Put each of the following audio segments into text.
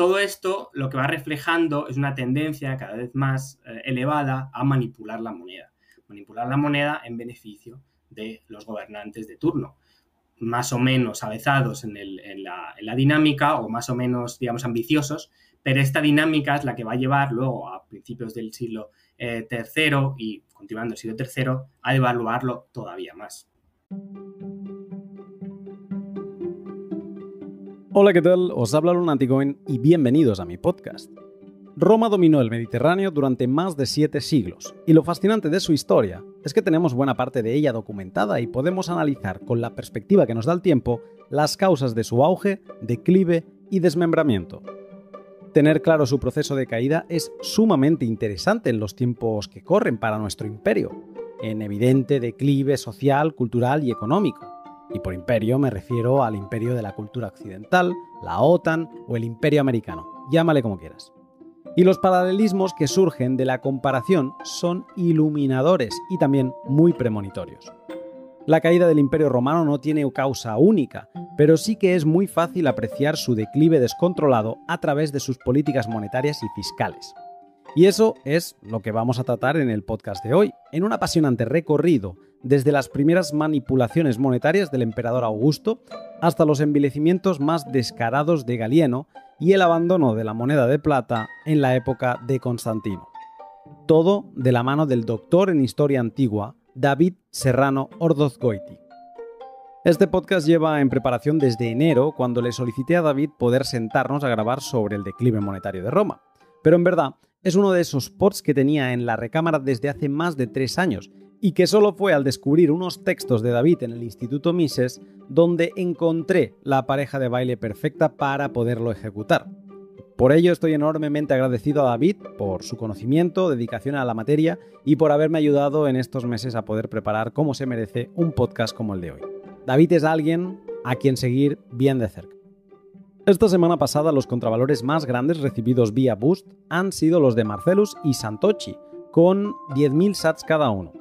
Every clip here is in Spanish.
todo esto lo que va reflejando es una tendencia cada vez más eh, elevada a manipular la moneda. Manipular la moneda en beneficio de los gobernantes de turno más o menos avezados en, la, dinámica o más o menos, digamos, ambiciosos, pero esta dinámica es la que va a llevar luego a principios del siglo III eh, y continuando el siglo III a devaluarlo todavía más. Hola, ¿qué tal? Os habla Lunaticoin y bienvenidos a mi podcast. Roma dominó el Mediterráneo durante más de siete siglos, y lo fascinante de su historia es que tenemos buena parte de ella documentada y podemos analizar con la perspectiva que nos da el tiempo las causas de su auge, declive y desmembramiento. Tener claro su proceso de caída es sumamente interesante en los tiempos que corren para nuestro imperio, en evidente declive social, cultural y económico. Y por imperio me refiero al imperio de la cultura occidental, la OTAN o el imperio americano, llámale como quieras. Y los paralelismos que surgen de la comparación son iluminadores y también muy premonitorios. La caída del Imperio Romano no tiene causa única, pero sí que es muy fácil apreciar su declive descontrolado a través de sus políticas monetarias y fiscales. Y eso es lo que vamos a tratar en el podcast de hoy, en un apasionante recorrido desde las primeras manipulaciones monetarias del emperador Augusto hasta los envilecimientos más descarados de Galieno y el abandono de la moneda de plata en la época de Constantino. Todo de la mano del doctor en historia antigua, David Serrano Ordozgoiti. Este podcast lleva en preparación desde enero, cuando le solicité a David poder sentarnos a grabar sobre el declive monetario de Roma. Pero en verdad, es uno de esos pods que tenía en la recámara desde hace más de tres años y que solo fue al descubrir unos textos de David en el Instituto Mises donde encontré la pareja de baile perfecta para poderlo ejecutar. Por ello estoy enormemente agradecido a David por su conocimiento, dedicación a la materia y por haberme ayudado en estos meses a poder preparar como se merece un podcast como el de hoy. David es alguien a quien seguir bien de cerca. Esta semana pasada los contravalores más grandes recibidos vía Boost han sido los de Marcelus y Santochi, con 10.000 sats cada uno.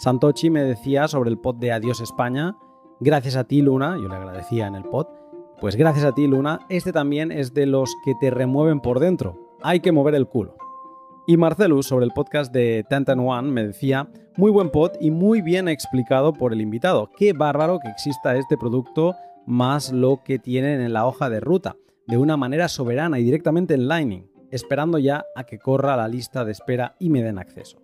Santochi me decía sobre el pod de Adiós España, gracias a ti Luna, yo le agradecía en el pod, pues gracias a ti Luna, este también es de los que te remueven por dentro, hay que mover el culo. Y Marcelus sobre el podcast de Tantan One me decía, muy buen pod y muy bien explicado por el invitado, qué bárbaro que exista este producto más lo que tienen en la hoja de ruta, de una manera soberana y directamente en Lightning, esperando ya a que corra la lista de espera y me den acceso.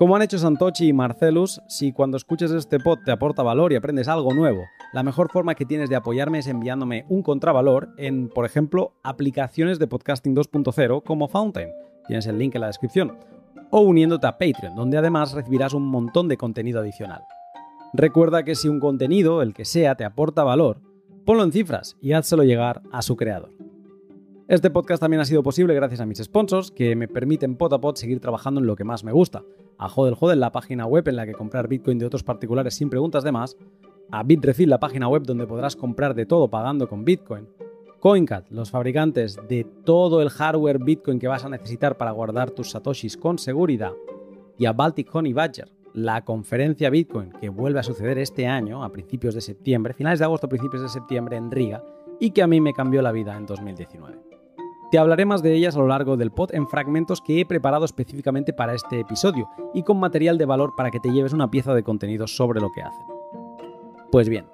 Como han hecho Santochi y Marcelus, si cuando escuches este pod te aporta valor y aprendes algo nuevo, la mejor forma que tienes de apoyarme es enviándome un contravalor en, por ejemplo, aplicaciones de podcasting 2.0 como Fountain. Tienes el link en la descripción. O uniéndote a Patreon, donde además recibirás un montón de contenido adicional. Recuerda que si un contenido, el que sea, te aporta valor, ponlo en cifras y házselo llegar a su creador. Este podcast también ha sido posible gracias a mis sponsors que me permiten pot a pot seguir trabajando en lo que más me gusta, a Hodel Hodel, la página web en la que comprar Bitcoin de otros particulares sin preguntas de más, a Bitrefill, la página web donde podrás comprar de todo pagando con Bitcoin, CoinCat, los fabricantes de todo el hardware Bitcoin que vas a necesitar para guardar tus satoshis con seguridad, y a Baltic Honey Badger, la conferencia Bitcoin que vuelve a suceder este año, a principios de septiembre, finales de agosto, principios de septiembre en Riga, y que a mí me cambió la vida en 2019. Te hablaré más de ellas a lo largo del pod en fragmentos que he preparado específicamente para este episodio y con material de valor para que te lleves una pieza de contenido sobre lo que hacen. Pues bien,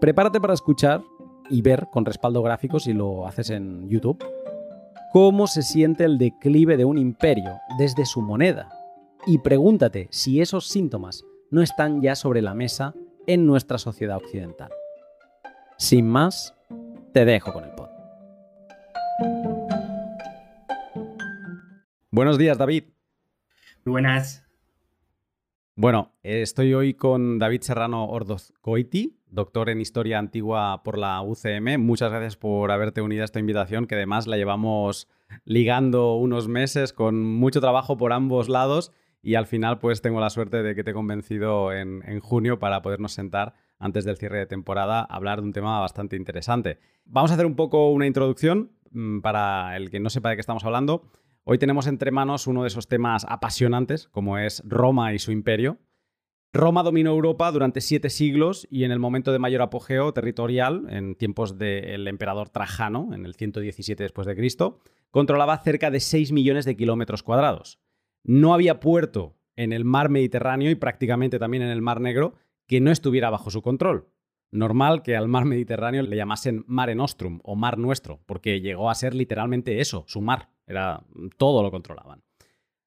prepárate para escuchar y ver con respaldo gráfico si lo haces en YouTube cómo se siente el declive de un imperio desde su moneda y pregúntate si esos síntomas no están ya sobre la mesa en nuestra sociedad occidental. Sin más, te dejo con el pod. Buenos días, David. Muy buenas. Bueno, estoy hoy con David Serrano Ordozcoiti, doctor en Historia Antigua por la UCM. Muchas gracias por haberte unido a esta invitación, que además la llevamos ligando unos meses con mucho trabajo por ambos lados y al final pues tengo la suerte de que te he convencido en, en junio para podernos sentar antes del cierre de temporada a hablar de un tema bastante interesante. Vamos a hacer un poco una introducción mm, para el que no sepa de qué estamos hablando. Hoy tenemos entre manos uno de esos temas apasionantes, como es Roma y su imperio. Roma dominó Europa durante siete siglos y en el momento de mayor apogeo territorial, en tiempos del emperador Trajano, en el 117 después de Cristo, controlaba cerca de 6 millones de kilómetros cuadrados. No había puerto en el mar Mediterráneo y prácticamente también en el mar Negro que no estuviera bajo su control. Normal que al mar Mediterráneo le llamasen Mare Nostrum o Mar Nuestro, porque llegó a ser literalmente eso, su mar. Era todo lo controlaban.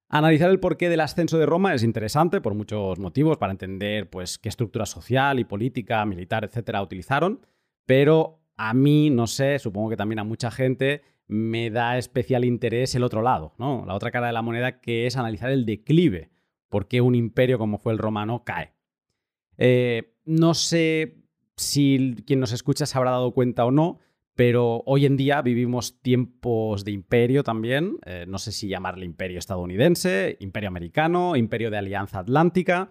Analizar el porqué del ascenso de Roma es interesante por muchos motivos para entender pues, qué estructura social y política, militar, etcétera, utilizaron, pero a mí, no sé, supongo que también a mucha gente me da especial interés el otro lado, ¿no? La otra cara de la moneda que es analizar el declive, por qué un imperio como fue el romano cae. Eh, no sé si quien nos escucha se habrá dado cuenta o no, pero hoy en día vivimos tiempos de imperio también. Eh, no sé si llamarle imperio estadounidense, imperio americano, imperio de alianza atlántica,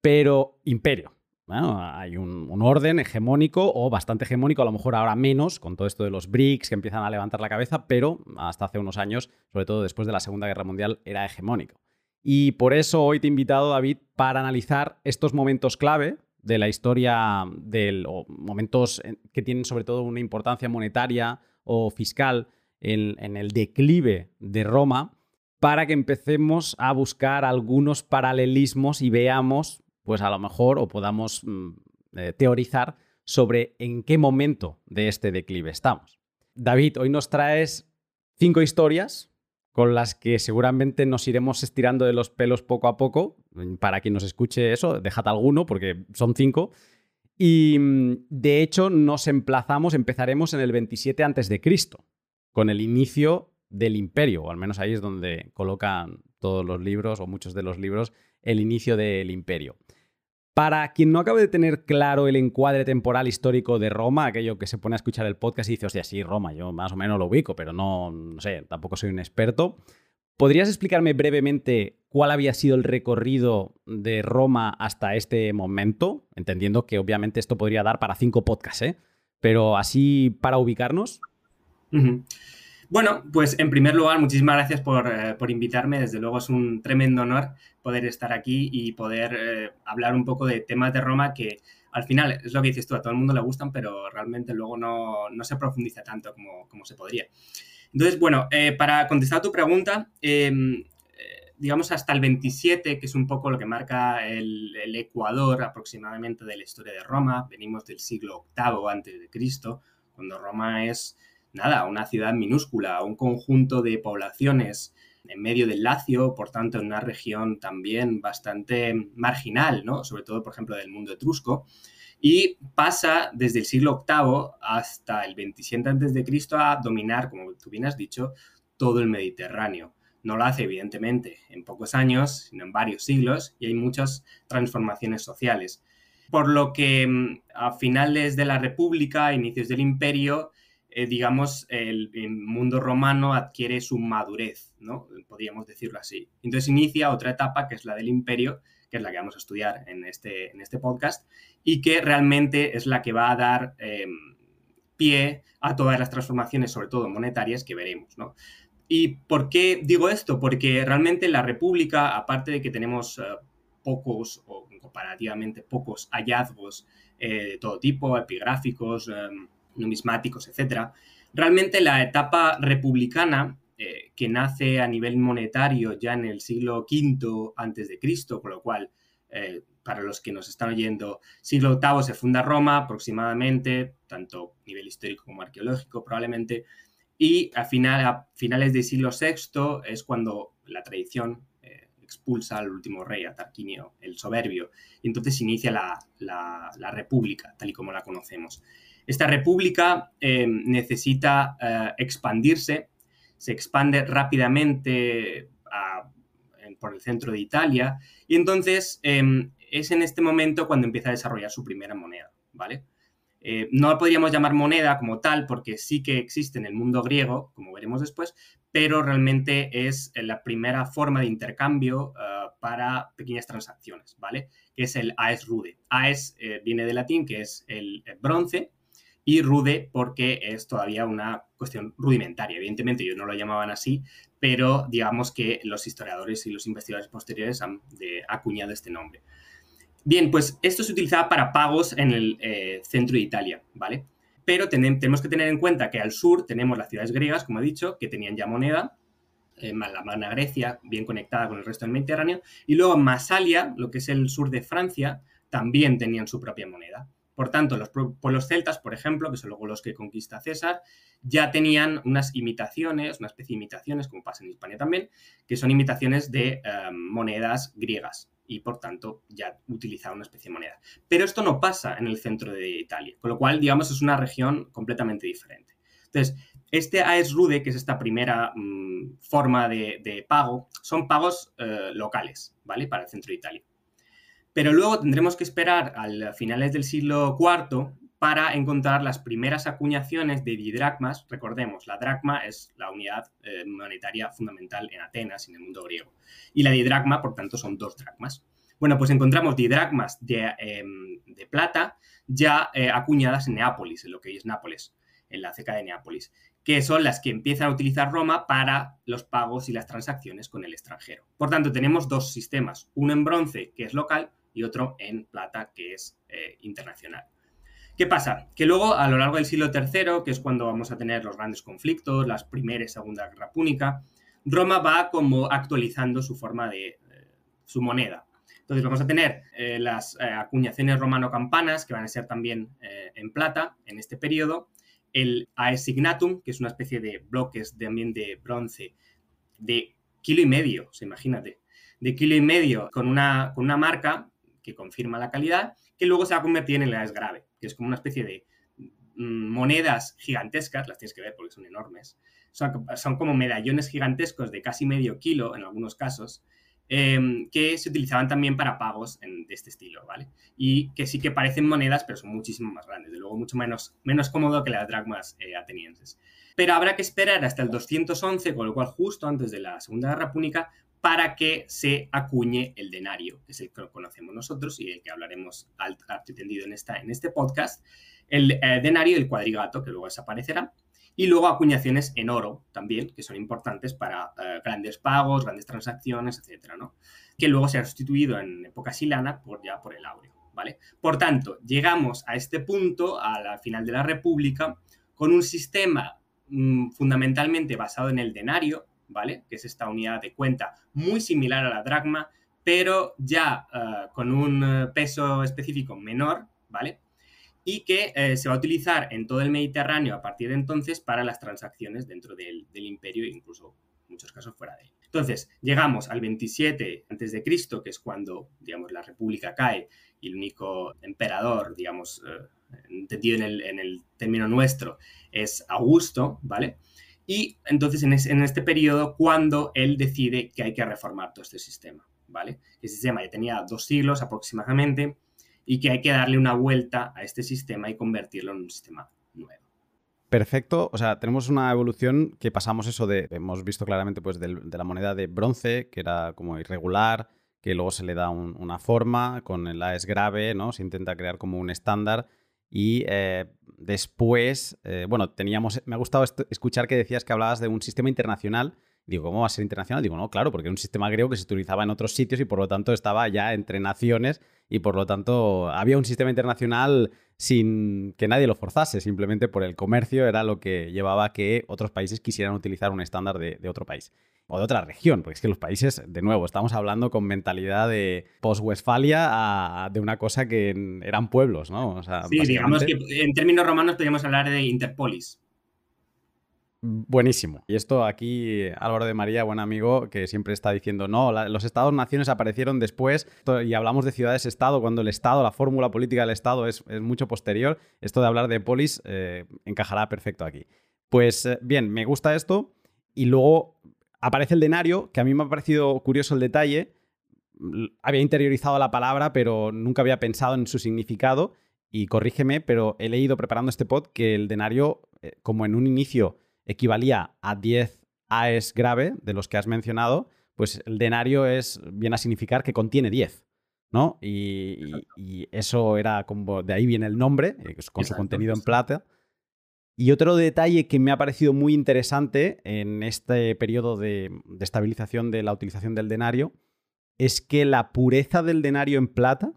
pero imperio. hay un, un, orden hegemónico o bastante hegemónico, a lo mejor ahora menos, con todo esto de los BRICS que empiezan a levantar la cabeza, pero hasta hace unos años, sobre todo después de la Segunda Guerra Mundial, era hegemónico. Y por eso hoy te he invitado, David, para analizar estos momentos clave de la historia, de momentos que tienen sobre todo una importancia monetaria o fiscal en, el declive de Roma, para que empecemos a buscar algunos paralelismos y veamos, pues a lo mejor, o podamos mm, eh, teorizar sobre en qué momento de este declive estamos. David, hoy nos traes cinco historias con las que seguramente nos iremos estirando de los pelos poco a poco. Para quien nos escuche eso, dejad alguno, porque son cinco. Y mm, de hecho, nos emplazamos, empezaremos en el 27 a.C., con el inicio del imperio, o al menos ahí es donde colocan todos los libros, o muchos de los libros, el inicio del imperio. Para quien no acabe de tener claro el encuadre temporal histórico de Roma, aquello que se pone a escuchar el podcast y dice, hostia, sí, Roma, yo más o menos lo ubico, pero no, no sé, tampoco soy un experto. ¿Podrías explicarme brevemente cuál había sido el recorrido de Roma hasta este momento? Entendiendo que obviamente esto podría dar para cinco podcasts, ¿eh? Pero así para ubicarnos. Bueno, pues en primer lugar, muchísimas gracias eh, por, invitarme. Desde luego es un tremendo honor poder estar aquí y poder eh, hablar un poco de temas de Roma que al final es lo que dices tú, a todo el mundo le gustan, pero realmente luego no, se profundiza tanto como, se podría. Entonces, bueno, eh, para contestar a tu pregunta, em, digamos hasta el 27, que es un poco lo que marca el, el, Ecuador aproximadamente de la historia de Roma, venimos del siglo VIII antes de Cristo, cuando Roma es nada, una ciudad minúscula, un conjunto de poblaciones en medio del Lacio, por tanto, en una región también bastante marginal, ¿no? Sobre todo, por ejemplo, del mundo etrusco. Y pasa desde el siglo VIII hasta el 27 a.C. a dominar, como tú bien has dicho, todo el Mediterráneo. No lo hace, evidentemente, en pocos años, sino en varios siglos, y hay muchas transformaciones sociales. Por lo que mm, a finales de la República, inicios del Imperio, eh, digamos, el, mundo romano adquiere su madurez, ¿no? Podríamos decirlo así. Entonces inicia otra etapa que es la del imperio, que es la que vamos a estudiar en este, en este podcast, y que realmente es la que va a dar em, pie a todas las transformaciones, sobre todo monetarias, que veremos, ¿no? ¿Y por qué digo esto? Porque realmente la República, aparte de que tenemos eh, pocos o comparativamente pocos hallazgos eh, de todo tipo, epigráficos, em, numismáticos, etc. Realmente la etapa republicana, eh, que nace a nivel monetario ya en el siglo V antes de Cristo, con lo cual, eh, para los que nos están oyendo, siglo VIII se funda Roma aproximadamente, tanto a nivel histórico como arqueológico probablemente, y a, final, finales del siglo VI es cuando la tradición eh, expulsa al último rey, a Tarquinio el Soberbio, y entonces inicia la, la República, tal y como la conocemos. Esta república necesita expandirse, se expande rápidamente por el centro de Italia y entonces em, es en este momento cuando empieza a desarrollar su primera moneda, ¿vale? Eh, no la podríamos llamar moneda como tal porque sí que existe en el mundo griego, como veremos después, pero realmente es la primera forma de intercambio para pequeñas transacciones, ¿vale? Que es el AES rude. AES viene de latín, que es el bronce, y rude porque es todavía una cuestión rudimentaria. Evidentemente ellos no lo llamaban así, pero digamos que los historiadores y los investigadores posteriores han acuñado este nombre. Bien, pues esto se utilizaba para pagos en el eh, centro de Italia, ¿vale? Pero tenemos que tener en cuenta que al sur tenemos las ciudades griegas, como he dicho, que tenían ya moneda, eh, la Magna Grecia, bien conectada con el resto del Mediterráneo, y luego Masalia, lo que es el sur de Francia, también tenían su propia moneda. Por tanto, los pueblos celtas, por ejemplo, que son luego los que conquista César, ya tenían unas imitaciones, una especie de imitaciones, como pasa en España también, que son imitaciones de eh, monedas griegas y por tanto ya utilizaban una especie de moneda. Pero esto no pasa en el centro de Italia, con lo cual, digamos, es una región completamente diferente. Entonces, este AES Rude, que es esta primera mm, forma de, pago, son pagos eh, locales, ¿vale? Para el centro de Italia. Pero luego tendremos que esperar a finales del siglo IV para encontrar las primeras acuñaciones de didracmas. Recordemos, la dracma es la unidad eh, monetaria fundamental en Atenas y en el mundo griego. Y la didracma, por tanto, son dos dracmas. Bueno, pues encontramos didracmas de, em, plata ya eh, acuñadas en Neápolis, en lo que hoy es Nápoles, en la ceca de Neápolis, que son las que empiezan a utilizar Roma para los pagos y las transacciones con el extranjero. Por tanto, tenemos dos sistemas, uno en bronce, que es local, y otro en plata, que es eh, internacional. ¿Qué pasa? Que luego, a lo largo del siglo III, que es cuando vamos a tener los grandes conflictos, las Primera y Segunda Guerra Púnica, Roma va como actualizando su forma de, eh, su moneda. Entonces vamos a tener eh, las acuñaciones romano-campanas, que van a ser también en plata en este periodo, el aesignatum, que es una especie de bloques también de bronce de kilo y medio, se imagínate, de kilo y medio con una, con una marca que confirma la calidad, que luego se va a convertir en el grave, que es como una especie de mm, monedas gigantescas, las tienes que ver porque son enormes, son, como medallones gigantescos de casi medio kilo en algunos casos, em, que se utilizaban también para pagos de este estilo, ¿vale? Y que sí que parecen monedas, pero son muchísimo más grandes, de luego mucho menos, menos cómodo que las dracmas eh, atenienses. Pero habrá que esperar hasta el 211, con lo cual justo antes de la Segunda Guerra Púnica, para que se acuñe el denario, que es el que conocemos nosotros y el que hablaremos alto y tendido en, esta, en este podcast, el eh, denario del cuadrigato, que luego desaparecerá, y luego acuñaciones en oro también, que son importantes para eh, grandes pagos, grandes transacciones, etcétera, ¿no? Que luego se ha sustituido en época silana por, ya por el áureo, ¿vale? Por tanto, llegamos a este punto, a la final de la República, con un sistema mm, fundamentalmente basado en el denario, ¿vale? Que es esta unidad de cuenta muy similar a la dracma, pero ya eh, con un eh, peso específico menor, ¿vale? Y que eh, se va a utilizar en todo el Mediterráneo a partir de entonces para las transacciones dentro del, imperio e incluso en muchos casos fuera de él. Entonces, llegamos al 27 a.C., que es cuando, digamos, la república cae y el único emperador, digamos, entendido en el, en el término nuestro, es Augusto, ¿vale? Y entonces en, este periodo, cuando él decide que hay que reformar todo este sistema, ¿vale? El sistema ya tenía dos siglos aproximadamente y que hay que darle una vuelta a este sistema y convertirlo en un sistema nuevo. Perfecto, o sea, tenemos una evolución que pasamos eso de, hemos visto claramente pues de, la moneda de bronce, que era como irregular, que luego se le da una forma, con el AES grave, ¿no? Se intenta crear como un estándar y eh, después, eh, bueno, teníamos, me ha gustado escuchar que decías que hablabas de un sistema internacional. Digo, ¿cómo va a ser internacional? Digo, no, claro, porque era un sistema griego que se utilizaba en otros sitios y por lo tanto estaba ya entre naciones y por lo tanto había un sistema internacional sin que nadie lo forzase, simplemente por el comercio era lo que llevaba a que otros países quisieran utilizar un estándar de otro país o de otra región, porque es que los países, de nuevo, estamos hablando con mentalidad de post-Westfalia de una cosa que eran pueblos, ¿no? sí, digamos que en términos romanos podríamos hablar de Interpolis. Buenísimo. Y esto aquí, Álvaro de María, buen amigo, que siempre está diciendo, no, los estados-naciones aparecieron después y hablamos de ciudades-estado cuando el estado, la fórmula política del estado es, mucho posterior. Esto de hablar de polis eh, encajará perfecto aquí. Pues eh, bien, me gusta esto y luego aparece el denario, que a mí me ha parecido curioso el detalle. Había interiorizado la palabra, pero nunca había pensado en su significado. Y corrígeme, pero he leído preparando este pod que el denario, eh, como en un inicio equivalía a 10 AES grave, de los que has mencionado, pues el denario es, viene a significar que contiene 10. ¿no? Y, eso era como, de ahí viene el nombre, eh, con su contenido en plata. Y otro detalle que me ha parecido muy interesante en este periodo de, estabilización de la utilización del denario es que la pureza del denario en plata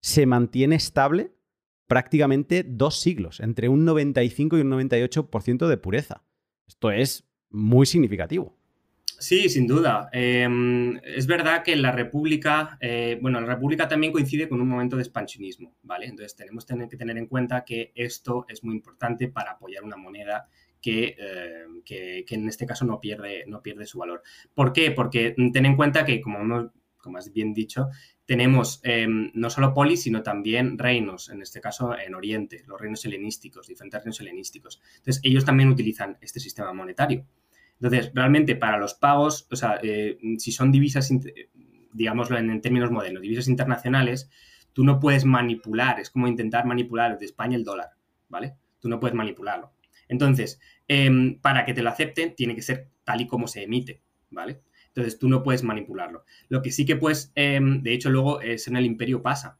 se mantiene estable prácticamente dos siglos, entre un 95 y un 98% de pureza. Esto es muy significativo. Sí, sin duda. Em, es verdad que la República, eh, bueno, la República también coincide con un momento de expansionismo, ¿vale? Entonces tenemos que tener en cuenta que esto es muy importante para apoyar una moneda que, em, que, en este caso no pierde, no pierde su valor. ¿Por qué? Porque ten en cuenta que, como, como has bien dicho, tenemos em, no solo polis, sino también reinos, en este caso en Oriente, los reinos helenísticos, diferentes reinos helenísticos. Entonces, ellos también utilizan este sistema monetario. Entonces, realmente para los pagos, o sea, eh, si son divisas, digámoslo en, términos modernos, divisas internacionales, tú no puedes manipular, es como intentar manipular de España el dólar, ¿vale? Tú no puedes manipularlo. Entonces, em, para que te lo acepten, tiene que ser tal y como se emite, ¿vale? Entonces, tú no puedes manipularlo. Lo que sí que puedes, em, de hecho, luego es en el imperio pasa.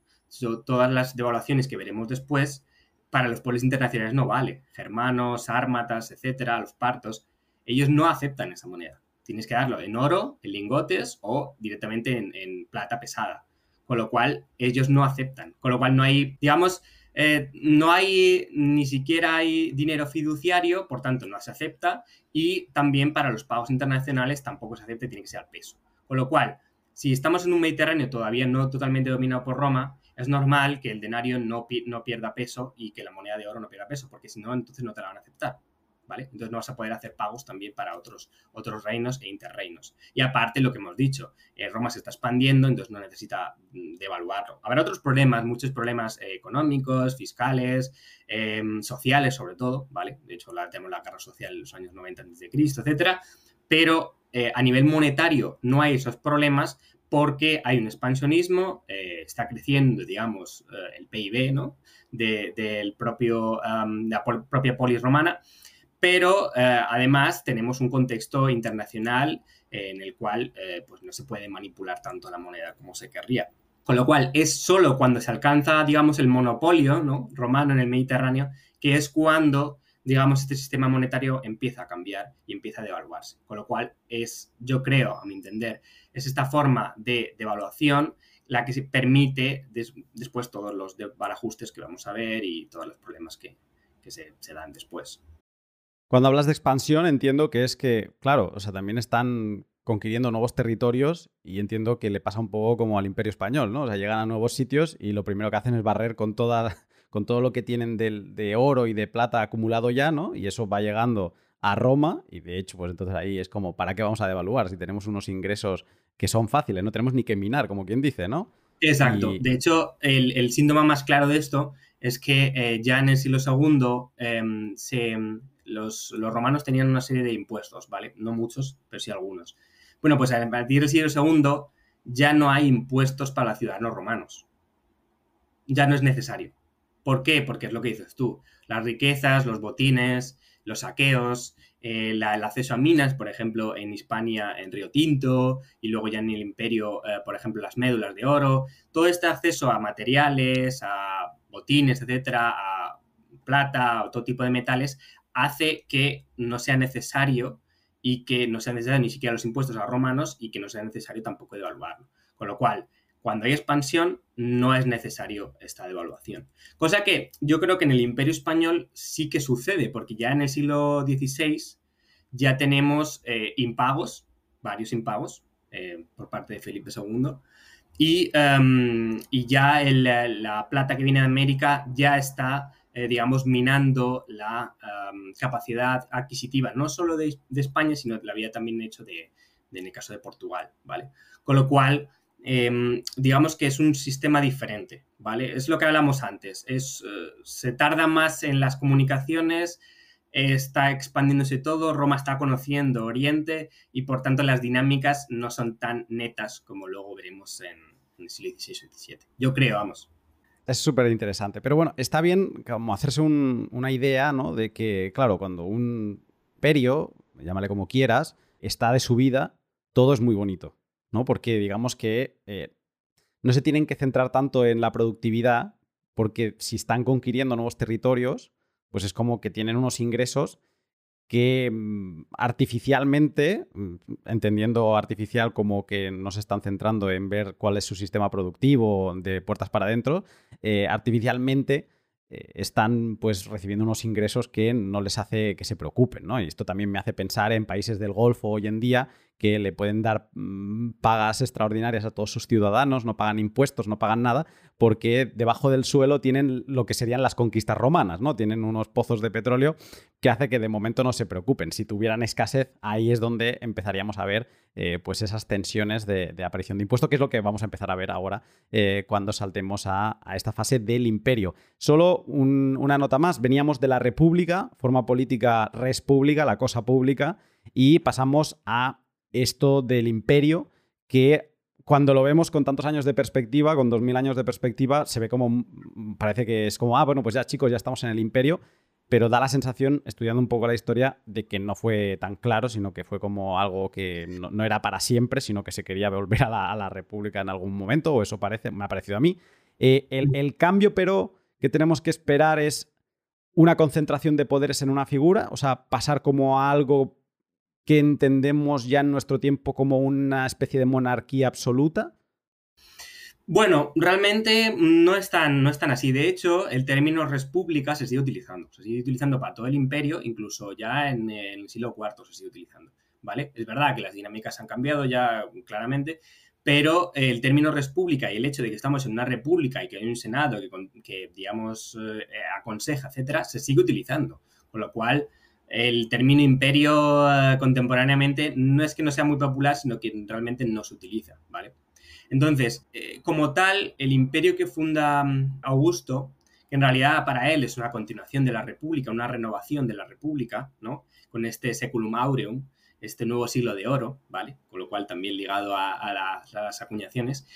todas las devaluaciones que veremos después, para los polis internacionales no vale. Germanos, ármatas, etcétera, los partos, ellos no aceptan esa moneda. Tienes que darlo en oro, en lingotes o directamente en, plata pesada. Con lo cual, ellos no aceptan. Con lo cual, no hay, digamos, eh, no hay ni siquiera hay dinero fiduciario, por tanto, no se acepta. Y también para los pagos internacionales tampoco se acepta, tiene que ser peso. Con lo cual, si estamos en un Mediterráneo todavía no totalmente dominado por Roma, es normal que el denario no, no pierda peso y que la moneda de oro no pierda peso, porque si no, entonces no te la van a aceptar. Entonces no vas a poder hacer pagos también para otros, otros reinos e interreinos. Y aparte, lo que hemos dicho, eh, Roma se está expandiendo, entonces no necesita mm, devaluarlo. Habrá otros problemas, muchos problemas eh, económicos, fiscales, em, sociales sobre todo, ¿vale? De hecho, tenemos la guerra social en los años 90 a.C., etcétera, pero eh, a nivel monetario no hay esos problemas porque hay un expansionismo, está creciendo, digamos, el PIB, ¿no? del propio, de la propia polis romana pero eh, además tenemos un contexto internacional en el cual eh, pues no se puede manipular tanto la moneda como se querría. Con lo cual, es solo cuando se alcanza, digamos, el monopolio ¿no? romano en el Mediterráneo, que es cuando, digamos, este sistema monetario empieza a cambiar y empieza a devaluarse. Con lo cual, es, yo creo, a mi entender, es esta forma de devaluación la que se permite después todos los barajustes que vamos a ver y todos los problemas que, se dan después. Cuando hablas de expansión, entiendo que es que, claro, o sea, también están conquiriendo nuevos territorios y entiendo que le pasa un poco como al Imperio Español, ¿no? O sea, llegan a nuevos sitios y lo primero que hacen es barrer con, toda, con todo lo que tienen de, oro y de plata acumulado ya, ¿no? Y eso va llegando a Roma y de hecho, pues entonces ahí es como, ¿para qué vamos a devaluar si tenemos unos ingresos que son fáciles? No tenemos ni que minar, como quien dice, ¿no? Exacto. De hecho, el, síntoma más claro de esto es que eh, ya en el siglo II em, se los, romanos tenían una serie de impuestos, ¿vale? No muchos, pero sí algunos. Bueno, pues a partir del siglo II ya no hay impuestos para ciudadanos romanos. Ya no es necesario. ¿Por qué? Porque es lo que dices tú. Las riquezas, los botines, los saqueos, eh, el acceso a minas, por ejemplo, en Hispania, en Río Tinto, y luego ya en el imperio, eh, por ejemplo, las médulas de oro. Todo este acceso a materiales, a botines, etcétera, a plata, a todo tipo de metales, hace que no sea necesario y que no sea necesario ni siquiera los impuestos a romanos y que no sea necesario tampoco devaluarlo. Con lo cual, cuando hay expansión, no es necesario esta devaluación. Cosa que yo creo que en el Imperio Español sí que sucede, porque ya en el siglo XVI ya tenemos eh, impagos, varios impagos, eh, por parte de Felipe II, y, em, y ya la plata que viene de América ya está eh, digamos, minando la capacidad adquisitiva, no solo de, España, sino que la había también hecho de, en el caso de Portugal, ¿vale? Con lo cual, em, digamos que es un sistema diferente, ¿vale? Es lo que hablamos antes, es, eh, se tarda más en las comunicaciones, está expandiéndose todo, Roma está conociendo Oriente y por tanto las dinámicas no son tan netas como luego veremos en, en el siglo XVI o XVII. Yo creo, vamos. Es súper interesante. Pero bueno, está bien como hacerse una idea, ¿no? De que, claro, cuando un perio, llámale como quieras, está de subida, todo es muy bonito, ¿no? Porque digamos que eh, no se tienen que centrar tanto en la productividad, porque si están conquiriendo nuevos territorios, pues es como que tienen unos ingresos que mm, artificialmente, mm, entendiendo artificial como que no se están centrando en ver cuál es su sistema productivo de puertas para adentro, eh, artificialmente eh, están pues recibiendo unos ingresos que no les hace que se preocupen, ¿no? Y esto también me hace pensar en países del Golfo hoy en día que le pueden dar mm, pagas extraordinarias a todos sus ciudadanos, no pagan impuestos, no pagan nada, porque debajo del suelo tienen lo que serían las conquistas romanas, ¿no? Tienen unos pozos de petróleo que hace que de momento no se preocupen. Si tuvieran escasez, ahí es donde empezaríamos a ver eh, pues esas tensiones de, aparición de impuestos, que es lo que vamos a empezar a ver ahora eh, cuando saltemos a, esta fase del imperio. Solo una nota más, veníamos de la república, forma política res pública, la cosa pública, y pasamos a esto del imperio que cuando lo vemos con tantos años de perspectiva, con 2000 años de perspectiva, se ve como, parece que es como, ah, bueno, pues ya chicos, ya estamos en el imperio, pero da la sensación, estudiando un poco la historia, de que no fue tan claro, sino que fue como algo que no, era para siempre, sino que se quería volver a la, República en algún momento, o eso parece, me ha parecido a mí. Eh, el, el cambio, pero, que tenemos que esperar es una concentración de poderes en una figura, o sea, pasar como a algo que entendemos ya en nuestro tiempo como una especie de monarquía absoluta? Bueno, realmente no es, tan, no es así. De hecho, el término república se sigue utilizando. Se sigue utilizando para todo el imperio, incluso ya en el siglo IV se sigue utilizando. ¿Vale? Es verdad que las dinámicas han cambiado ya claramente, pero el término república y el hecho de que estamos en una república y que hay un senado que, digamos, eh, aconseja, etcétera, se sigue utilizando. Con lo cual, el término imperio eh, contemporáneamente no es que no sea muy popular, sino que realmente no se utiliza, ¿vale? Entonces, eh, como tal, el imperio que funda mm, Augusto, que en realidad para él es una continuación de la República, una renovación de la República, ¿no? Con este seculum aureum, este nuevo siglo de oro, ¿vale? Con lo cual también ligado a, las, acuñaciones,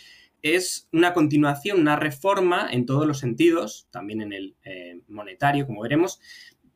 es una continuación, una reforma en todos los sentidos, también en el eh, monetario, como veremos,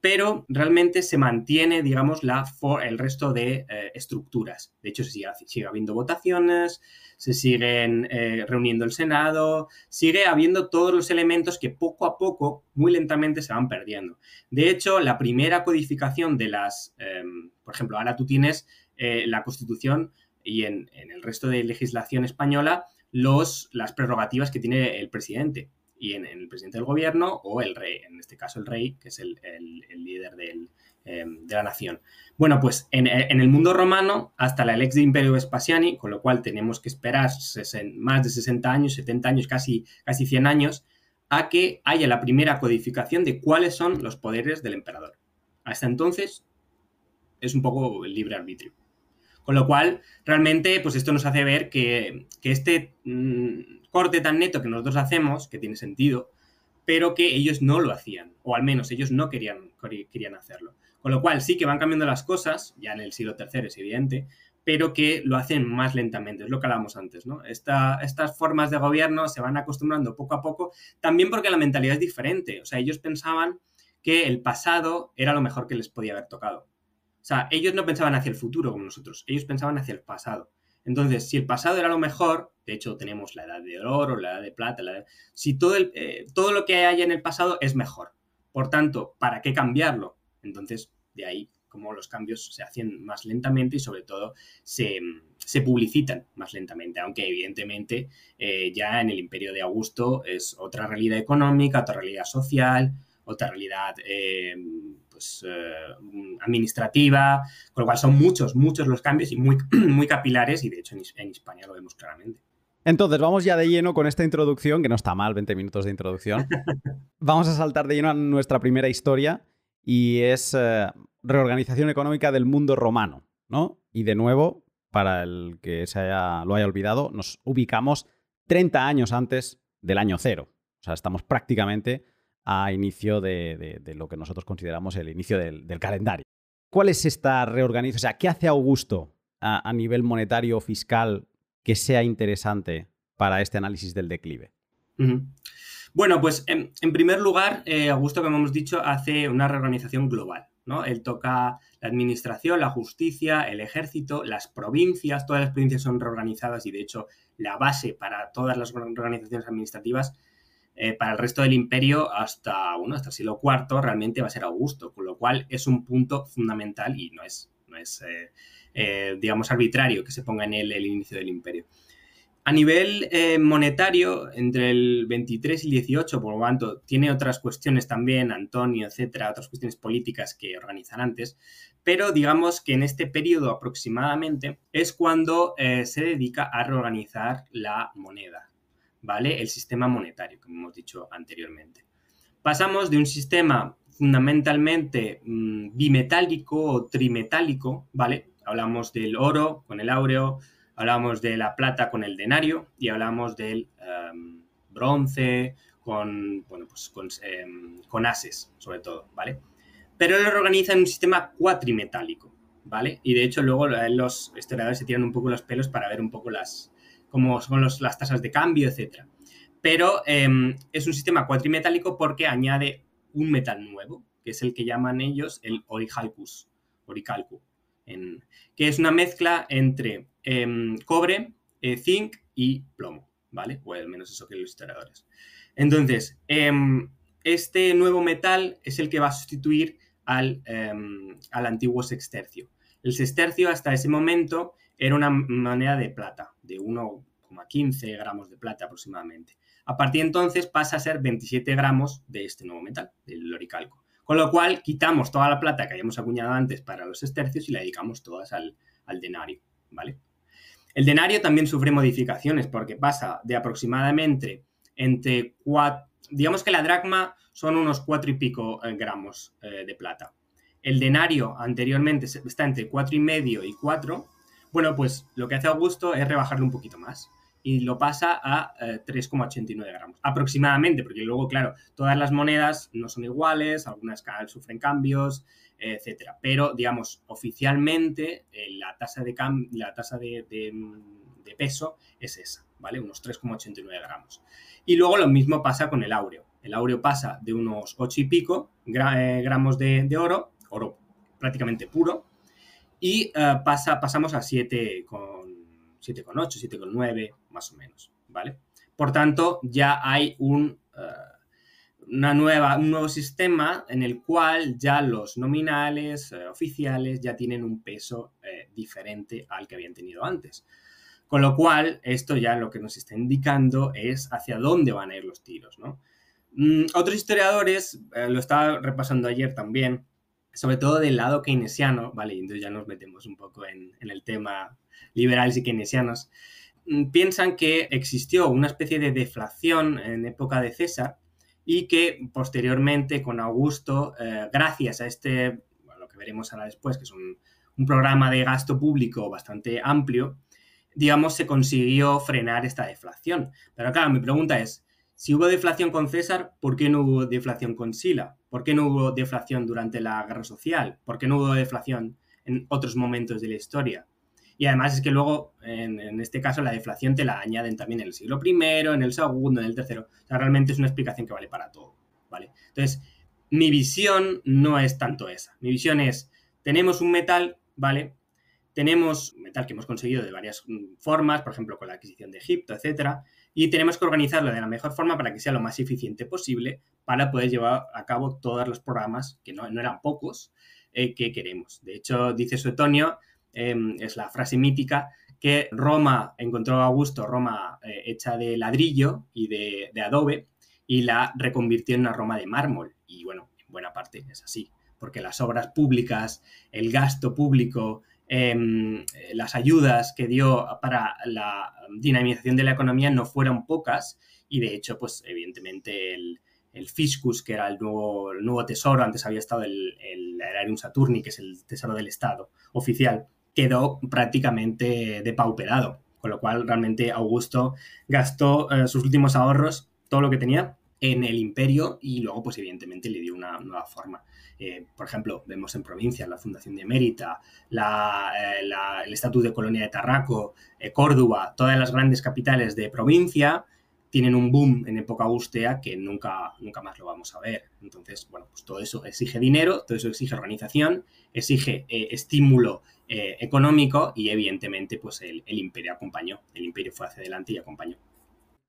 pero realmente se mantiene, digamos, la el resto de eh, estructuras. De hecho, se sigue, habiendo votaciones, se siguen eh, reuniendo el Senado, sigue habiendo todos los elementos que poco a poco, muy lentamente, se van perdiendo. De hecho, la primera codificación de las, em, por ejemplo, ahora tú tienes eh, la Constitución y en, el resto de legislación española los, las prerrogativas que tiene el presidente y en, el presidente del gobierno o el rey, en este caso el rey, que es el, líder em, de la nación. Bueno, pues en, el mundo romano, hasta la ex de Imperio Vespasiani, con lo cual tenemos que esperar más de 60 años, 70 años, casi, casi 100 años, a que haya la primera codificación de cuáles son los poderes del emperador. Hasta entonces es un poco el libre arbitrio. Con lo cual, realmente, pues esto nos hace ver que, este mm, corte tan neto que nosotros hacemos, que tiene sentido, pero que ellos no lo hacían, o al menos ellos no querían, querían hacerlo. Con lo cual sí que van cambiando las cosas, ya en el siglo III es evidente, pero que lo hacen más lentamente, es lo que hablábamos antes, ¿no? estas formas de gobierno se van acostumbrando poco a poco, también porque la mentalidad es diferente, o sea, ellos pensaban que el pasado era lo mejor que les podía haber tocado. O sea, ellos no pensaban hacia el futuro como nosotros, ellos pensaban hacia el pasado. Entonces, si el pasado era lo mejor, de hecho tenemos la edad de oro, la edad de plata, si todo, eh, todo lo que hay en el pasado es mejor. Por tanto, ¿para qué cambiarlo? Entonces, de ahí como los cambios se hacen más lentamente y sobre todo se, publicitan más lentamente, aunque evidentemente eh, ya en el imperio de Augusto es otra realidad económica, otra realidad social, otra realidad eh, pues, eh, administrativa, con lo cual son muchos, muchos los cambios y muy, muy capilares y de hecho en, España lo vemos claramente. Entonces, vamos ya de lleno con esta introducción, que no está mal, 20 minutos de introducción. vamos a saltar de lleno a nuestra primera historia y es eh, reorganización económica del mundo romano, ¿no? Y de nuevo, para el que se haya, lo haya olvidado, nos ubicamos 30 años antes del año cero. O sea, estamos prácticamente a inicio de, lo que nosotros consideramos el inicio del, calendario. ¿Cuál es esta reorganización? O sea, ¿qué hace Augusto a, nivel monetario fiscal que sea interesante para este análisis del declive? Bueno, pues en, primer lugar, eh, Augusto, como hemos dicho, hace una reorganización global. ¿no? Él toca la administración, la justicia, el ejército, las provincias, todas las provincias son reorganizadas y de hecho la base para todas las organizaciones administrativas eh, para el resto del imperio hasta, bueno, hasta el siglo IV realmente va a ser Augusto, con lo cual es un punto fundamental y no es, no es digamos, arbitrario que se ponga en él el inicio del imperio. A nivel eh, monetario, entre el 23 y el 18, por lo tanto, tiene otras cuestiones también, Antonio, etcétera, otras cuestiones políticas que organizan antes, pero digamos que en este periodo aproximadamente es cuando eh, se dedica a reorganizar la moneda, ¿vale? El sistema monetario, como hemos dicho anteriormente. Pasamos de un sistema fundamentalmente mm, bimetálico o trimetálico, ¿vale? Hablamos del oro con el áureo, hablamos de la plata con el denario y hablamos del em, bronce con, bueno, pues em, con, ases, sobre todo, ¿vale? Pero él lo organiza en un sistema cuatrimetálico, ¿vale? Y de hecho luego los historiadores se tiran un poco los pelos para ver un poco las, cómo son las tasas de cambio, etc. Pero em, es un sistema cuatrimetálico porque añade un metal nuevo, que es el que llaman ellos el orichalcus, oricalcu, que es una mezcla entre Em, cobre, eh, zinc y plomo, ¿vale? O al menos eso que los historiadores. Entonces, em, este nuevo metal es el que va a sustituir al, al antiguo sextercio. El sextercio hasta ese momento era una moneda de plata, de 1,15 gramos de plata aproximadamente. A partir de entonces pasa a ser 27 gramos de este nuevo metal, del loricalco. Con lo cual quitamos toda la plata que habíamos acuñado antes para los sextercios y la dedicamos todas al, denario, ¿vale? El denario también sufre modificaciones porque pasa de aproximadamente entre cuatro, digamos que la dracma son unos cuatro y pico eh, gramos eh, de plata. El denario anteriormente está entre cuatro y medio y cuatro. Bueno, pues lo que hace Augusto es rebajarlo un poquito más y lo pasa a 3,89 eh, gramos aproximadamente, porque luego, claro, todas las monedas no son iguales, algunas sufren cambios, etcétera. Pero, digamos, oficialmente eh, la tasa, de, la tasa de, peso es esa, ¿vale? Unos 3,89 gramos. Y luego lo mismo pasa con el áureo. El áureo pasa de unos 8 y pico eh, gramos de, oro, oro prácticamente puro, y eh, pasa, pasamos a 7,8, 7,9 más o menos, ¿vale? Por tanto, ya hay un una nueva, un nuevo sistema en el cual ya los nominales eh, oficiales ya tienen un peso eh, diferente al que habían tenido antes. Con lo cual, esto ya lo que nos está indicando es hacia dónde van a ir los tiros, ¿no? Mm, otros historiadores, eh, lo estaba repasando ayer también, sobre todo del lado keynesiano, ¿vale? Entonces ya nos metemos un poco en, el tema liberales y keynesianos, mm, piensan que existió una especie de deflación en época de César, y que posteriormente con Augusto, eh, gracias a este, lo que veremos ahora después, que es un, programa de gasto público bastante amplio, digamos, se consiguió frenar esta deflación. Pero claro, mi pregunta es, si hubo deflación con César, ¿por qué no hubo deflación con Sila? ¿Por qué no hubo deflación durante la guerra social? ¿Por qué no hubo deflación en otros momentos de la historia? Y además es que luego, en, este caso, la deflación te la añaden también en el siglo I, en el segundo, en el tercero. O sea, realmente es una explicación que vale para todo, ¿vale? Entonces, mi visión no es tanto esa. Mi visión es, tenemos un metal, ¿vale? Tenemos un metal que hemos conseguido de varias formas, por ejemplo, con la adquisición de Egipto, etcétera, y tenemos que organizarlo de la mejor forma para que sea lo más eficiente posible para poder llevar a cabo todos los programas, que no, eran pocos, eh, que queremos. De hecho, dice Suetonio Em, es la frase mítica, que Roma encontró a Augusto, Roma eh, hecha de ladrillo y de, adobe, y la reconvirtió en una Roma de mármol. Y bueno, en buena parte es así, porque las obras públicas, el gasto público, em, las ayudas que dio para la dinamización de la economía no fueron pocas, y de hecho, pues evidentemente el, fiscus, que era el nuevo, nuevo tesoro, antes había estado el, el Saturni, que es el tesoro del Estado oficial, quedó prácticamente depauperado, con lo cual realmente Augusto gastó eh, sus últimos ahorros, todo lo que tenía, en el imperio y luego, pues evidentemente, le dio una nueva forma. Eh, por ejemplo, vemos en provincias la fundación de Mérita, eh, el Estatuto de Colonia de Tarraco, Córdoba, todas las grandes capitales de provincia tienen un boom en época augustea que nunca, nunca más lo vamos a ver. Entonces, bueno, pues todo eso exige dinero, todo eso exige organización, exige estímulo eh, económico y evidentemente pues el, imperio acompañó, el imperio fue hacia adelante y acompañó.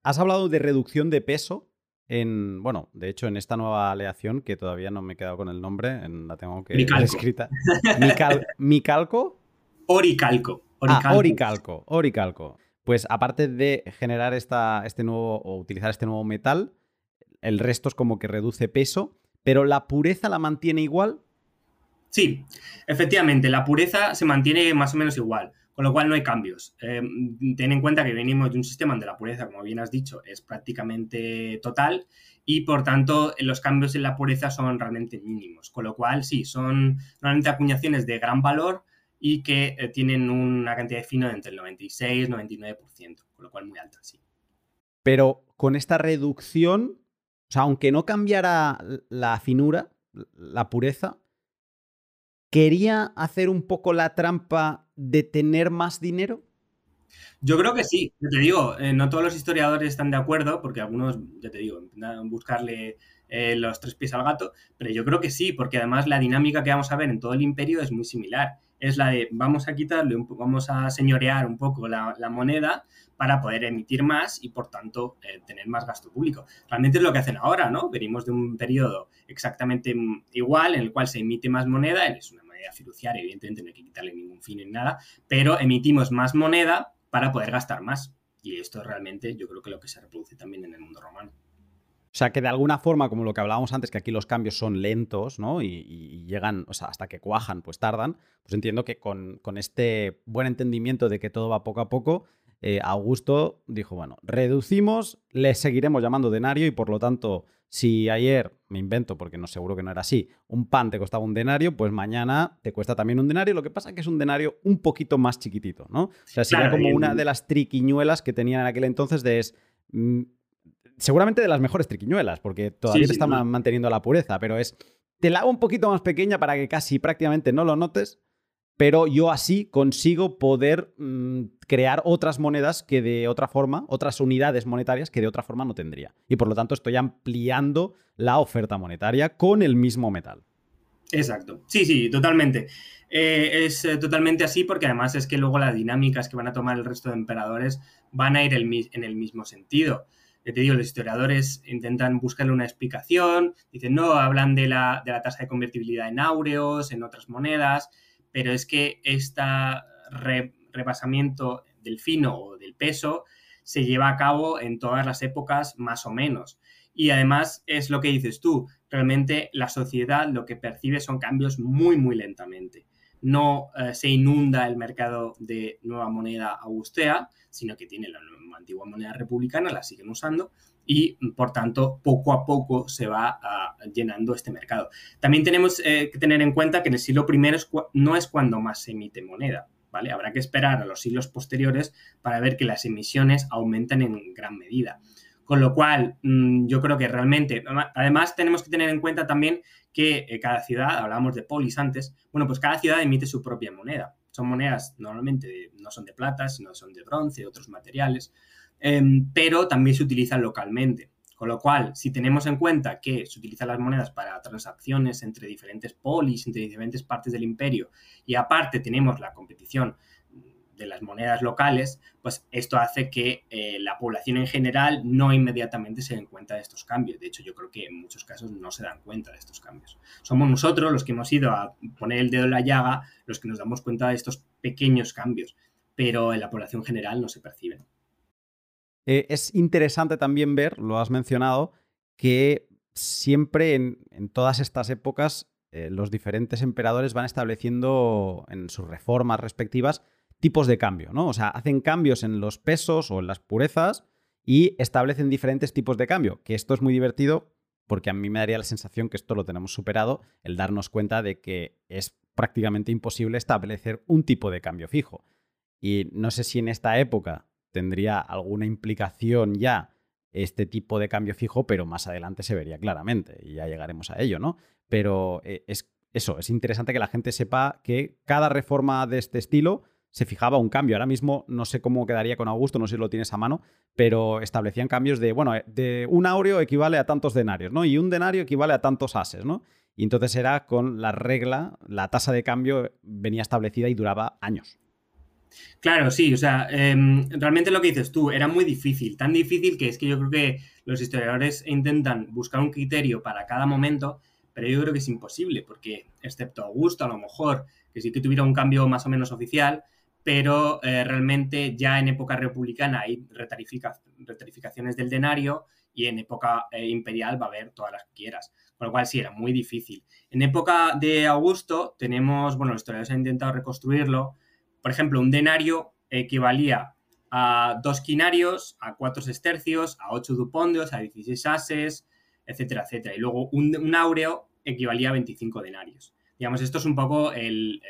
Has hablado de reducción de peso en, bueno, de hecho en esta nueva aleación, que todavía no me he quedado con el nombre, la tengo que Micalco. escrita. ¿Micalco? Oricalco. Ah, oricalco, oricalco. Pues aparte de generar esta, este nuevo o utilizar este nuevo metal, el resto es como que reduce peso, pero la pureza la mantiene igual. Sí, efectivamente, la pureza se mantiene más o menos igual, con lo cual no hay cambios. Eh, ten en cuenta que venimos de un sistema donde la pureza, como bien has dicho, es prácticamente total y por tanto los cambios en la pureza son realmente mínimos, con lo cual sí, son normalmente acuñaciones de gran valor y que eh, tienen una cantidad de fino de entre el 96 y 99%, con lo cual muy alta, sí. Pero con esta reducción, o sea, aunque no cambiara la finura, la pureza, ¿quería hacer un poco la trampa de tener más dinero? Yo creo que sí, ya te digo, eh, no todos los historiadores están de acuerdo, porque algunos, ya te digo, buscarle eh, los tres pies al gato, pero yo creo que sí, porque además la dinámica que vamos a ver en todo el imperio es muy similar. Es la de vamos a quitarle, un, vamos a señorear un poco la, moneda para poder emitir más y por tanto eh, tener más gasto público. Realmente es lo que hacen ahora, ¿no? Venimos de un periodo exactamente igual en el cual se emite más moneda, es una moneda fiduciaria, evidentemente no hay que quitarle ningún fin en nada, pero emitimos más moneda para poder gastar más. Y esto realmente yo creo que lo que se reproduce también en el mundo romano. O sea, que de alguna forma, como lo que hablábamos antes, que aquí los cambios son lentos, ¿no? Y, llegan, o sea, hasta que cuajan, pues tardan. Pues entiendo que con, este buen entendimiento de que todo va poco a poco, eh, Augusto dijo, bueno, reducimos, le seguiremos llamando denario y por lo tanto, si ayer, me invento, porque no seguro que no era así, un pan te costaba un denario, pues mañana te cuesta también un denario. Lo que pasa es que es un denario un poquito más chiquitito, ¿no? O sea, sería como una de las triquiñuelas que tenían en aquel entonces de es mm, seguramente de las mejores triquiñuelas, porque todavía te está manteniendo la pureza, pero es, te la hago un poquito más pequeña para que casi prácticamente no lo notes, pero yo así consigo poder mm, crear otras monedas que de otra forma, otras unidades monetarias que de otra forma no tendría. Y por lo tanto estoy ampliando la oferta monetaria con el mismo metal. Exacto. Sí, sí, totalmente. Eh, es eh, totalmente así porque además es que luego las dinámicas que van a tomar el resto de emperadores van a ir en el mismo sentido te digo, los historiadores intentan buscarle una explicación, dicen, no, hablan de la, tasa de convertibilidad en áureos, en otras monedas, pero es que este repasamiento del fino o del peso se lleva a cabo en todas las épocas más o menos. Y además es lo que dices tú, realmente la sociedad lo que percibe son cambios muy, muy lentamente. No eh, se inunda el mercado de nueva moneda augustea, sino que tiene la antigua moneda republicana, la siguen usando y por tanto poco a poco se va ah, llenando este mercado. También tenemos eh, que tener en cuenta que en el siglo I no es cuando más se emite moneda. ¿Vale? Habrá que esperar a los siglos posteriores para ver que las emisiones aumentan en gran medida. Con lo cual, mm, yo creo que realmente, además tenemos que tener en cuenta también que eh, cada ciudad, hablábamos de polis antes, bueno, pues cada ciudad emite su propia moneda. Son monedas normalmente no son de plata, sino son de bronce, otros materiales, em, pero también se utilizan localmente. Con lo cual, si tenemos en cuenta que se utilizan las monedas para transacciones entre diferentes polis, entre diferentes partes del imperio, y aparte tenemos la competición de las monedas locales, pues esto hace que eh, la población en general no inmediatamente se den cuenta de estos cambios. De hecho, yo creo que en muchos casos no se dan cuenta de estos cambios. Somos nosotros los que hemos ido a poner el dedo en la llaga, los que nos damos cuenta de estos pequeños cambios, pero en la población general no se perciben. Eh, es interesante también ver, lo has mencionado, que siempre en, todas estas épocas eh, los diferentes emperadores van estableciendo en sus reformas respectivas tipos de cambio, ¿no? O sea, hacen cambios en los pesos o en las purezas y establecen diferentes tipos de cambio, que esto es muy divertido porque a mí me daría la sensación que esto lo tenemos superado, el darnos cuenta de que es prácticamente imposible establecer un tipo de cambio fijo. Y no sé si en esta época tendría alguna implicación ya este tipo de cambio fijo, pero más adelante se vería claramente y ya llegaremos a ello, ¿no? Pero eh, es eso, es interesante que la gente sepa que cada reforma de este estilo se fijaba un cambio. Ahora mismo no sé cómo quedaría con Augusto, no sé si lo tienes a mano, pero establecían cambios de, bueno, de un aureo equivale a tantos denarios, ¿no? Y un denario equivale a tantos ases, ¿no? Y entonces era con la regla, la tasa de cambio venía establecida y duraba años. Claro, sí, o sea, em, realmente lo que dices tú era muy difícil, tan difícil que es que yo creo que los historiadores intentan buscar un criterio para cada momento, pero yo creo que es imposible, porque excepto Augusto, a lo mejor, que sí que tuviera un cambio más o menos oficial, pero eh, realmente ya en época republicana hay retarificaciones del denario y en época eh, imperial va a haber todas las que quieras. Con lo cual sí, era muy difícil. En época de Augusto tenemos, bueno, los historiadores han intentado reconstruirlo. Por ejemplo, un denario equivalía a dos quinarios, a cuatro sestercios, a ocho dupondios, a 16 ases, etcétera, etcétera. Y luego un, áureo equivalía a 25 denarios. Digamos, esto es un poco el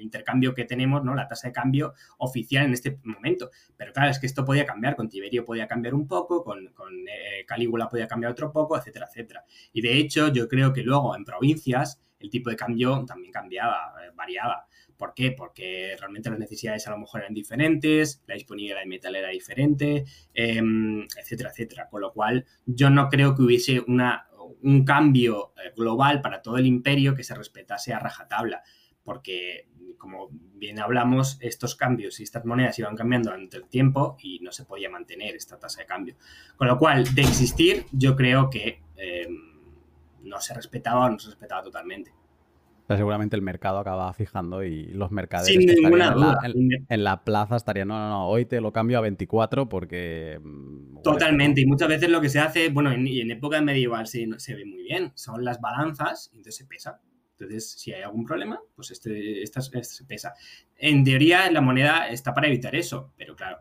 intercambio que tenemos, ¿no? La tasa de cambio oficial en este momento. Pero claro, es que esto podía cambiar, con Tiberio podía cambiar un poco, con, eh, Calígula podía cambiar otro poco, etcétera, etcétera. Y de hecho, yo creo que luego en provincias el tipo de cambio también cambiaba, eh, variaba. ¿Por qué? Porque realmente las necesidades a lo mejor eran diferentes, la disponibilidad de metal era diferente, em, etcétera, etcétera. Con lo cual, yo no creo que hubiese una, un cambio eh, global para todo el imperio que se respetase a rajatabla, porque como bien hablamos, estos cambios y estas monedas iban cambiando durante el tiempo y no se podía mantener esta tasa de cambio. Con lo cual, de existir, yo creo que eh, no se respetaba o no se respetaba totalmente. Seguramente el mercado acaba fijando y los mercaderes en, la, en, la, plaza estarían, no, no, no, hoy te lo cambio a 24 porque... Mm, Totalmente, y muchas veces lo que se hace, bueno, en, en época medieval se, se ve muy bien, son las balanzas, entonces se pesa entonces, si hay algún problema, pues este, esta, se pesa. En teoría, la moneda está para evitar eso, pero claro,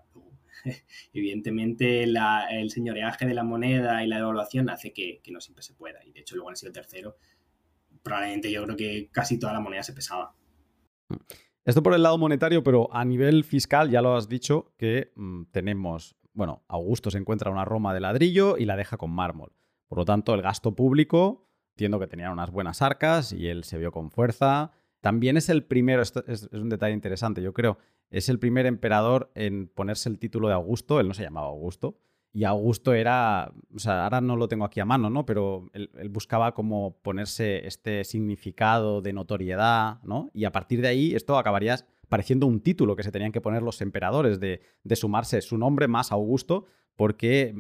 evidentemente el señoreaje de la moneda y la devaluación hace que, no siempre se pueda. Y de hecho, luego han sido el tercero. Probablemente yo creo que casi toda la moneda se pesaba. Esto por el lado monetario, pero a nivel fiscal ya lo has dicho que mm, tenemos, bueno, Augusto se encuentra una Roma de ladrillo y la deja con mármol. Por lo tanto, el gasto público Entiendo que tenían unas buenas arcas y él se vio con fuerza. También es el primero, es, un detalle interesante, yo creo, es el primer emperador en ponerse el título de Augusto, él no se llamaba Augusto, y Augusto era, o sea, ahora no lo tengo aquí a mano, ¿no? Pero él, buscaba como ponerse este significado de notoriedad, ¿no? Y a partir de ahí esto acabaría pareciendo un título que se tenían que poner los emperadores de, sumarse su nombre más Augusto, porque,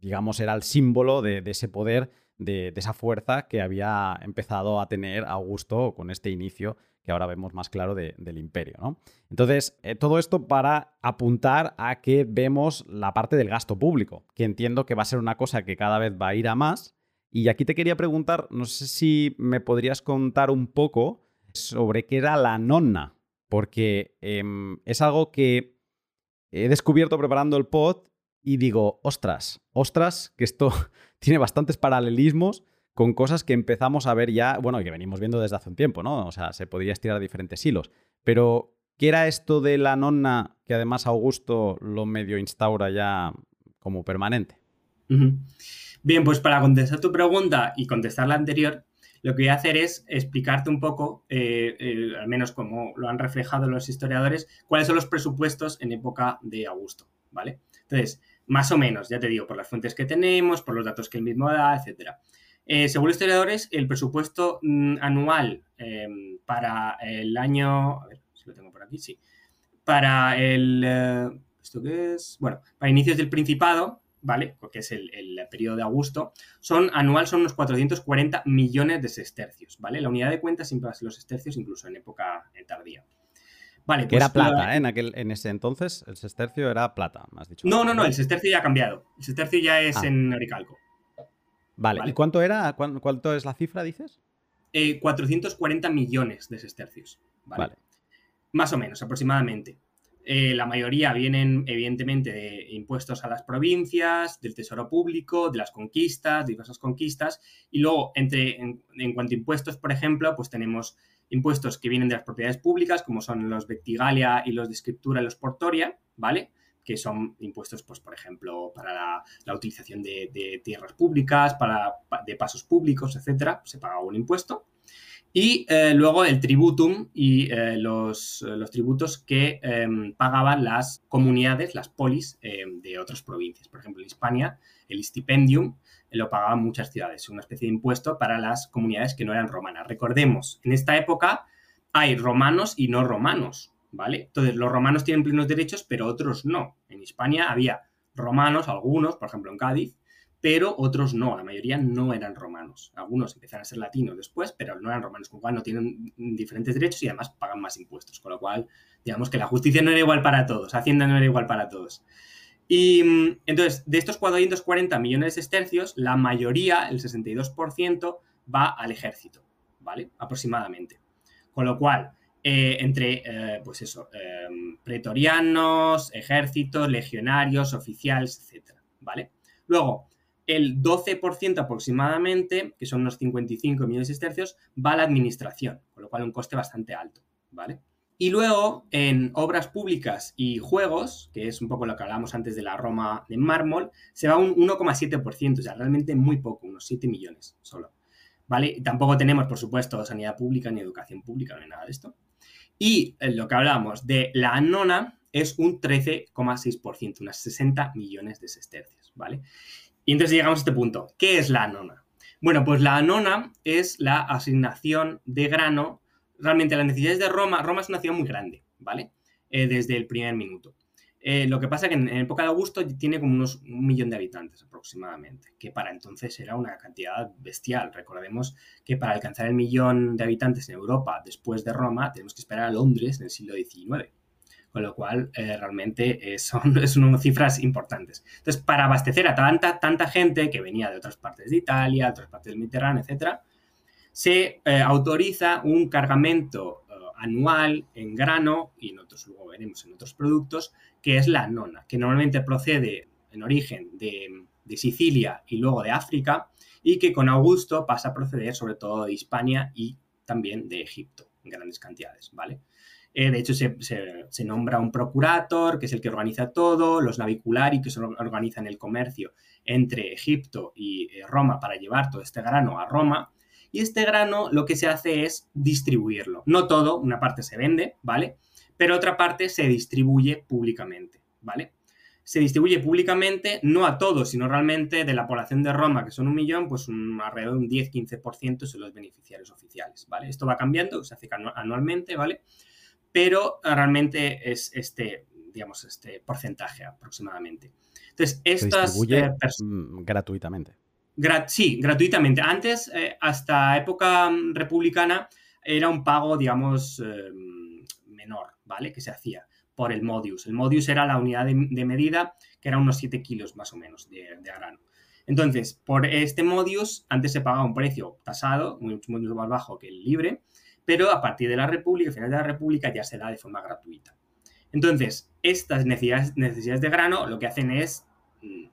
digamos, era el símbolo de ese poder de, esa fuerza que había empezado a tener Augusto con este inicio que ahora vemos más claro del imperio. ¿no? Entonces, eh, todo esto para apuntar a que vemos la parte del gasto público, que entiendo que va a ser una cosa que cada vez va a ir a más. Y aquí te quería preguntar, no sé si me podrías contar un poco sobre qué era la nonna, porque em, es algo que he descubierto preparando el pod y digo, ostras, ostras, que esto tiene bastantes paralelismos con cosas que empezamos a ver ya, bueno, y que venimos viendo desde hace un tiempo, ¿no? O sea, se podría estirar diferentes hilos. Pero, ¿qué era esto de la nonna que además Augusto lo medio instaura ya como permanente? Bien, pues para contestar tu pregunta y contestar la anterior, lo que voy a hacer es explicarte un poco, eh, eh, al menos como lo han reflejado los historiadores, cuáles son los presupuestos en época de Augusto, ¿vale? Entonces, más o menos, ya te digo, por las fuentes que tenemos, por los datos que él mismo da, etc. Eh, según los historiadores, el presupuesto mm, anual em, para el año. A ver si lo tengo por aquí, sí. Para el. Eh, ¿Esto qué es? Bueno, para inicios del Principado, ¿vale? Porque es el, periodo de Augusto, son anual son unos 440 millones de sestercios, ¿vale? La unidad de cuenta siempre va a ser los sestercios, incluso en época tardía. Vale, que era pues plata, ¿eh? En, aquel, en ese entonces el sestercio era plata, me has dicho. No, no, no, el sestercio ya ha cambiado. El sestercio ya es ah. en oricalco. Vale. ¿y cuánto era? ¿Cuánto es la cifra, dices? 440 eh, millones de sestercios. ¿vale? Más o menos, aproximadamente. Eh, la mayoría vienen, evidentemente, de impuestos a las provincias, del tesoro público, de las conquistas, diversas conquistas. Y luego, entre, en, en cuanto a impuestos, por ejemplo, pues tenemos impuestos que vienen de las propiedades públicas, como son los Vectigalia y los de escritura y los Portoria, ¿vale? Que son impuestos, pues, por ejemplo, para la, utilización de, tierras públicas, para, de pasos públicos, etcétera, se paga un impuesto. Y eh, luego el tributum y eh, los, tributos que em, pagaban las comunidades, las polis em, de otras provincias. Por ejemplo, en Hispania, el stipendium lo pagaban muchas ciudades, una especie de impuesto para las comunidades que no eran romanas. Recordemos, en esta época hay romanos y no romanos, ¿vale? Entonces, los romanos tienen plenos derechos, pero otros no. En Hispania había romanos, algunos, por ejemplo en Cádiz, pero otros no, la mayoría no eran romanos. Algunos empezaron a ser latinos después, pero no eran romanos, con lo cual no tienen diferentes derechos y además pagan más impuestos, con lo cual, digamos que la justicia no era igual para todos, Hacienda no era igual para todos. Y mm, entonces, de estos 440 millones de estercios, la mayoría, el 62%, va al ejército, ¿vale? Aproximadamente. Con lo cual, eh, entre, eh, pues eso, em, pretorianos, ejércitos, legionarios, oficiales, etc. ¿Vale? Luego, el 12% aproximadamente, que son unos 55 millones de tercios, va a la administración, con lo cual un coste bastante alto, ¿vale? Y luego, en obras públicas y juegos, que es un poco lo que hablábamos antes de la Roma de mármol, se va un 1,7%, o sea, realmente muy poco, unos 7 millones solo, ¿vale? tampoco tenemos, por supuesto, sanidad pública ni educación pública, no hay nada de esto. Y en lo que hablamos de la nona es un 13,6%, unas 60 millones de sestercios, ¿vale? Y entonces llegamos a este punto. ¿Qué es la nona? Bueno, pues la nona es la asignación de grano. Realmente las necesidades de Roma, Roma es una ciudad muy grande, ¿vale? Eh, desde el primer minuto. Eh, lo que pasa es que en, época de Augusto tiene como unos un millón de habitantes aproximadamente, que para entonces era una cantidad bestial. Recordemos que para alcanzar el millón de habitantes en Europa después de Roma tenemos que esperar a Londres en el siglo XIX. Con lo cual, eh, realmente son, son cifras importantes. Entonces, para abastecer a tanta, tanta gente que venía de otras partes de Italia, otras partes del Mediterráneo, etc., se eh, autoriza un cargamento anual en grano y en otros, luego veremos en otros productos, que es la nona, que normalmente procede en origen de, Sicilia y luego de África y que con Augusto pasa a proceder sobre todo de Hispania y también de Egipto en grandes cantidades, ¿vale? Eh, de hecho, se, nombra un procurator, que es el que organiza todo, los naviculari, que son, organizan el comercio entre Egipto y eh, Roma para llevar todo este grano a Roma, y este grano lo que se hace es distribuirlo. No todo, una parte se vende, ¿vale? Pero otra parte se distribuye públicamente, ¿vale? Se distribuye públicamente no a todos, sino realmente de la población de Roma, que son un millón, pues un, alrededor de un 10-15% son los beneficiarios oficiales, ¿vale? Esto va cambiando, se hace anualmente, ¿vale? Pero realmente es este, digamos, este porcentaje aproximadamente. Entonces, estas... Se distribuye eh, mm, sí, gratuitamente. Antes, eh, hasta época mm, republicana, era un pago, digamos, em, menor, ¿vale? Que se hacía por el modius. El modius era la unidad de, medida, que era unos 7 kilos más o menos de, de, grano. Entonces, por este modius, antes se pagaba un precio tasado, mucho, más bajo que el libre, pero a partir de la República, final de la República, ya se da de forma gratuita. Entonces, estas necesidades, necesidades de grano lo que hacen es mm,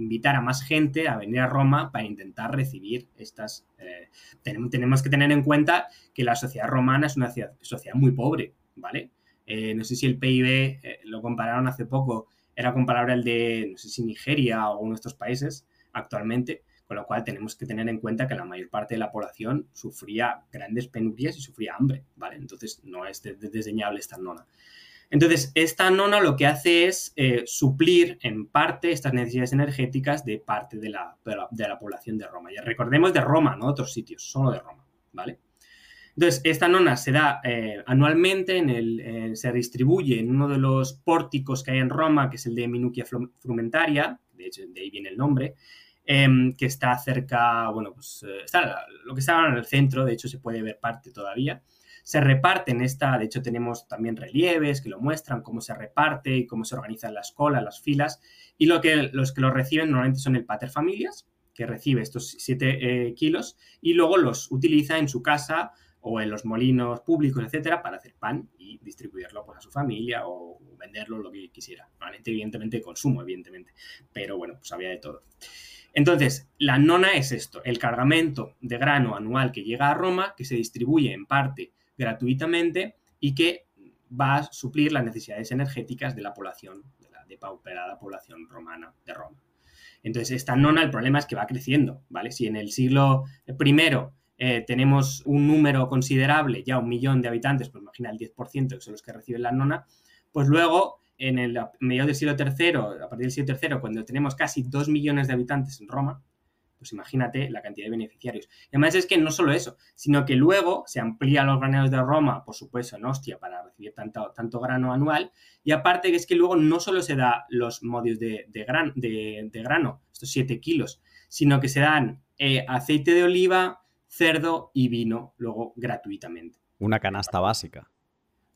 invitar a más gente a venir a Roma para intentar recibir estas... Eh, tenemos, que tener en cuenta que la sociedad romana es una sociedad, muy pobre, ¿vale? Eh, no sé si el PIB, eh, lo compararon hace poco, era comparable al de, no sé si Nigeria o uno de estos países actualmente, con lo cual tenemos que tener en cuenta que la mayor parte de la población sufría grandes penurias y sufría hambre, ¿vale? Entonces no es desdeñable esta nona. Entonces, esta nona lo que hace es eh, suplir en parte estas necesidades energéticas de parte de la, de la, población de Roma. Ya recordemos de Roma, no de otros sitios, solo de Roma, ¿vale? Entonces, esta nona se da eh, anualmente, en el, eh, se distribuye en uno de los pórticos que hay en Roma, que es el de Minucia Frumentaria, de hecho, de ahí viene el nombre, em, que está cerca, bueno, pues está lo que estaba en el centro, de hecho se puede ver parte todavía, se reparten esta, de hecho tenemos también relieves que lo muestran, cómo se reparte y cómo se organizan las colas, las filas, y lo que, los que lo reciben normalmente son el pater familias, que recibe estos 7 eh, kilos, y luego los utiliza en su casa o en los molinos públicos, etcétera, para hacer pan y distribuirlo pues, a su familia o venderlo lo que quisiera. Normalmente, evidentemente, consumo, evidentemente, pero bueno, pues había de todo. Entonces, la nona es esto, el cargamento de grano anual que llega a Roma, que se distribuye en parte gratuitamente y que va a suplir las necesidades energéticas de la población, de la depauperada población romana de Roma. Entonces, esta nona, el problema es que va creciendo, ¿vale? Si en el siglo I eh, tenemos un número considerable, ya un millón de habitantes, pues imagina el 10% que son los que reciben la nona, pues luego en el medio del siglo III, a partir del siglo III, cuando tenemos casi dos millones de habitantes en Roma, Pues imagínate la cantidad de beneficiarios. Y además es que no solo eso, sino que luego se amplía los graneros de Roma, por supuesto, en hostia, para recibir tanto, tanto grano anual. Y aparte que es que luego no solo se da los modios de, gran, de, grano, estos 7 kilos, sino que se dan eh, aceite de oliva, cerdo y vino luego gratuitamente. Una canasta básica.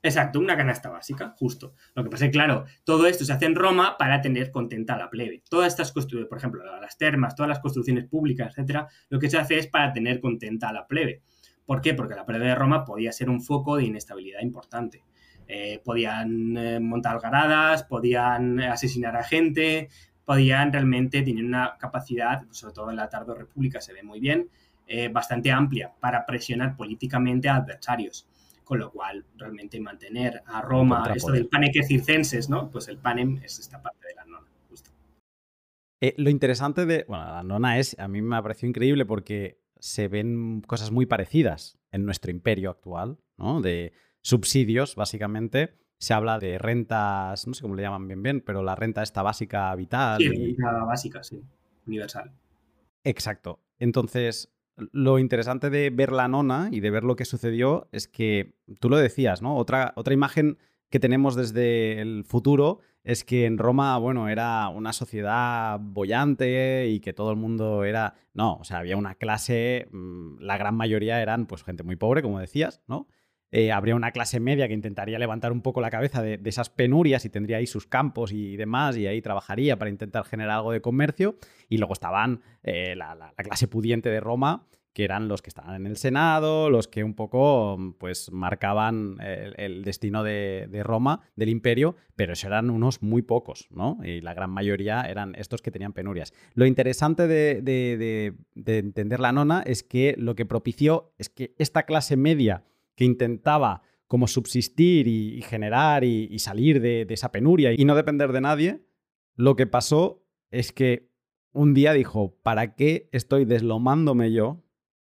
Exacto, una canasta básica, justo. Lo que pasa es que, claro, todo esto se hace en Roma para tener contenta a la plebe. Todas estas construcciones, por ejemplo, las termas, todas las construcciones públicas, etcétera, lo que se hace es para tener contenta a la plebe. ¿Por qué? Porque la plebe de Roma podía ser un foco de inestabilidad importante. Eh, podían eh, montar algaradas, podían asesinar a gente, podían realmente tener una capacidad, sobre todo en la Tardo República se ve muy bien, eh, bastante amplia para presionar políticamente a adversarios con lo cual realmente mantener a Roma, esto del panem circenses, ¿no? Pues el panem es esta parte de la nona, justo. Eh, lo interesante de, bueno, la nona es, a mí me ha parecido increíble porque se ven cosas muy parecidas en nuestro imperio actual, ¿no? De subsidios, básicamente. Se habla de rentas, no sé cómo le llaman bien bien, pero la renta esta básica vital. Sí, renta básica, sí, universal. Exacto. Entonces, lo interesante de ver la nona y de ver lo que sucedió es que tú lo decías, ¿no? Otra, otra imagen que tenemos desde el futuro es que en Roma, bueno, era una sociedad bollante y que todo el mundo era. No, o sea, había una clase, mm, la gran mayoría eran, pues, gente muy pobre, como decías, ¿no? Eh, habría una clase media que intentaría levantar un poco la cabeza de, esas penurias y tendría ahí sus campos y demás, y ahí trabajaría para intentar generar algo de comercio. Y luego estaban eh, la, clase pudiente de Roma, que eran los que estaban en el Senado, los que un poco pues marcaban el, destino de, Roma, del imperio, pero eso eran unos muy pocos, ¿no? Y la gran mayoría eran estos que tenían penurias. Lo interesante de, de entender la nona es que lo que propició es que esta clase media que intentaba como subsistir y, generar y, salir de, esa penuria y no depender de nadie, lo que pasó es que un día dijo, ¿para qué estoy deslomándome yo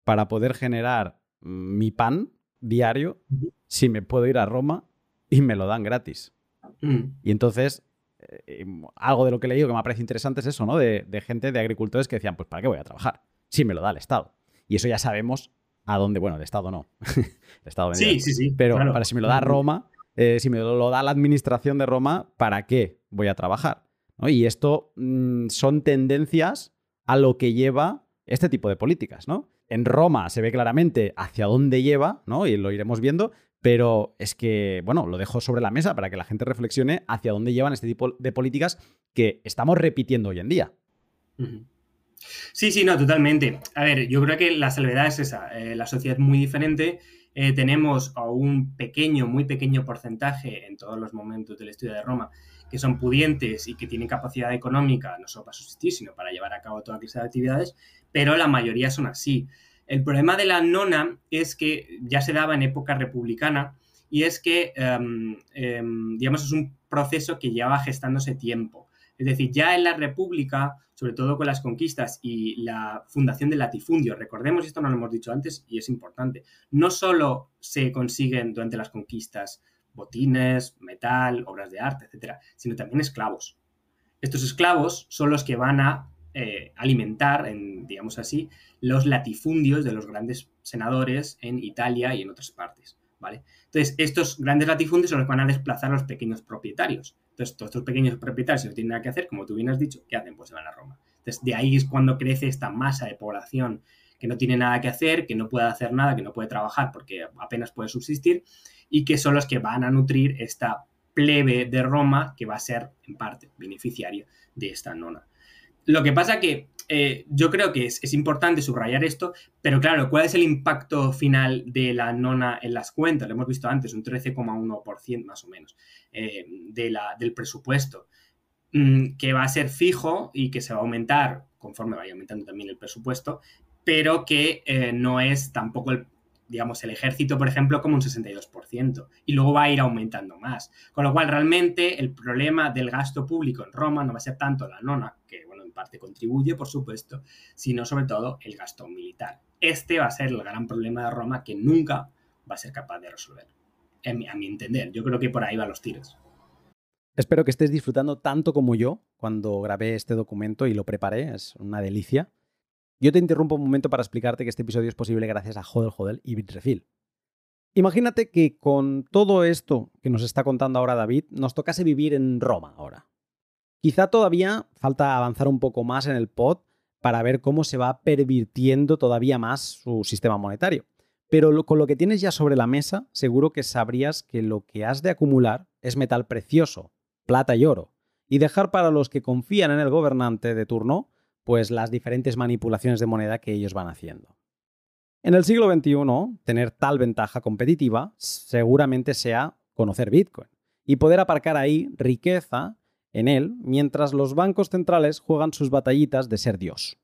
para poder generar mi pan diario si me puedo ir a Roma y me lo dan gratis? Mm. Y entonces, eh, algo de lo que he leído que me parece interesante es eso, ¿no? De, de gente, de agricultores que decían, pues ¿para qué voy a trabajar? Si me lo da el Estado. Y eso ya sabemos a dónde, bueno, el Estado no. el Estado sí, sí, sí. Pero para si me lo da Roma, eh, si me lo da la administración de Roma, ¿para qué voy a trabajar? Y esto mm, son tendencias a lo que lleva este tipo de políticas, ¿no? En Roma se ve claramente hacia dónde lleva, ¿no? Y lo iremos viendo, pero es que, bueno, lo dejo sobre la mesa para que la gente reflexione hacia dónde llevan este tipo de políticas que estamos repitiendo hoy en día. Sí, sí, no, totalmente. A ver, yo creo que la salvedad es esa. Eh, la sociedad es muy diferente. Eh, tenemos a un pequeño, muy pequeño porcentaje en todos los momentos del estudio de Roma que son pudientes y que tienen capacidad económica, no solo para subsistir, sino para llevar a cabo toda clase de actividades, pero la mayoría son así. El problema de la nona es que ya se daba en época republicana y es que, em, digamos, es un proceso que lleva gestándose tiempo. Es decir, ya en la República sobre todo con las conquistas y la fundación del latifundio. Recordemos, esto no lo hemos dicho antes y es importante, no solo se consiguen durante las conquistas botines, metal, obras de arte, etcétera, sino también esclavos. Estos esclavos son los que van a eh, alimentar, en, digamos así, los latifundios de los grandes senadores en Italia y en otras partes. ¿vale? Entonces, estos grandes latifundios son los que van a desplazar a los pequeños propietarios. Entonces, todos estos pequeños propietarios, no tienen nada que hacer, como tú bien has dicho, ¿qué hacen? Pues se van a Roma. Entonces, de ahí es cuando crece esta masa de población que no tiene nada que hacer, que no puede hacer nada, que no puede trabajar porque apenas puede subsistir y que son los que van a nutrir esta plebe de Roma que va a ser en parte beneficiaria de esta nona. Lo que pasa que eh, yo creo que es, importante subrayar esto, pero claro, ¿cuál es el impacto final de la nona en las cuentas? Lo hemos visto antes, un 13,1% más o menos eh, del presupuesto, mm, que va a ser fijo y que se va a aumentar conforme vaya aumentando también el presupuesto, pero que eh, no es tampoco el, digamos, el ejército, por ejemplo, como un 62%, y luego va a ir aumentando más. Con lo cual, realmente, el problema del gasto público en Roma no va a ser tanto la nona, que, parte contribuye, por supuesto, sino sobre todo el gasto militar. Este va a ser el gran problema de Roma que nunca va a ser capaz de resolver, a mi entender. Yo creo que por ahí van los tiros. Espero que estés disfrutando tanto como yo cuando grabé este documento y lo preparé, es una delicia. Yo te interrumpo un momento para explicarte que este episodio es posible gracias a Hodel Hodel y Bitrefill. Imagínate que con todo esto que nos está contando ahora David, nos tocase vivir en Roma ahora. Quizá todavía falta avanzar un poco más en el pod para ver cómo se va pervirtiendo todavía más su sistema monetario. Pero con lo que tienes ya sobre la mesa, seguro que sabrías que lo que has de acumular es metal precioso, plata y oro, y dejar para los que confían en el gobernante de turno, pues las diferentes manipulaciones de moneda que ellos van haciendo. En el siglo XXI, tener tal ventaja competitiva seguramente sea conocer Bitcoin y poder aparcar ahí riqueza en él mientras los bancos centrales juegan sus batallitas de ser Dios.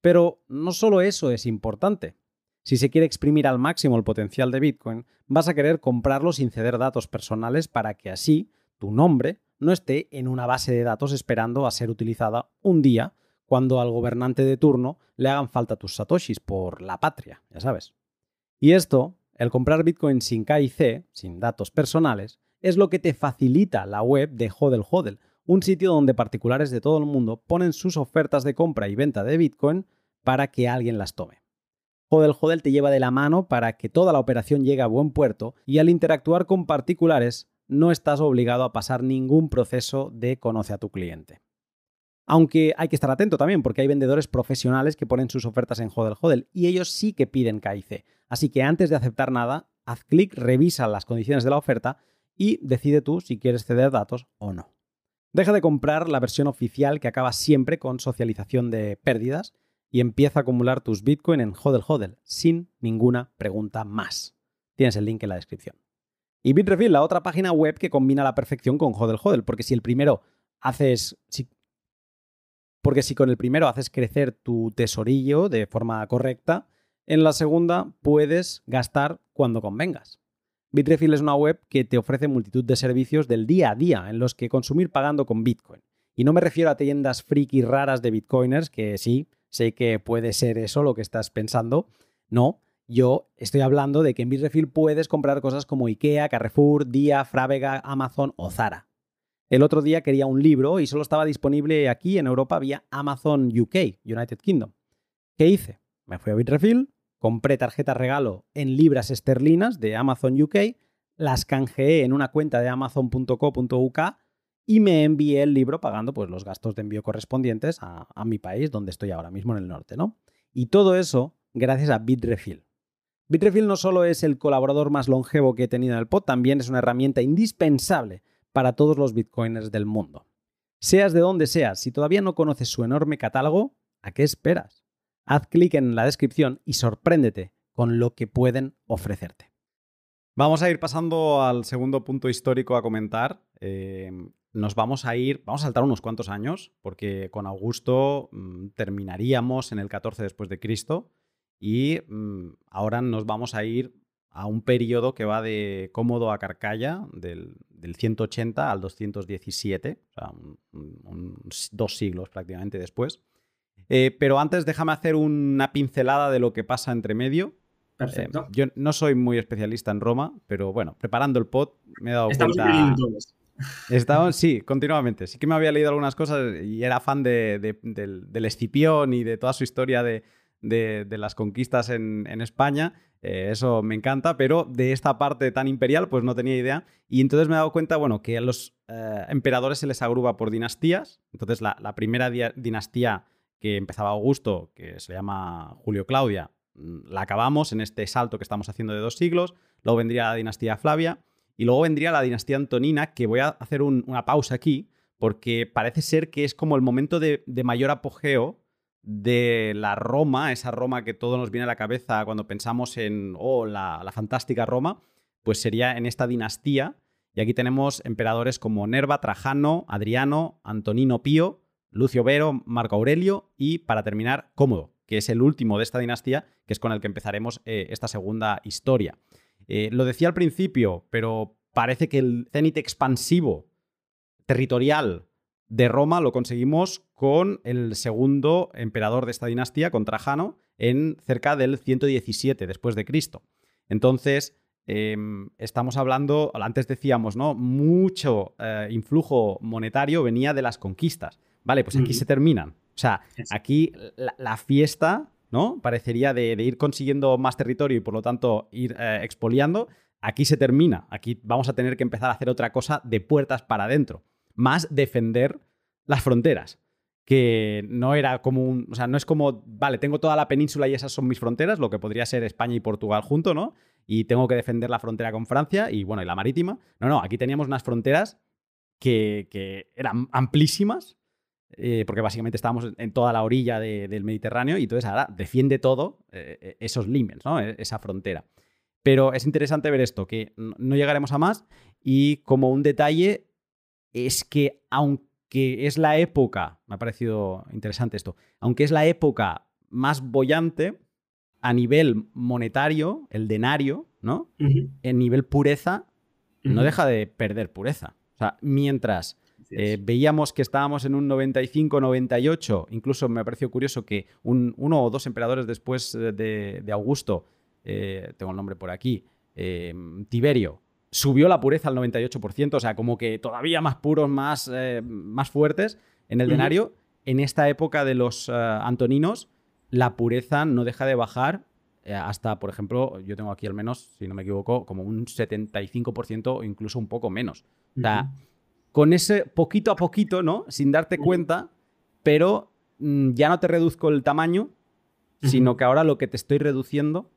Pero no solo eso es importante. Si se quiere exprimir al máximo el potencial de Bitcoin, vas a querer comprarlo sin ceder datos personales para que así tu nombre no esté en una base de datos esperando a ser utilizada un día cuando al gobernante de turno le hagan falta tus satoshis por la patria, ya sabes. Y esto, el comprar Bitcoin sin KIC, sin datos personales, es lo que te facilita la web de Hodel Hodel, un sitio donde particulares de todo el mundo ponen sus ofertas de compra y venta de Bitcoin para que alguien las tome. Hodel Hodel te lleva de la mano para que toda la operación llegue a buen puerto y al interactuar con particulares no estás obligado a pasar ningún proceso de conoce a tu cliente. Aunque hay que estar atento también porque hay vendedores profesionales que ponen sus ofertas en Hodel Hodel y ellos sí que piden KIC. Así que antes de aceptar nada, haz clic, revisa las condiciones de la oferta y decide tú si quieres ceder datos o no. Deja de comprar la versión oficial que acaba siempre con socialización de pérdidas y empieza a acumular tus Bitcoin en Hodel Hodel sin ninguna pregunta más. Tienes el link en la descripción. Y Bitrefill, la otra página web que combina la perfección con Hodel Hodel, porque si el primero haces. porque si con el primero haces crecer tu tesorillo de forma correcta, en la segunda puedes gastar cuando convengas. Bitrefill es una web que te ofrece multitud de servicios del día a día en los que consumir pagando con Bitcoin. Y no me refiero a tiendas friki raras de Bitcoiners, que sí, sé que puede ser eso lo que estás pensando. No, yo estoy hablando de que en Bitrefill puedes comprar cosas como IKEA, Carrefour, Dia, Frávega, Amazon o Zara. El otro día quería un libro y solo estaba disponible aquí en Europa vía Amazon UK, United Kingdom. ¿Qué hice? Me fui a Bitrefill, compré tarjeta regalo en libras esterlinas de Amazon UK, las canjeé en una cuenta de amazon.co.uk y me envié el libro pagando pues, los gastos de envío correspondientes a, a, mi país, donde estoy ahora mismo en el norte, ¿no? Y todo eso gracias a Bitrefill. Bitrefill no solo es el colaborador más longevo que he tenido en el pod, también es una herramienta indispensable para todos los bitcoiners del mundo. Seas de donde seas, si todavía no conoces su enorme catálogo, ¿a qué esperas? Haz clic en la descripción y sorpréndete con lo que pueden ofrecerte. Vamos a ir pasando al segundo punto histórico a comentar. Eh, nos vamos a ir, vamos a saltar unos cuantos años, porque con Augusto mm, terminaríamos en el 14 después de Cristo y mm, ahora nos vamos a ir a un periodo que va de Cómodo a Carcalla, del, 180 al 217, o sea, dos siglos prácticamente después. Eh, pero antes déjame hacer una pincelada de lo que pasa entre medio. Perfecto. Eh, yo no soy muy especialista en Roma, pero bueno, preparando el pod me he dado Estamos cuenta. Estamos, sí, continuamente. Sí que me había leído algunas cosas y era fan del, del, Escipión y de toda su historia de, las conquistas en, España. Eh, eso me encanta, pero de esta parte tan imperial, pues no tenía idea. Y entonces me he dado cuenta, bueno, que a los emperadores se les agrupa por dinastías. Entonces, la, la primera dinastía que empezaba Augusto, que se llama Julio Claudia, mm, la acabamos en este salto que estamos haciendo de dos siglos, luego vendría la dinastía Flavia y luego vendría la dinastía Antonina, que voy a hacer una pausa aquí, porque parece ser que es como el momento de, mayor apogeo de la Roma, esa Roma que todo nos viene a la cabeza cuando pensamos en, oh, la, la fantástica Roma, pues sería en esta dinastía. Y aquí tenemos emperadores como Nerva, Trajano, Adriano, Antonino Pío, Lucio Vero, Marco Aurelio y, para terminar, Cómodo, que es el último de esta dinastía, que es con el que empezaremos eh, esta segunda historia. Eh, lo decía al principio, pero parece que el cenit expansivo territorial de Roma lo conseguimos con el segundo emperador de esta dinastía, con Trajano, en cerca del 117 después de Cristo. Entonces, em, estamos hablando, antes decíamos, ¿no? Mucho eh, influjo monetario venía de las conquistas. Vale, pues aquí se terminan. O sea, aquí la, fiesta, ¿no? Parecería de, ir consiguiendo más territorio y por lo tanto ir eh, expoliando. Aquí se termina. Aquí vamos a tener que empezar a hacer otra cosa de puertas para adentro. Más defender las fronteras. Que no era como un. O sea, no es como. Vale, tengo toda la península y esas son mis fronteras, lo que podría ser España y Portugal junto, ¿no? Y tengo que defender la frontera con Francia y, bueno, y la marítima. No, no, aquí teníamos unas fronteras que, eran amplísimas, eh, porque básicamente estábamos en toda la orilla del Mediterráneo y entonces ahora defiende todo eh, eh, esos límites, ¿no? E, esa frontera. Pero es interesante ver esto, que no llegaremos a más y como un detalle es que aunque es la época, me ha parecido interesante esto, aunque es la época más bollante a nivel monetario, el denario, ¿no? En nivel pureza, no deja de perder pureza. O sea, mientras eh, veíamos que estábamos en un 95-98, incluso me pareció curioso que uno o dos emperadores después de, Augusto, eh, tengo el nombre por aquí, eh, Tiberio, subió la pureza al 98%, o sea, como que todavía más puros, más, más fuertes en el denario. En esta época de los antoninos, la pureza no deja de bajar hasta, por ejemplo, yo tengo aquí al menos, si no me equivoco, como un 75% o incluso un poco menos. O sea, con ese poquito a poquito, ¿no? Sin darte cuenta, pero mm, ya no te reduzco el tamaño, sino que ahora lo que te estoy reduciendo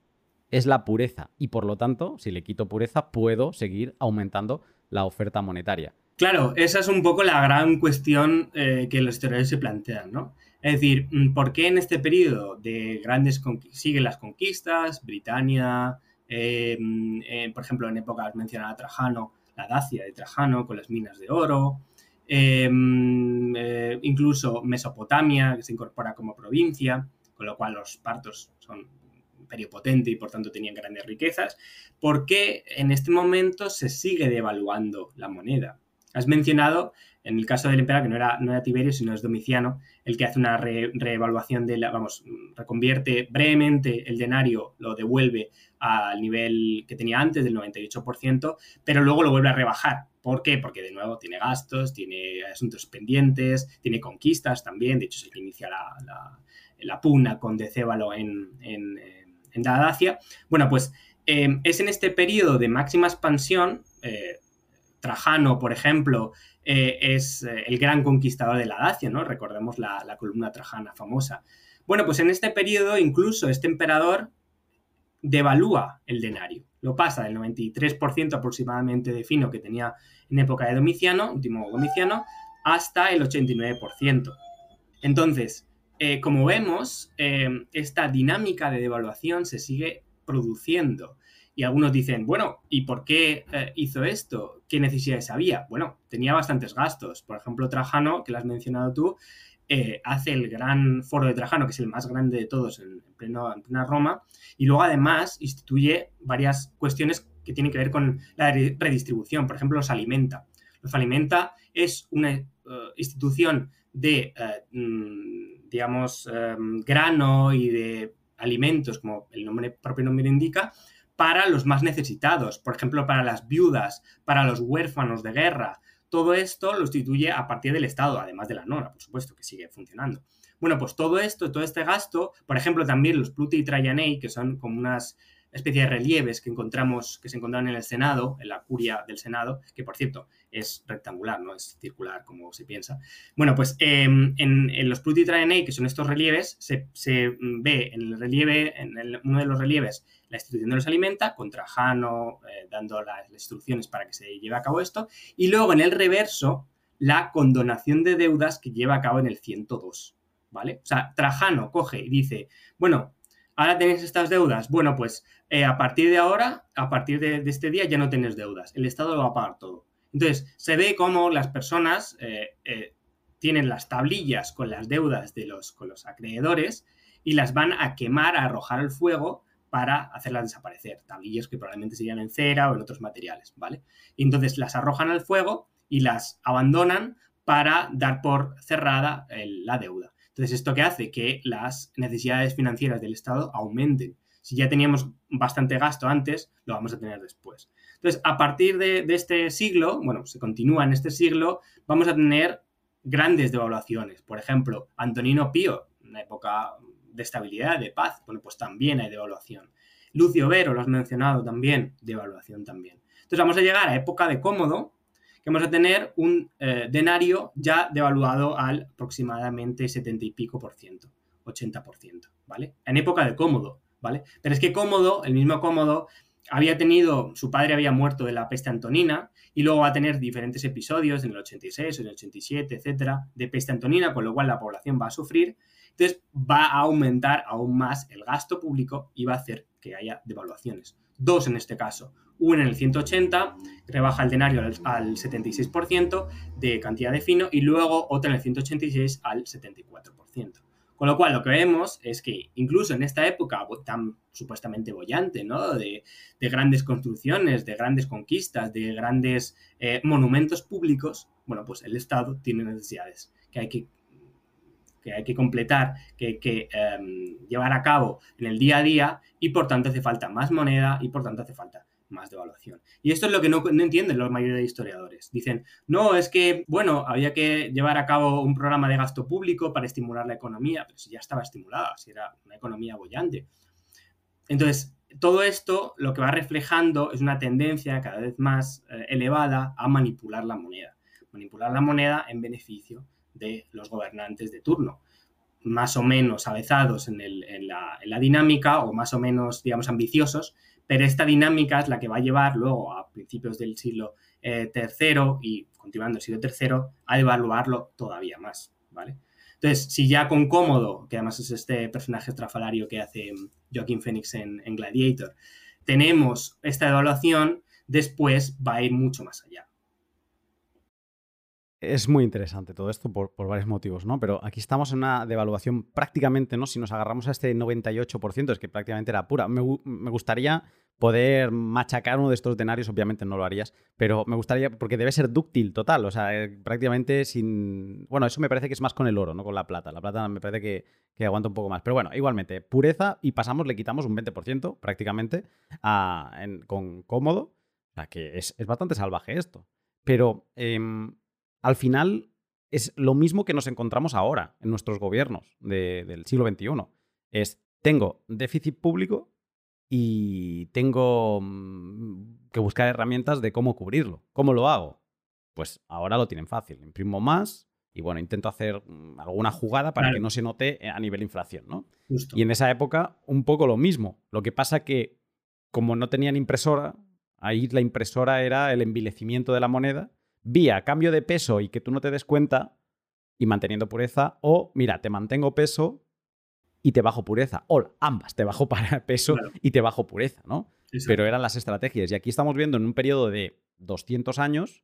es la pureza. Y por lo tanto, si le quito pureza, puedo seguir aumentando la oferta monetaria. Claro, esa es un poco la gran cuestión eh, que los historiadores se plantean, ¿no? Es decir, mm, ¿por qué en este periodo de grandes siguen las conquistas, Britania, eh, mm, eh, por ejemplo, en épocas mencionada Trajano, la Dacia de Trajano con las minas de oro, em, eh, incluso Mesopotamia, que se incorpora como provincia, con lo cual los partos son imperio potente y por tanto tenían grandes riquezas, ¿por qué en este momento se sigue devaluando la moneda? Has mencionado, en el caso del emperador, que no era, no era Tiberio, sino es Domiciano, el que hace una reevaluación de la, vamos, reconvierte brevemente el denario, lo devuelve al nivel que tenía antes del 98%, pero luego lo vuelve a rebajar. ¿Por qué? Porque de nuevo tiene gastos, tiene asuntos pendientes, tiene conquistas también, de hecho se inicia la, la, pugna con Decébalo en, en, en Dacia. Bueno, pues eh, es en este periodo de máxima expansión, eh, Trajano, por ejemplo, eh, es el gran conquistador de la Dacia, ¿no? Recordemos la, la, columna trajana famosa. Bueno, pues en este periodo incluso este emperador devalúa el denario. Lo pasa del 93% aproximadamente de fino que tenía en época de Domiciano, último Domiciano, hasta el 89%. Entonces, eh, como vemos, eh, esta dinámica de devaluación se sigue produciendo. Y algunos dicen, bueno, ¿y por qué eh, hizo esto? ¿Qué necesidades había? Bueno, tenía bastantes gastos. Por ejemplo, Trajano, que lo has mencionado tú, eh, hace el gran foro de Trajano, que es el más grande de todos en, pleno, plena Roma, y luego además instituye varias cuestiones que tienen que ver con la redistribución. Por ejemplo, los alimenta. Los alimenta es una eh, institución de, eh, mm, digamos, grano y de alimentos, como el nombre, propio nombre indica, para los más necesitados, por ejemplo, para las viudas, para los huérfanos de guerra, todo esto lo instituye a partir del Estado, además de la NORA, por supuesto, que sigue funcionando. Bueno, pues todo esto, todo este gasto, por ejemplo, también los Pluti y que son como unas especie de relieves que encontramos, que se encontraron en el Senado, en la curia del Senado, que por cierto es rectangular, no es circular como se piensa. Bueno, pues em, en, los Pluti-Trajanei, que son estos relieves, se, ve en el relieve, en uno de los relieves, la institución de los alimenta, con Trajano eh, dando las instrucciones para que se lleve a cabo esto, y luego en el reverso, la condonación de deudas que lleva a cabo en el 102. ¿Vale? O sea, Trajano coge y dice, bueno, ahora tenéis estas deudas. Bueno, pues eh, a partir de ahora, a partir de, este día ya no tenéis deudas. El Estado lo va a pagar todo. Entonces, se ve cómo las personas eh, eh, tienen las tablillas con las deudas de los, con los acreedores y las van a quemar, a arrojar al fuego para hacerlas desaparecer. Tablillas que probablemente serían en cera o en otros materiales, ¿vale? Y entonces las arrojan al fuego y las abandonan para dar por cerrada la deuda. Entonces, ¿esto qué hace? Que las necesidades financieras del Estado aumenten. Si ya teníamos bastante gasto antes, lo vamos a tener después. Entonces, a partir de, este siglo, bueno, se continúa en este siglo, vamos a tener grandes devaluaciones. Por ejemplo, Antonino Pío, una época de estabilidad, de paz, bueno, pues también hay devaluación. Lucio Vero, lo has mencionado también, devaluación también. Entonces vamos a llegar a época de cómodo, que vamos a tener un eh, denario ya devaluado al aproximadamente 70 y pico por ciento, 80 por ciento, ¿vale? En época de cómodo, ¿vale? Pero es que cómodo, el mismo cómodo, había tenido, su padre había muerto de la peste antonina y luego va a tener diferentes episodios en el 86, en el 87, etcétera, de peste antonina, con lo cual la población va a sufrir. Entonces va a aumentar aún más el gasto público y va a hacer que haya devaluaciones. Dos en este caso. Una en el 180, rebaja el denario al, al 76% de cantidad de fino y luego otra en el 186 al 74%. Con lo cual, lo que vemos es que incluso en esta época tan supuestamente bollante, ¿no? De, grandes construcciones, de grandes conquistas, de grandes eh, monumentos públicos, bueno, pues el Estado tiene necesidades que hay que, que, hay que completar, que hay que em, llevar a cabo en el día a día y por tanto hace falta más moneda y por tanto hace falta más devaluación. Y esto es lo que no, entienden los mayores de historiadores. Dicen, no, es que, bueno, había que llevar a cabo un programa de gasto público para estimular la economía, pero si ya estaba estimulada, si era una economía bollante. Entonces, todo esto lo que va reflejando es una tendencia cada vez más eh, elevada a manipular la moneda. Manipular la moneda en beneficio de los gobernantes de turno más o menos avezados en, la, en, la, dinámica o más o menos, digamos, ambiciosos pero esta dinámica es la que va a llevar luego a principios del siglo III eh, y continuando el siglo III a devaluarlo todavía más, ¿vale? Entonces, si ya con Cómodo, que además es este personaje estrafalario que hace Joaquín Phoenix en, Gladiator, tenemos esta devaluación, después va a ir mucho más allá. Es muy interesante todo esto por, varios motivos, ¿no? Pero aquí estamos en una devaluación prácticamente, ¿no? Si nos agarramos a este 98%, es que prácticamente era pura. Me, gustaría poder machacar uno de estos denarios, obviamente no lo harías, pero me gustaría, porque debe ser dúctil total, o sea, eh, prácticamente sin... Bueno, eso me parece que es más con el oro, no con la plata. La plata me parece que, aguanta un poco más. Pero bueno, igualmente, pureza y pasamos, le quitamos un 20% prácticamente con cómodo. O sea, que es, bastante salvaje esto. Pero... Em, al final es lo mismo que nos encontramos ahora en nuestros gobiernos del siglo XXI. Es, tengo déficit público y tengo mm, que buscar herramientas de cómo cubrirlo. ¿Cómo lo hago? Pues ahora lo tienen fácil. Imprimo más y bueno, intento hacer mm, alguna jugada para que no se note a nivel inflación, ¿no? Y en esa época un poco lo mismo. Lo que pasa que como no tenían impresora, ahí la impresora era el envilecimiento de la moneda vía cambio de peso y que tú no te des cuenta y manteniendo pureza, o mira, te mantengo peso y te bajo pureza, o ambas, te bajo para peso y te bajo pureza, ¿no? Pero eran las estrategias. Y aquí estamos viendo en un periodo de 200 años,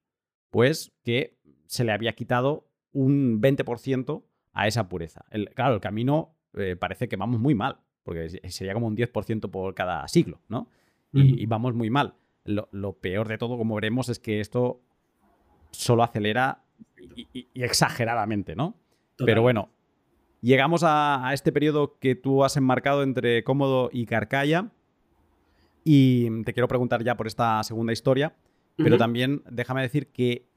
pues que se le había quitado un 20% a esa pureza. claro, el camino eh, parece que vamos muy mal, porque sería como un 10% por cada siglo, ¿no? y, vamos muy mal. Lo, lo, peor de todo, como veremos, es que esto solo acelera y, exageradamente, ¿no? Pero bueno, llegamos a, este periodo que tú has enmarcado entre Cómodo y Carcaya. Y te quiero preguntar ya por esta segunda historia, pero también déjame decir que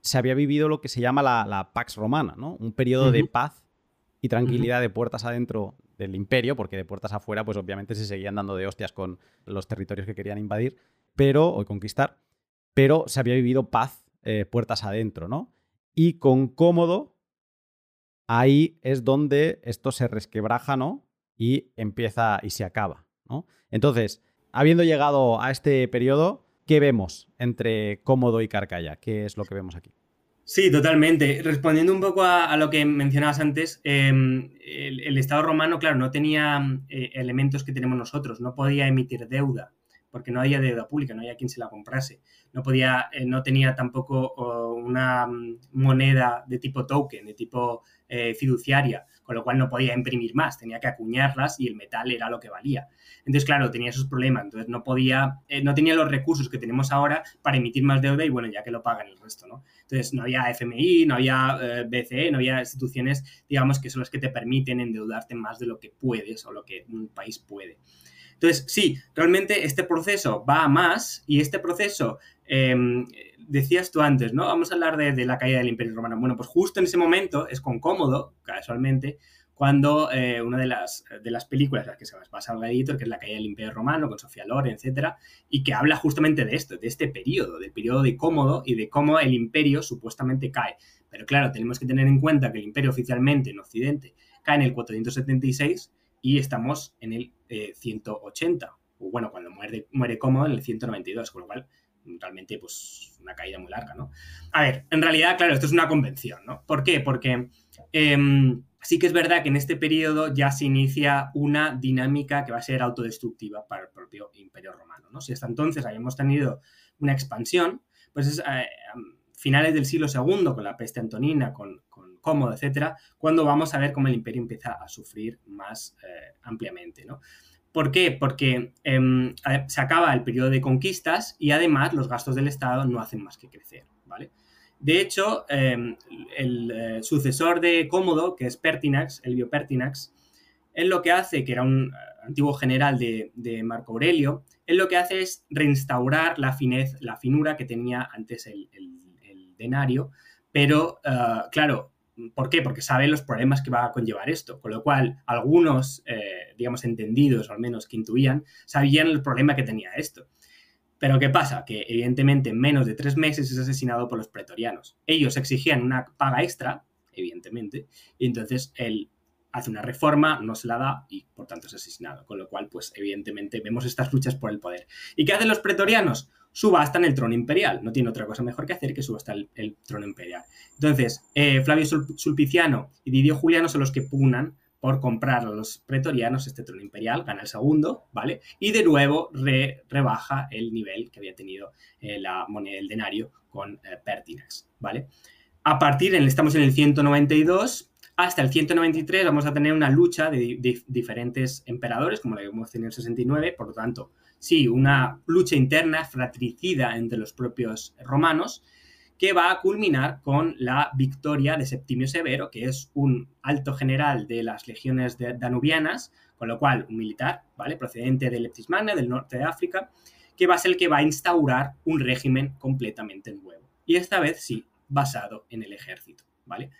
se había vivido lo que se llama la, Pax Romana, ¿no? Un periodo de paz y tranquilidad de puertas adentro del imperio, porque de puertas afuera, pues obviamente se seguían dando de hostias con los territorios que querían invadir, pero, o conquistar, pero se había vivido paz eh, puertas adentro, ¿no? Y con cómodo, ahí es donde esto se resquebraja, ¿no? Y empieza y se acaba, ¿no? Entonces, habiendo llegado a este periodo, ¿qué vemos entre cómodo y carcaya? ¿Qué es lo que vemos aquí? Sí, totalmente. Respondiendo un poco a, lo que mencionabas antes, em, el, Estado romano, claro, no tenía eh, elementos que tenemos nosotros, no podía emitir deuda porque no había deuda pública, no había quien se la comprase. No, podía, eh, no tenía tampoco una mm, moneda de tipo token, de tipo eh, fiduciaria, con lo cual no podía imprimir más, tenía que acuñarlas y el metal era lo que valía. Entonces, claro, tenía esos problemas, entonces no podía, eh, no tenía los recursos que tenemos ahora para emitir más deuda y bueno, ya que lo pagan el resto, ¿no? Entonces, no había FMI, no había BCE, no había instituciones, digamos, que son las que te permiten endeudarte más de lo que puedes o lo que un país puede. Entonces, sí, realmente este proceso va a más y este proceso em, decías tú antes, ¿no? Vamos a hablar de, la caída del Imperio Romano. Bueno, pues justo en ese momento es con cómodo, casualmente, cuando eh, una de las, de las películas en las que se basa el editor, que es La caída del Imperio Romano, con Sofía Loren, etcétera, y que habla justamente de esto, de este periodo, del periodo de cómodo y de cómo el imperio supuestamente cae. Pero claro, tenemos que tener en cuenta que el imperio oficialmente en Occidente cae en el 476 y estamos en el 180, eh, o bueno, cuando muere, muere cómodo en el 192, con lo cual realmente pues una caída muy larga, ¿no? A ver, en realidad, claro, esto es una convención, ¿no? ¿Por qué? Porque em, sí que es verdad que en este periodo ya se inicia una dinámica que va a ser autodestructiva para el propio Imperio Romano, ¿no? Si hasta entonces habíamos tenido una expansión, pues es eh, finales del siglo II, con la peste antonina, con, con Cómodo, etcétera, cuando vamos a ver cómo el imperio empieza a sufrir más eh, ampliamente, ¿no? ¿Por qué? Porque em, se acaba el periodo de conquistas y además los gastos del Estado no hacen más que crecer, ¿vale? De hecho, em, el eh, sucesor de Cómodo, que es Pertinax, Elvio Pertinax, él lo que hace, que era un eh, antiguo general de, Marco Aurelio, él lo que hace es reinstaurar la finez, la finura que tenía antes el, denario, pero claro, ¿Por qué? Porque sabe los problemas que va a conllevar esto. Con lo cual, algunos, eh, digamos, entendidos, o al menos que intuían, sabían el problema que tenía esto. Pero ¿qué pasa? Que evidentemente en menos de tres meses es asesinado por los pretorianos. Ellos exigían una paga extra, evidentemente, y entonces él hace una reforma, no se la da y por tanto es asesinado. Con lo cual, pues evidentemente vemos estas luchas por el poder. ¿Y qué hacen los pretorianos? Suba en el trono imperial. No tiene otra cosa mejor que hacer que suba hasta el, trono imperial. Entonces, eh, Flavio Sulpiciano y Didio Juliano son los que pugnan por comprar a los pretorianos este trono imperial, gana el segundo, ¿vale? Y de nuevo rebaja el nivel que había tenido eh, la moneda del denario con eh, Pertinax, ¿vale? A partir, en, estamos en el 192, hasta el 193 vamos a tener una lucha de, de diferentes emperadores, como la que hemos tenido en el 69, por lo tanto, sí, una lucha interna fratricida entre los propios romanos, que va a culminar con la victoria de Septimio Severo, que es un alto general de las legiones danubianas, con lo cual un militar, ¿vale? Procedente de Leptis Magna, del norte de África, que va a ser el que va a instaurar un régimen completamente nuevo. Y esta vez sí, basado en el ejército, ¿vale?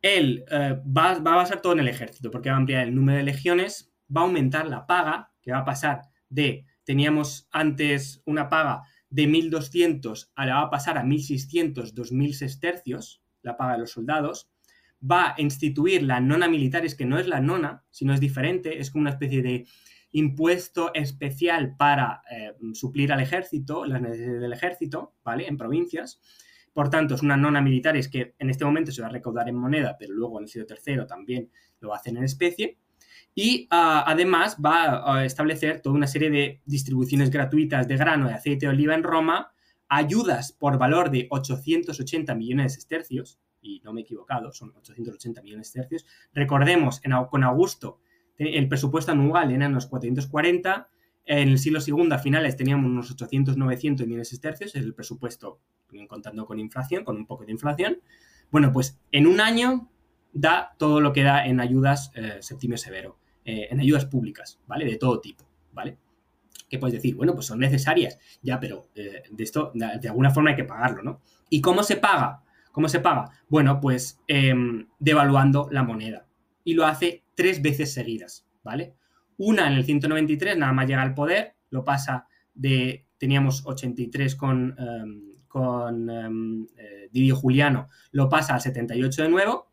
Él eh, va, va a basar todo en el ejército, porque va a ampliar el número de legiones, va a aumentar la paga, que va a pasar de, teníamos antes una paga de 1.200, ahora va a pasar a 1.600, 2.000 sestercios, la paga de los soldados, va a instituir la nona militares, que no es la nona, sino es diferente, es como una especie de impuesto especial para eh, suplir al ejército, las necesidades del ejército, ¿vale? En provincias. Por tanto, es una nona militares que en este momento se va a recaudar en moneda, pero luego en el siglo tercero también lo hacen en especie y ah, además va a establecer toda una serie de distribuciones gratuitas de grano de aceite de oliva en Roma, ayudas por valor de 880 millones de estercios, y no me he equivocado, son 880 millones de estercios. Recordemos, con Augusto el presupuesto anual era unos 440, en el siglo II a finales teníamos unos 800, 900 millones de estercios, es el presupuesto contando con inflación, con un poco de inflación. Bueno, pues en un año da todo lo que da en ayudas eh, Septimio Severo. Eh, en ayudas públicas, ¿vale? De todo tipo, ¿vale? Que puedes decir, bueno, pues son necesarias, ya, pero eh, de esto, de, alguna forma hay que pagarlo, ¿no? ¿Y cómo se paga? ¿Cómo se paga? Bueno, pues em, devaluando la moneda. Y lo hace tres veces seguidas, ¿vale? Una en el 193, nada más llega al poder, lo pasa de, teníamos 83 con, em, con um, Didio Juliano, lo pasa al 78 de nuevo,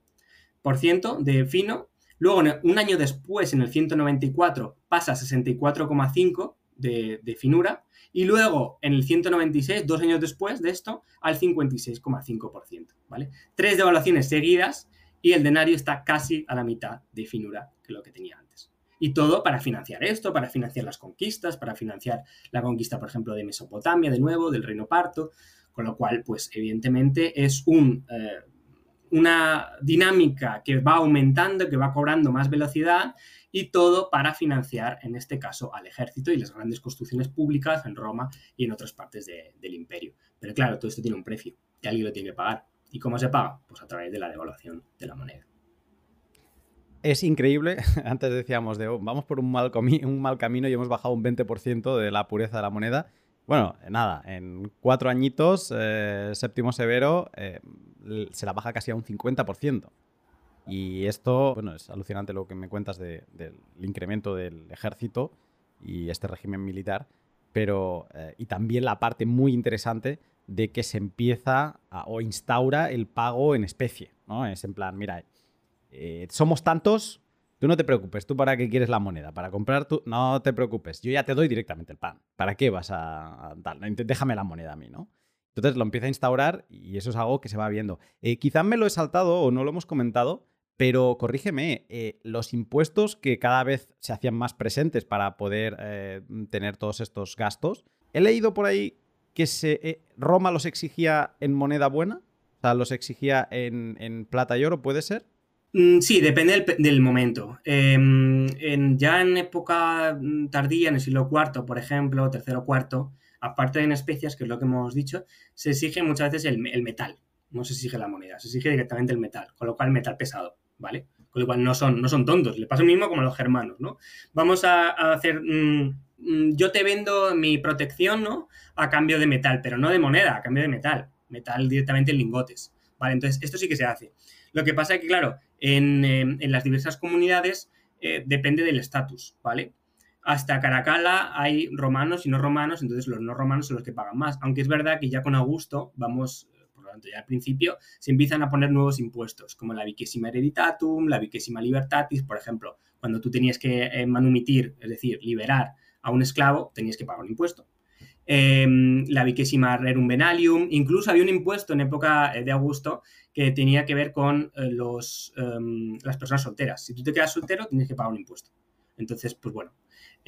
por ciento de fino, Luego, un año después, en el 194, pasa a 64,5 de, de finura. Y luego, en el 196, dos años después de esto, al 56,5%. ¿vale? Tres devaluaciones seguidas y el denario está casi a la mitad de finura que lo que tenía antes. Y todo para financiar esto, para financiar las conquistas, para financiar la conquista, por ejemplo, de Mesopotamia, de nuevo, del Reino Parto. Con lo cual, pues evidentemente es un eh, una dinámica que va aumentando, que va cobrando más velocidad y todo para financiar, en este caso, al ejército y las grandes construcciones públicas en Roma y en otras partes del imperio. Pero claro, todo esto tiene un precio y alguien lo tiene que pagar. ¿Y cómo se paga? Pues a través de la devaluación de la moneda. Es increíble, antes decíamos de oh, vamos por un mal, camino y hemos bajado un 20% de la pureza de la moneda Bueno, nada, en cuatro añitos, eh, séptimo severo eh, se la baja casi a un 50%. Y esto, bueno, es alucinante lo que me cuentas del incremento del ejército y este régimen militar, pero eh, y también la parte muy interesante de que se empieza o instaura el pago en especie, ¿no? Es en plan, mira, eh, somos tantos, tú no te preocupes, tú para qué quieres la moneda, para comprar tú, no te preocupes, yo ya te doy directamente el pan, ¿para qué vas a, déjame la moneda a mí, ¿no? Entonces lo empieza a instaurar y eso es algo que se va viendo. Eh, quizás me lo he saltado o no lo hemos comentado, pero corrígeme, eh, los impuestos que cada vez se hacían más presentes para poder eh, tener todos estos gastos, he leído por ahí que se, eh, Roma los exigía en moneda buena, o sea, los exigía en, plata y oro, ¿puede ser? Mm, sí, depende del, momento. Em, ya en época tardía, en el siglo IV, por ejemplo, tercero cuarto, aparte de en especias, que es lo que hemos dicho, se exige muchas veces el, metal. No se exige la moneda, se exige directamente el metal, con lo cual metal pesado. ¿vale? Con lo cual no son, no son tontos, le pasa lo mismo como a los germanos, ¿no? Vamos a, hacer, mm, mm, yo te vendo mi protección, ¿no? A cambio de metal, pero no de moneda, a cambio de metal, metal directamente en lingotes, ¿vale? Entonces, esto sí que se hace. Lo que pasa es que, claro, en, em, las diversas comunidades eh, depende del estatus, ¿vale? Hasta Caracalla hay romanos y no romanos, entonces los no romanos son los que pagan más. Aunque es verdad que ya con Augusto vamos tanto, ya al principio se empiezan a poner nuevos impuestos, como la viquésima hereditatum, la viquésima libertatis, por ejemplo, cuando tú tenías que eh, manumitir, es decir, liberar a un esclavo, tenías que pagar un impuesto. Em, la viquésima rerum venalium, incluso había un impuesto en época eh, de Augusto que tenía que ver con eh, los, em, las personas solteras. Si tú te quedas soltero, tienes que pagar un impuesto. Entonces, pues bueno,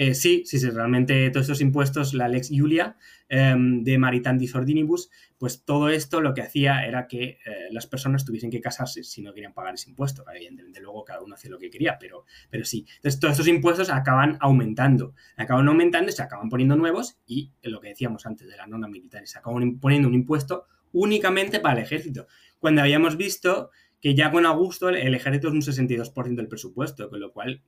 eh, sí, sí, sí, realmente todos estos impuestos, la Lex Julia em, de Maritandis Ordinibus, pues todo esto lo que hacía era que eh, las personas tuviesen que casarse si no querían pagar ese impuesto. Evidentemente, luego cada uno hacía lo que quería, pero, pero sí. Entonces, todos estos impuestos acaban aumentando, acaban aumentando y se acaban poniendo nuevos y lo que decíamos antes de la nona militar, se acaban poniendo un impuesto únicamente para el ejército. Cuando habíamos visto que ya con Augusto el ejército es un 62% del presupuesto, con lo cual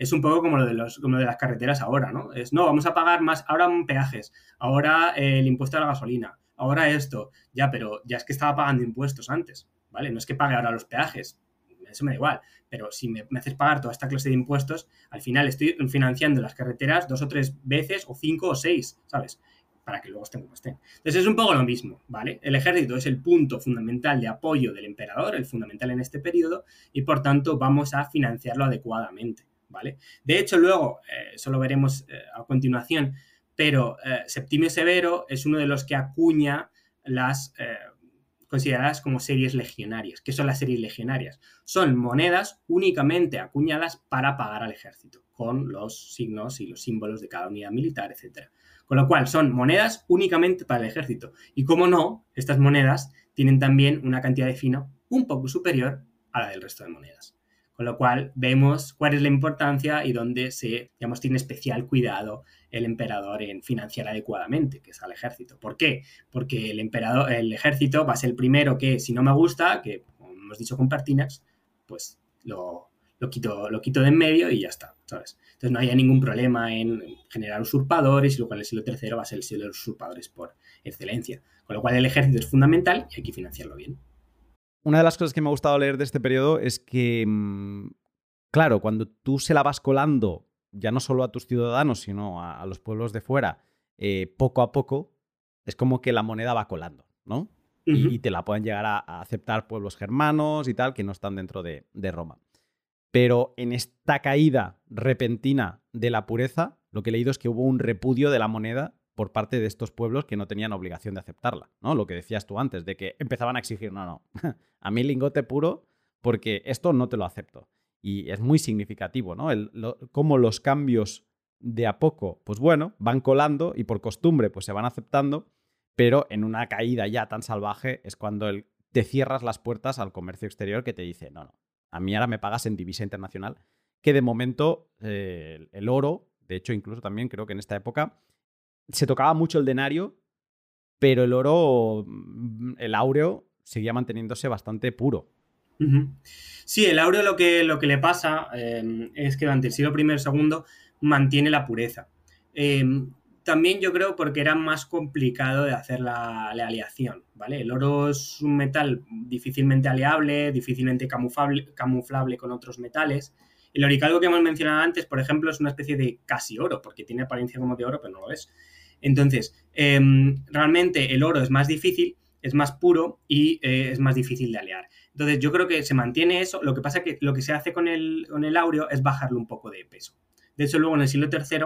es un poco como lo de, los, como de las carreteras ahora, ¿no? Es, no, vamos a pagar más, ahora peajes, ahora el impuesto a la gasolina, ahora esto, ya, pero ya es que estaba pagando impuestos antes, ¿vale? No es que pague ahora los peajes, eso me da igual, pero si me, haces pagar toda esta clase de impuestos, al final estoy financiando las carreteras dos o tres veces, o cinco o seis, ¿sabes? Para que luego estén como estén. Entonces es un poco lo mismo, ¿vale? El ejército es el punto fundamental de apoyo del emperador, el fundamental en este periodo, y por tanto vamos a financiarlo adecuadamente. ¿Vale? De hecho, luego, eh, eso lo veremos eh, a continuación, pero eh, Septimio Severo es uno de los que acuña las consideradas como series legionarias. ¿Qué son las series legionarias? Son monedas únicamente acuñadas para pagar al ejército, con los signos y los símbolos de cada unidad militar, etc. Con lo cual, son monedas únicamente para el ejército. Y como no, estas monedas tienen también una cantidad de fino un poco superior a la del resto de monedas. Con lo cual vemos cuál es la importancia y dónde se, digamos, tiene especial cuidado el emperador en financiar adecuadamente, que es al ejército. ¿Por qué? Porque el emperador, el ejército va a ser el primero que, si no me gusta, que como hemos dicho con Pertinax, pues lo, lo quito, lo quito de en medio y ya está. Entonces no haya ningún problema en generar usurpadores y luego en el siglo III va a ser el siglo de los usurpadores por excelencia. Con lo cual el ejército es fundamental y hay que financiarlo bien. Una de las cosas que me ha gustado leer de este periodo es que, mm, claro, cuando tú se la vas colando, ya no solo a tus ciudadanos, sino a, los pueblos de fuera, eh, poco a poco, es como que la moneda va colando, ¿no? y, te la pueden llegar a, aceptar pueblos germanos y tal, que no están dentro de Roma. Pero en esta caída repentina de la pureza, lo que he leído es que hubo un repudio de la moneda por parte de estos pueblos que no tenían obligación de aceptarla, ¿no? Lo que decías tú antes, de que empezaban a exigir, no, no, a mí lingote puro porque esto no te lo acepto. Y es muy significativo, ¿no? El, cómo los cambios de a poco, pues bueno, van colando y por costumbre pues se van aceptando, pero en una caída ya tan salvaje es cuando el, te cierras las puertas al comercio exterior que te dice, no, no, a mí ahora me pagas en divisa internacional, que de momento eh, el oro, de hecho incluso también creo que en esta época se tocaba mucho el denario, pero el oro, mm, el áureo, seguía manteniéndose bastante puro. Sí, el áureo lo que, lo que le pasa em, es que durante el siglo I y II mantiene la pureza. Em, también yo creo porque era más complicado de hacer la, aleación, ¿vale? El oro es un metal difícilmente aleable, difícilmente camuflable, con otros metales. El oricalco que hemos mencionado antes, por ejemplo, es una especie de casi oro, porque tiene apariencia como de oro, pero no lo es. Entonces, em, realmente el oro es más difícil, es más puro y eh, es más difícil de alear. Entonces, yo creo que se mantiene eso. Lo que pasa es que lo que se hace con el, con el aureo es bajarle un poco de peso. De hecho, luego en el siglo III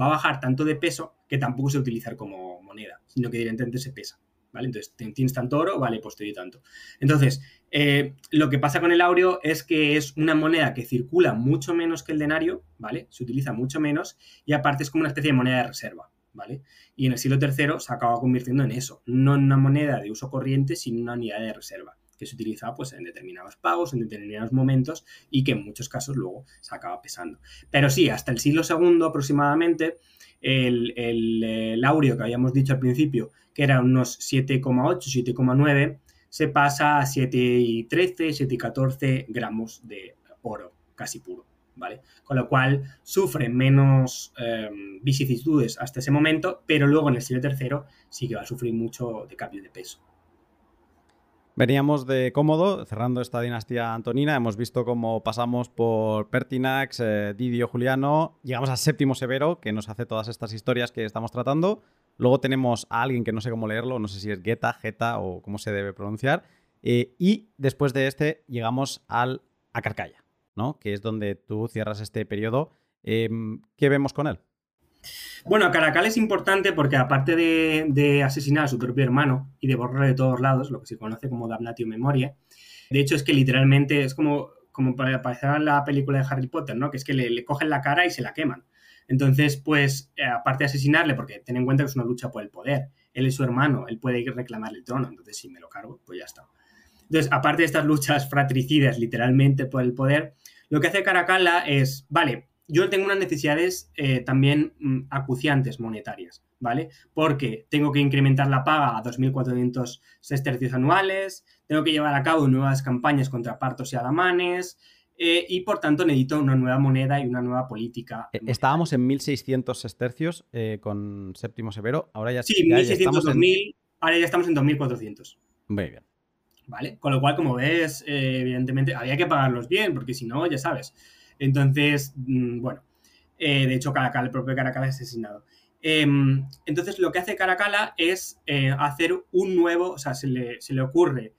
va a bajar tanto de peso que tampoco se utilizar como moneda, sino que directamente se pesa. ¿Vale? Entonces, tienes tanto oro, vale, pues te doy tanto. Entonces, eh, lo que pasa con el aureo es que es una moneda que circula mucho menos que el denario, ¿vale? Se utiliza mucho menos y aparte es como una especie de moneda de reserva, ¿vale? Y en el siglo III se acaba convirtiendo en eso, no en una moneda de uso corriente, sino en una unidad de reserva que se utilizaba pues, en determinados pagos, en determinados momentos y que en muchos casos luego se acaba pesando. Pero sí, hasta el siglo II aproximadamente, el, el, aureo que habíamos dicho al principio, que era unos 7,8, 7,9, se pasa a 7,13, 7,14 gramos de oro, casi puro. ¿Vale? Con lo cual sufre menos em, vicisitudes hasta ese momento, pero luego en el siglo III sí que va a sufrir mucho de cambio de peso. Veníamos de cómodo, cerrando esta dinastía antonina, hemos visto cómo pasamos por Pertinax, eh, Didio Juliano, llegamos a Séptimo Severo, que nos hace todas estas historias que estamos tratando. Luego tenemos a alguien que no sé cómo leerlo, no sé si es Geta, Geta o cómo se debe pronunciar. Eh, y después de este llegamos al, a Carcalla, ¿no? que es donde tú cierras este periodo. Em, ¿Qué vemos con él? Bueno, Caracal es importante porque aparte de, asesinar a su propio hermano y de borrar de todos lados, lo que se conoce como damnatio memoria, de hecho es que literalmente es como, como para aparecer en la película de Harry Potter, ¿no? Que es que le, cogen la cara y se la queman. Entonces, pues, eh, aparte de asesinarle, porque ten en cuenta que es una lucha por el poder, él es su hermano, él puede reclamar el trono, entonces si me lo cargo, pues ya está. Entonces, aparte de estas luchas fratricidas literalmente por el poder, lo que hace Caracalla es, vale, yo tengo unas necesidades eh, también mm, acuciantes monetarias, ¿vale? Porque tengo que incrementar la paga a 2.400 sestercios anuales, tengo que llevar a cabo nuevas campañas contra partos y alamanes, eh, y por tanto necesito una nueva moneda y una nueva política. Eh, estábamos en 1.600 sestercios con Séptimo Severo, ahora ya Sí, 1.600, 2.000, ahora ya estamos en 2.400. Muy bien. ¿Vale? Con lo cual, como ves, evidentemente había que pagarlos bien, porque si no, ya sabes, entonces, mm, bueno, eh, de hecho, Caracala, el propio Caracala es asesinado. Em, entonces, lo que hace Caracala es eh, hacer un nuevo, o sea, se le, ocurre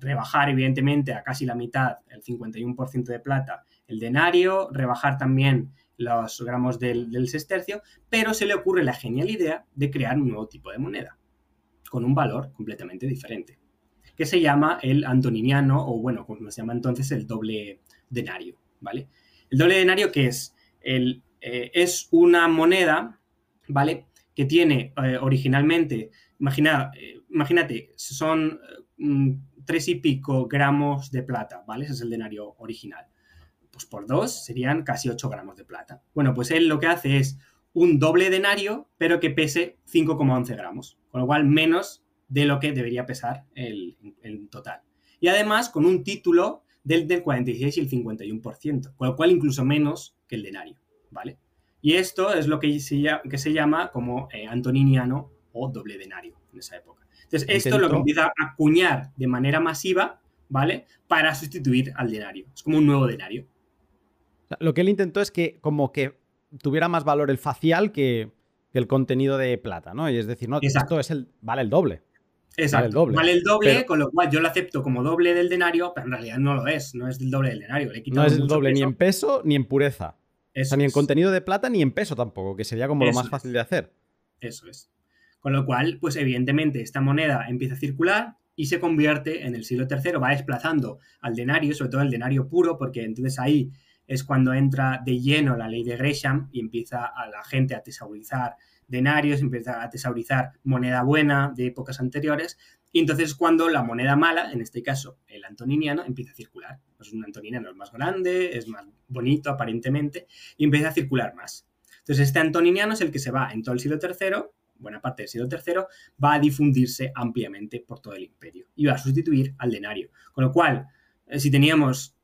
rebajar, evidentemente, a casi la mitad, el 51% de plata, el denario, rebajar también los gramos del, del sestercio, pero se le ocurre la genial idea de crear un nuevo tipo de moneda, con un valor completamente diferente, que se llama el antoniniano, o bueno, como se llama entonces, el doble denario, ¿vale? El doble denario, que es? El, eh, es una moneda, ¿vale? Que tiene eh, originalmente, imagina, eh, imagínate, son mm, tres y pico gramos de plata, ¿vale? Ese es el denario original. Pues por dos serían casi 8 gramos de plata. Bueno, pues él lo que hace es un doble denario, pero que pese 5,11 gramos, con lo cual menos de lo que debería pesar el, el total. Y además con un título del, del 46 y el 51%, con lo cual incluso menos que el denario, ¿vale? Y esto es lo que se, que se llama como eh, antoniniano o doble denario en esa época. Entonces, esto es lo que empieza a acuñar de manera masiva, ¿vale? Para sustituir al denario. Es como un nuevo denario. Lo que él intentó es que como que tuviera más valor el facial que, el contenido de plata, ¿no? Y es decir, no, esto es el, vale el doble. Exacto. Vale el doble, vale el doble con lo cual yo lo acepto como doble del denario, pero en realidad no lo es, no es el doble del denario. no es el doble ni en peso ni en pureza. o sea, ni en contenido de plata ni en peso tampoco, que sería como lo más fácil de hacer. Eso es. Con lo cual, pues evidentemente esta moneda empieza a circular y se convierte en el siglo III, va desplazando al denario, sobre todo el denario puro, porque entonces ahí es cuando entra de lleno la ley de Gresham y empieza a la gente a tesaurizar denarios, empieza a tesaurizar moneda buena de épocas anteriores, y entonces cuando la moneda mala, en este caso el antoniniano, empieza a circular. Pues un antoniniano es más grande, es más bonito aparentemente, y empieza a circular más. Entonces este antoniniano es el que se va en todo el siglo III, buena parte del siglo III, va a difundirse ampliamente por todo el imperio y va a sustituir al denario. Con lo cual, eh, si teníamos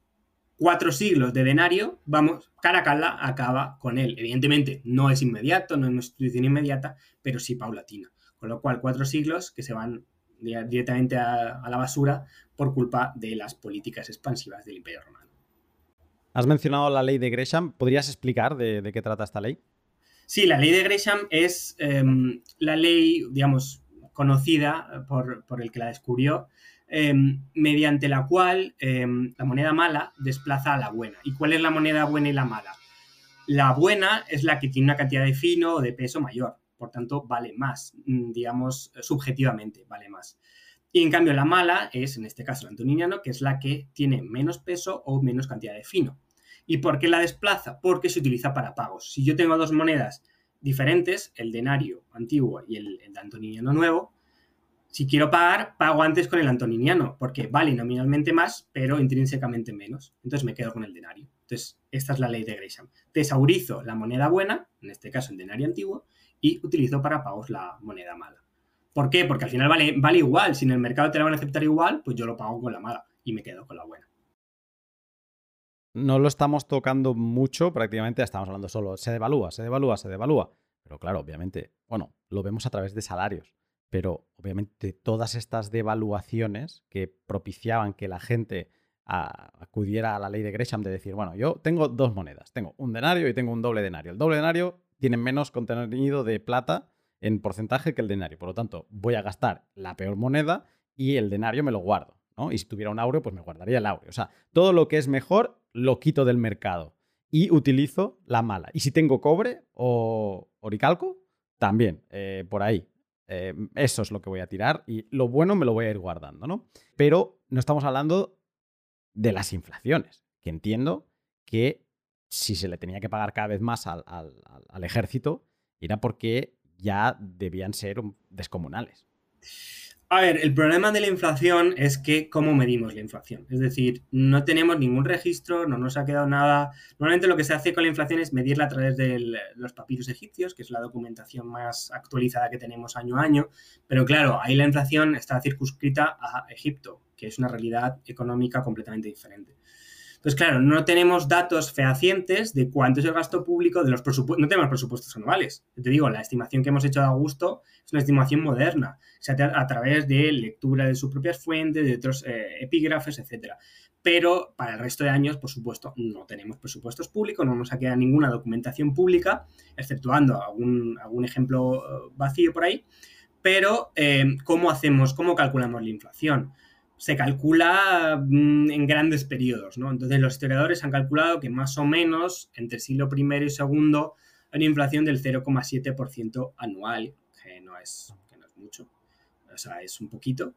cuatro siglos de denario, vamos, Caracalla acaba con él. Evidentemente, no es inmediato, no es una institución inmediata, pero sí paulatina. Con lo cual, cuatro siglos que se van directamente a, la basura por culpa de las políticas expansivas del Imperio Romano. Has mencionado la ley de Gresham. ¿Podrías explicar de, qué trata esta ley? Sí, la ley de Gresham es em, la ley, digamos, conocida por, el que la descubrió, em, mediante la cual em, la moneda mala desplaza a la buena. ¿Y cuál es la moneda buena y la mala? La buena es la que tiene una cantidad de fino o de peso mayor por tanto vale más, mm, digamos, subjetivamente vale más. Y en cambio la mala es, en este caso, el antoniniano, que es la que tiene menos peso o menos cantidad de fino. ¿Y por qué la desplaza? Porque se utiliza para pagos. Si yo tengo dos monedas diferentes, el denario antiguo y el, el antoniniano nuevo, si quiero pagar, pago antes con el antoniniano, porque vale nominalmente más, pero intrínsecamente menos. Entonces me quedo con el denario. Entonces, esta es la ley de Gresham. Tesaurizo la moneda buena, en este caso el denario antiguo, y utilizo para pagos la moneda mala. ¿Por qué? Porque al final vale, vale igual. Si en el mercado te la van a aceptar igual, pues yo lo pago con la mala y me quedo con la buena. No lo estamos tocando mucho, prácticamente estamos hablando solo. Se devalúa, se devalúa, se devalúa. Pero claro, obviamente, bueno, lo vemos a través de salarios. Pero obviamente todas estas devaluaciones que propiciaban que la gente acudiera a la ley de Gresham de decir, bueno, yo tengo dos monedas, tengo un denario y tengo un doble denario. El doble denario tienen menos contenido de plata en porcentaje que el denario. Por lo tanto, voy a gastar la peor moneda y el denario me lo guardo. ¿no? Y si tuviera un aureo, pues me guardaría el aureo. O sea, todo lo que es mejor lo quito del mercado y utilizo la mala. Y si tengo cobre o oricalco, también, eh, por ahí. Eh, eso es lo que voy a tirar y lo bueno me lo voy a ir guardando, ¿no? Pero no estamos hablando de las inflaciones, que entiendo que si se le tenía que pagar cada vez más al, ejército, era porque ya debían ser descomunales. A ver, el problema de la inflación es que cómo medimos la inflación. Es decir, no tenemos ningún registro, no nos ha quedado nada. Normalmente lo que se hace con la inflación es medirla a través de los papiros egipcios, que es la documentación más actualizada que tenemos año a año. Pero claro, ahí la inflación está circunscrita a Egipto, que es una realidad económica completamente diferente. Entonces, claro, no tenemos datos fehacientes de cuánto es el gasto público de los presupuestos, no tenemos presupuestos anuales. Te digo, la estimación que hemos hecho de Augusto es una estimación moderna, se sea, a través de lectura de sus propias fuentes, de otros eh, epígrafes, etc. Pero para el resto de años, por supuesto, no tenemos presupuestos públicos, no nos ha quedado ninguna documentación pública, exceptuando algún, algún ejemplo eh, vacío por ahí. Pero, eh, ¿cómo hacemos, cómo calculamos la inflación? Se calcula mm, en grandes periodos, ¿no? Entonces los historiadores han calculado que más o menos entre siglo I y II hay una inflación del 0,7% anual, que no, es, que no es mucho, o sea, es un poquito,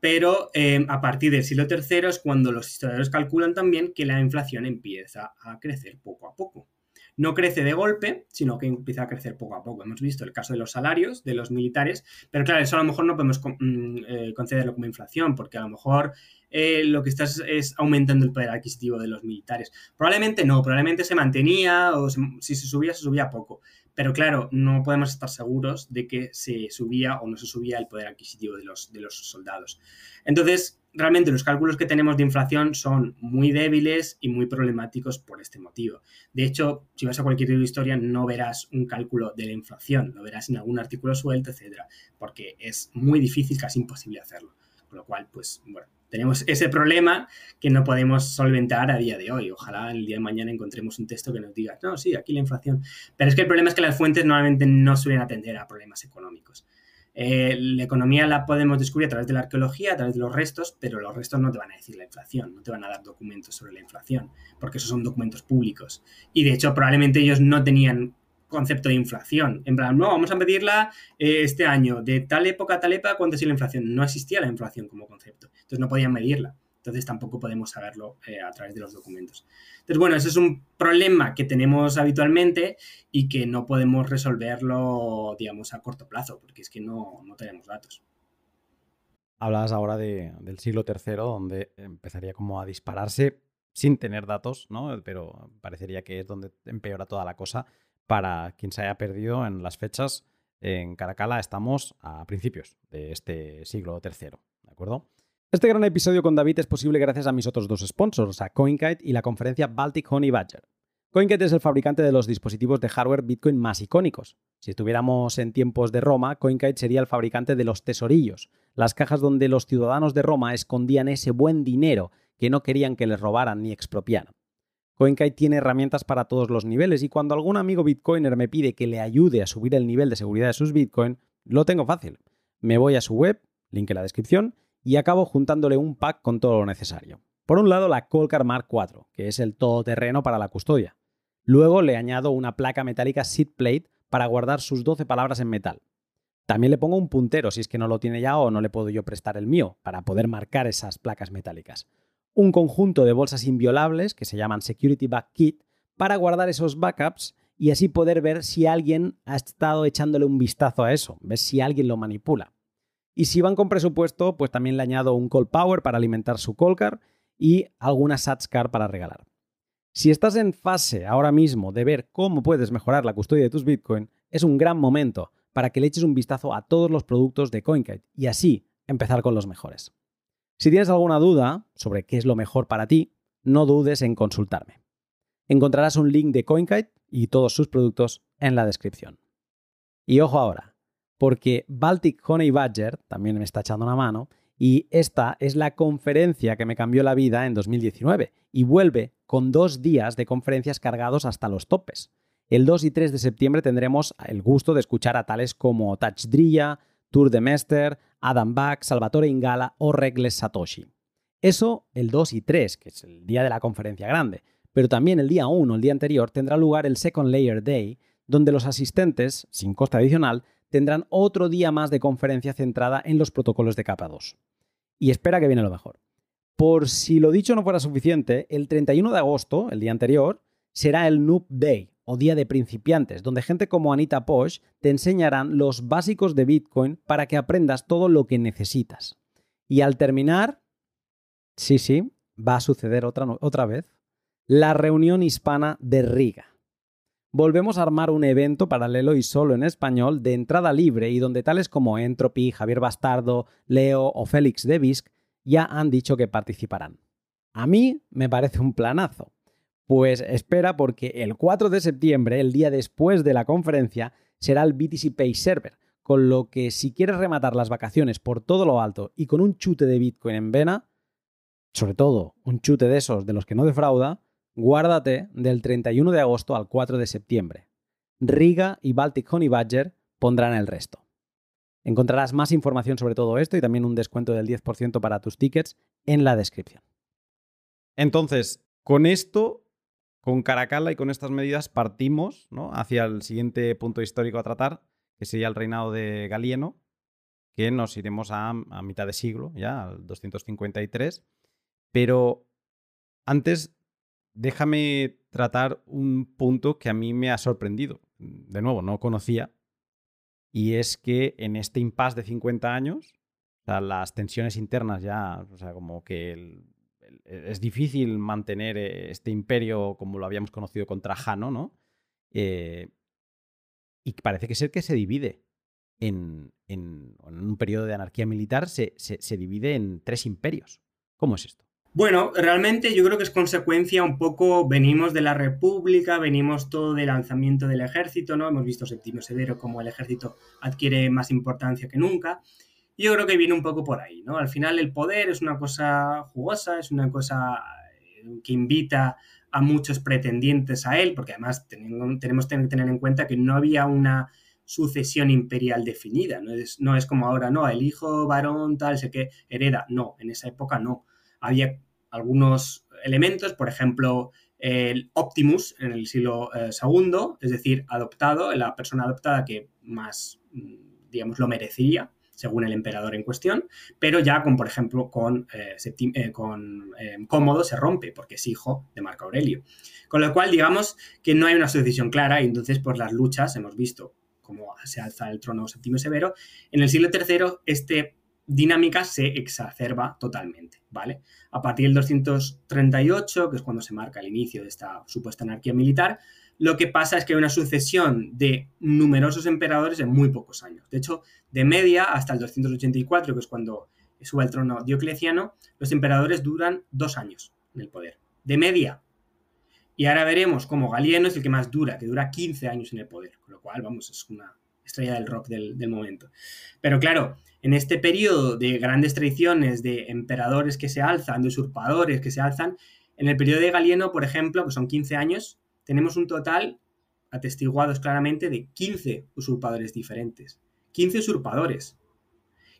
pero eh, a partir del siglo III es cuando los historiadores calculan también que la inflación empieza a crecer poco a poco no crece de golpe, sino que empieza a crecer poco a poco. Hemos visto el caso de los salarios de los militares, pero claro, eso a lo mejor no podemos mm, eh, concederlo como inflación, porque a lo mejor eh, lo que estás es aumentando el poder adquisitivo de los militares. Probablemente no, probablemente se mantenía o si se subía, se subía poco. Pero claro, no podemos estar seguros de que se subía o no se subía el poder adquisitivo de los, soldados. Entonces, realmente los cálculos que tenemos de inflación son muy débiles y muy problemáticos por este motivo. De hecho, si vas a cualquier libro de historia no verás un cálculo de la inflación, lo verás en algún artículo suelto, etcétera, porque es muy difícil, casi imposible hacerlo. Con lo cual, pues bueno, tenemos ese problema que no podemos solventar a día de hoy. Ojalá el día de mañana encontremos un texto que nos diga, no, sí, aquí la inflación. Pero es que el problema es que las fuentes normalmente no suelen atender a problemas económicos. Eh, la economía la podemos descubrir a través de la arqueología, a través de los restos, pero los restos no te van a decir la inflación, no te van a dar documentos sobre la inflación, porque esos son documentos públicos. Y de hecho, probablemente ellos no tenían concepto de inflación. En plan, no, vamos a medirla eh, este año, de tal época a tal época, ¿cuánto es la inflación? No existía la inflación como concepto, entonces no podían medirla. Entonces tampoco podemos saberlo eh, a través de los documentos. Entonces, bueno, ese es un problema que tenemos habitualmente y que no podemos resolverlo, digamos, a corto plazo, porque es que no, tenemos datos. Hablas ahora del siglo III, donde empezaría como a dispararse sin tener datos, ¿no? Pero parecería que es donde empeora toda la cosa. Para quien se haya perdido en las fechas, en Caracalla estamos a principios de este siglo III, ¿de acuerdo? Este gran episodio con David es posible gracias a mis otros dos sponsors, a CoinKite y la conferencia Baltic Honey Badger. CoinKite es el fabricante de los dispositivos de hardware Bitcoin más icónicos. Si estuviéramos en tiempos de Roma, CoinKite sería el fabricante de los tesorillos, las cajas donde los ciudadanos de Roma escondían ese buen dinero que no querían que les robaran ni expropiaran. CoinKite tiene herramientas para todos los niveles y cuando algún amigo bitcoiner me pide que le ayude a subir el nivel de seguridad de sus bitcoin, lo tengo fácil. Me voy a su web, link en la descripción, y acabo juntándole un pack con todo lo necesario. Por un lado, la Colcar Mark IV, que es el todoterreno para la custodia. Luego le añado una placa metálica seed plate para guardar sus 12 palabras en metal. También le pongo un puntero si es que no lo tiene ya o no le puedo yo prestar el mío para poder marcar esas placas metálicas. Un conjunto de bolsas inviolables que se llaman Security Back Kit para guardar esos backups y así poder ver si alguien ha estado echándole un vistazo a eso, ver si alguien lo manipula. Y si van con presupuesto, pues también le añado un Call Power para alimentar su Call y alguna Sats Card para regalar. Si estás en fase ahora mismo de ver cómo puedes mejorar la custodia de tus Bitcoin, es un gran momento para que le eches un vistazo a todos los productos de CoinKite y así empezar con los mejores. Si tienes alguna duda sobre qué es lo mejor para ti, no dudes en consultarme. Encontrarás un link de CoinKite y todos sus productos en la descripción. Y ojo ahora, porque Baltic Honey Badger también me está echando una mano y esta es la conferencia que me cambió la vida en 2019 y vuelve con dos días de conferencias cargados hasta los topes. El 2 y 3 de septiembre tendremos el gusto de escuchar a tales como Touch Drilla, Tour de Mester, Adam Back, Salvatore Ingala o Regles Satoshi. Eso el 2 y 3, que es el día de la conferencia grande, pero también el día 1, el día anterior, tendrá lugar el Second Layer Day, donde los asistentes, sin coste adicional, tendrán otro día más de conferencia centrada en los protocolos de capa 2. Y espera que viene lo mejor. Por si lo dicho no fuera suficiente, el 31 de agosto, el día anterior, será el Noob Day o Día de Principiantes, donde gente como Anita Posh te enseñarán los básicos de Bitcoin para que aprendas todo lo que necesitas. Y al terminar, sí, sí, va a suceder otra, otra vez, la reunión hispana de Riga volvemos a armar un evento paralelo y solo en español de entrada libre y donde tales como Entropy, Javier Bastardo, Leo o Félix Devisk ya han dicho que participarán. A mí me parece un planazo. Pues espera porque el 4 de septiembre, el día después de la conferencia, será el BTC Pay Server, con lo que si quieres rematar las vacaciones por todo lo alto y con un chute de Bitcoin en vena, sobre todo un chute de esos de los que no defrauda, Guárdate del 31 de agosto al 4 de septiembre. Riga y Baltic Honey Badger pondrán el resto. Encontrarás más información sobre todo esto y también un descuento del 10% para tus tickets en la descripción. Entonces, con esto, con Caracalla y con estas medidas partimos hacia el siguiente punto histórico a tratar, que sería el reinado de Galieno, que nos iremos a, mitad de siglo, ya al 253. Pero antes déjame tratar un punto que a mí me ha sorprendido. De nuevo, no conocía. Y es que en este impasse de 50 años, las tensiones internas ya, o sea, como que es difícil mantener eh, este imperio como lo habíamos conocido con Trajano, ¿no? Eh, y parece que ser que se divide en, un periodo de anarquía militar, se divide en tres imperios. ¿Cómo es esto? Bueno, realmente yo creo que es consecuencia un poco, venimos de la República, venimos todo del lanzamiento del ejército, ¿no? Hemos visto Septimio Severo como el ejército adquiere más importancia que nunca. Yo creo que viene un poco por ahí, ¿no? Al final el poder es una cosa jugosa, es una cosa eh, que invita a muchos pretendientes a él, porque además tenemos, que tener en cuenta que no había una sucesión imperial definida, no es, no es como ahora, no, el hijo varón tal, sé que hereda, no, en esa época no había algunos elementos, por ejemplo, el Optimus en el siglo II, eh, es decir, adoptado, la persona adoptada que más, mm, digamos, lo merecería, según el emperador en cuestión, pero ya con, por ejemplo, con, eh, eh, con Cómodo se rompe porque es hijo de Marco Aurelio. Con lo cual, digamos que no hay una sucesión clara y entonces, pues las luchas hemos visto cómo se alza el trono Septimio Severo. En el siglo III, este dinámica se exacerba totalmente, ¿vale? A partir del 238, que es cuando se marca el inicio de esta supuesta anarquía militar, lo que pasa es que hay una sucesión de numerosos emperadores en muy pocos años. De hecho, de media hasta el 284, que es cuando sube al trono Diocleciano, los emperadores duran dos años en el poder, de media. Y ahora veremos cómo Galieno es el que más dura, que dura 15 años en el poder, con lo cual, vamos, es una estrella del rock del, del momento. Pero claro, en este periodo de grandes traiciones, de emperadores que se alzan, de usurpadores que se alzan, en el periodo de Galieno, por ejemplo, que son 15 años, tenemos un total atestiguados claramente de 15 usurpadores diferentes. 15 usurpadores.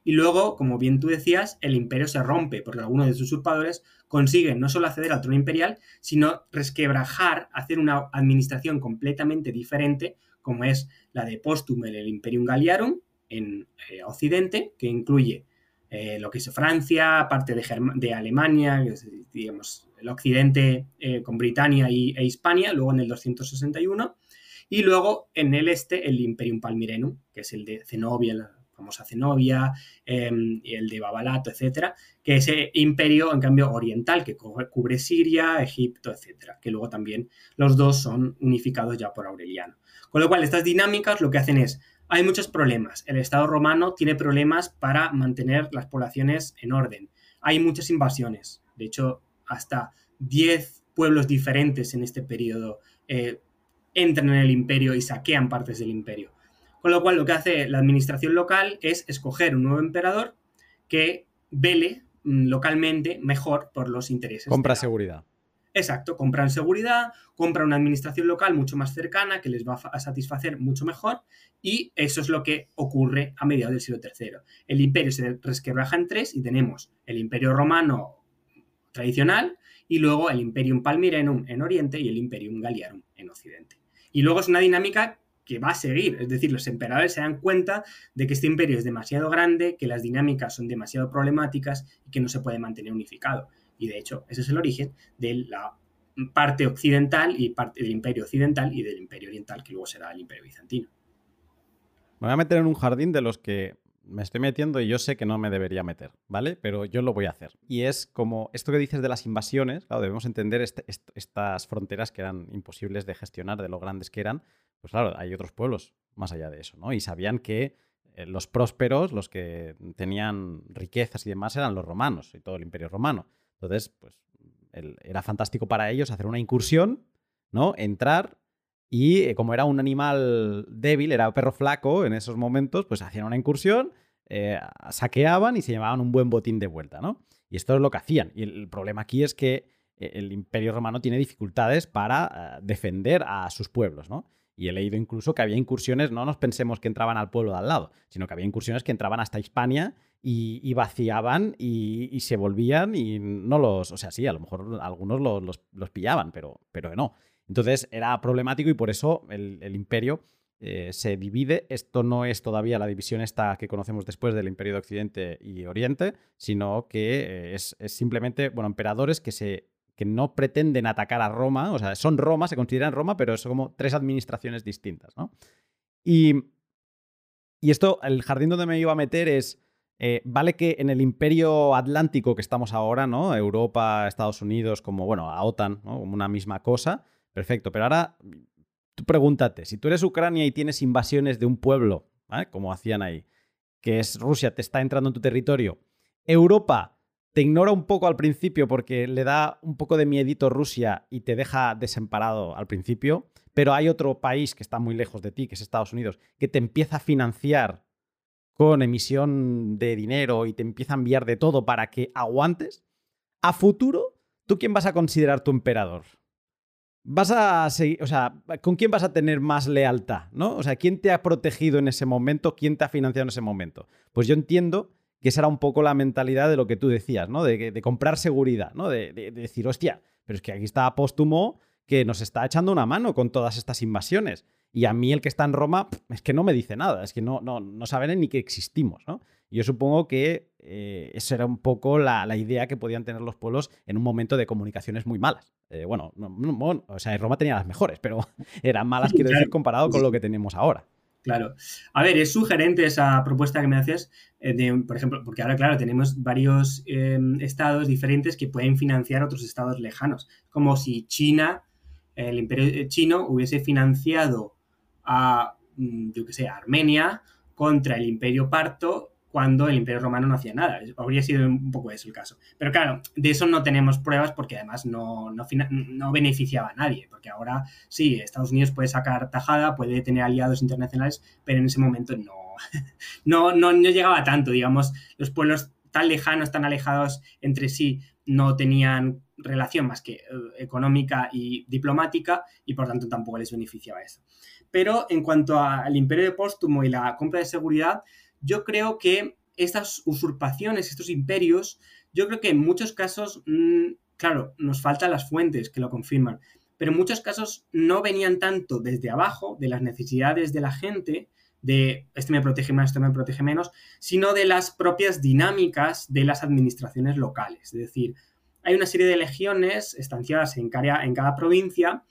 Y luego, como bien tú decías, el imperio se rompe, porque algunos de sus usurpadores consiguen no solo acceder al trono imperial, sino resquebrajar, hacer una administración completamente diferente, como es la de Postumel, el Imperium Galliarum, en eh, Occidente, que incluye eh, lo que es Francia, parte de, de Alemania, digamos, el Occidente eh, con Britania y, e Hispania, luego en el 261, y luego en el este el Imperium Palmirenum, que es el de Zenobia, la famosa Zenobia, em, el de Babalato, etcétera, que es ese imperio, en cambio, oriental, que cubre Siria, Egipto, etcétera, que luego también los dos son unificados ya por Aureliano. Con lo cual, estas dinámicas lo que hacen es hay muchos problemas. El Estado romano tiene problemas para mantener las poblaciones en orden. Hay muchas invasiones. De hecho, hasta 10 pueblos diferentes en este periodo eh, entran en el imperio y saquean partes del imperio. Con lo cual, lo que hace la administración local es escoger un nuevo emperador que vele mm, localmente mejor por los intereses. Compra seguridad. Exacto, compran seguridad, compran una administración local mucho más cercana que les va a satisfacer mucho mejor y eso es lo que ocurre a mediados del siglo III. El imperio se resquebraja en tres y tenemos el imperio romano tradicional y luego el imperium palmirenum en Oriente y el imperium galliarum en Occidente. Y luego es una dinámica que va a seguir, es decir, los emperadores se dan cuenta de que este imperio es demasiado grande, que las dinámicas son demasiado problemáticas y que no se puede mantener unificado. Y de hecho, ese es el origen de la parte occidental y parte del imperio occidental y del imperio oriental, que luego será el imperio bizantino. Me voy a meter en un jardín de los que me estoy metiendo y yo sé que no me debería meter, ¿vale? Pero yo lo voy a hacer. Y es como esto que dices de las invasiones, claro, debemos entender este, estas fronteras que eran imposibles de gestionar, de lo grandes que eran. Pues claro, hay otros pueblos más allá de eso, ¿no? Y sabían que eh, los prósperos, los que tenían riquezas y demás, eran los romanos y todo el imperio romano. Entonces, pues era fantástico para ellos hacer una incursión, ¿no? Entrar y eh, como era un animal débil, era perro flaco en esos momentos, pues hacían una incursión, eh, saqueaban y se llevaban un buen botín de vuelta, ¿no? Y esto es lo que hacían. Y el problema aquí es que el imperio romano tiene dificultades para defender a sus pueblos, ¿no? Y he leído incluso que había incursiones, no nos pensemos que entraban al pueblo de al lado, sino que había incursiones que entraban hasta Hispania y, vaciaban y, se volvían y no los, o sea, sí, a lo mejor algunos los, pillaban, pero, pero no. Entonces era problemático y por eso el, imperio eh, se divide. Esto no es todavía la división esta que conocemos después del imperio de Occidente y Oriente, sino que eh, es, simplemente, bueno, emperadores que se que no pretenden atacar a Roma, o sea, son Roma, se consideran Roma, pero son como tres administraciones distintas, ¿no? Y, y esto, el jardín donde me iba a meter es, eh, vale que en el imperio atlántico que estamos ahora, ¿no? Europa, Estados Unidos, como, bueno, a OTAN, ¿no? Como una misma cosa, perfecto, pero ahora tú pregúntate, si tú eres Ucrania y tienes invasiones de un pueblo, ¿vale? Como hacían ahí, que es Rusia, te está entrando en tu territorio, Europa te ignora un poco al principio porque le da un poco de miedito Rusia y te deja desamparado al principio, pero hay otro país que está muy lejos de ti, que es Estados Unidos, que te empieza a financiar con emisión de dinero y te empieza a enviar de todo para que aguantes, a futuro, ¿tú quién vas a considerar tu emperador? Vas a o sea, ¿con quién vas a tener más lealtad? ¿No? O sea, ¿quién te ha protegido en ese momento? ¿Quién te ha financiado en ese momento? Pues yo entiendo que esa era un poco la mentalidad de lo que tú decías, ¿no? De, comprar seguridad, ¿no? De, decir, hostia, pero es que aquí está Póstumo que nos está echando una mano con todas estas invasiones. Y a mí el que está en Roma es que no me dice nada, es que no, no, no saben ni que existimos, ¿no? Yo supongo que eh, esa era un poco la, idea que podían tener los pueblos en un momento de comunicaciones muy malas. Eh, bueno, o sea, Roma tenía las mejores, pero eran malas, quiero decir, comparado con lo que tenemos ahora. Claro. A ver, es sugerente esa propuesta que me haces, eh, de, por ejemplo, porque ahora, claro, tenemos varios em, estados diferentes que pueden financiar otros estados lejanos, como si China, el imperio chino, hubiese financiado a, mm, yo qué sé, Armenia contra el imperio parto cuando el Imperio Romano no hacía nada. Habría sido un poco eso el caso. Pero claro, de eso no tenemos pruebas porque además no, no, beneficiaba a nadie. Porque ahora sí, Estados Unidos puede sacar tajada, puede tener aliados internacionales, pero en ese momento no, no, no, no llegaba tanto. Digamos, los pueblos tan lejanos, tan alejados entre sí, no tenían relación más que eh, económica y diplomática y por tanto tampoco les beneficiaba eso. Pero en cuanto al imperio de póstumo y la compra de seguridad, yo creo que estas usurpaciones, estos imperios, yo creo que en muchos casos, mm, claro, nos faltan las fuentes que lo confirman, pero en muchos casos no venían tanto desde abajo, de las necesidades de la gente, de este me protege más, este me protege menos, sino de las propias dinámicas de las administraciones locales. Es decir, hay una serie de legiones estanciadas en cada, en cada provincia,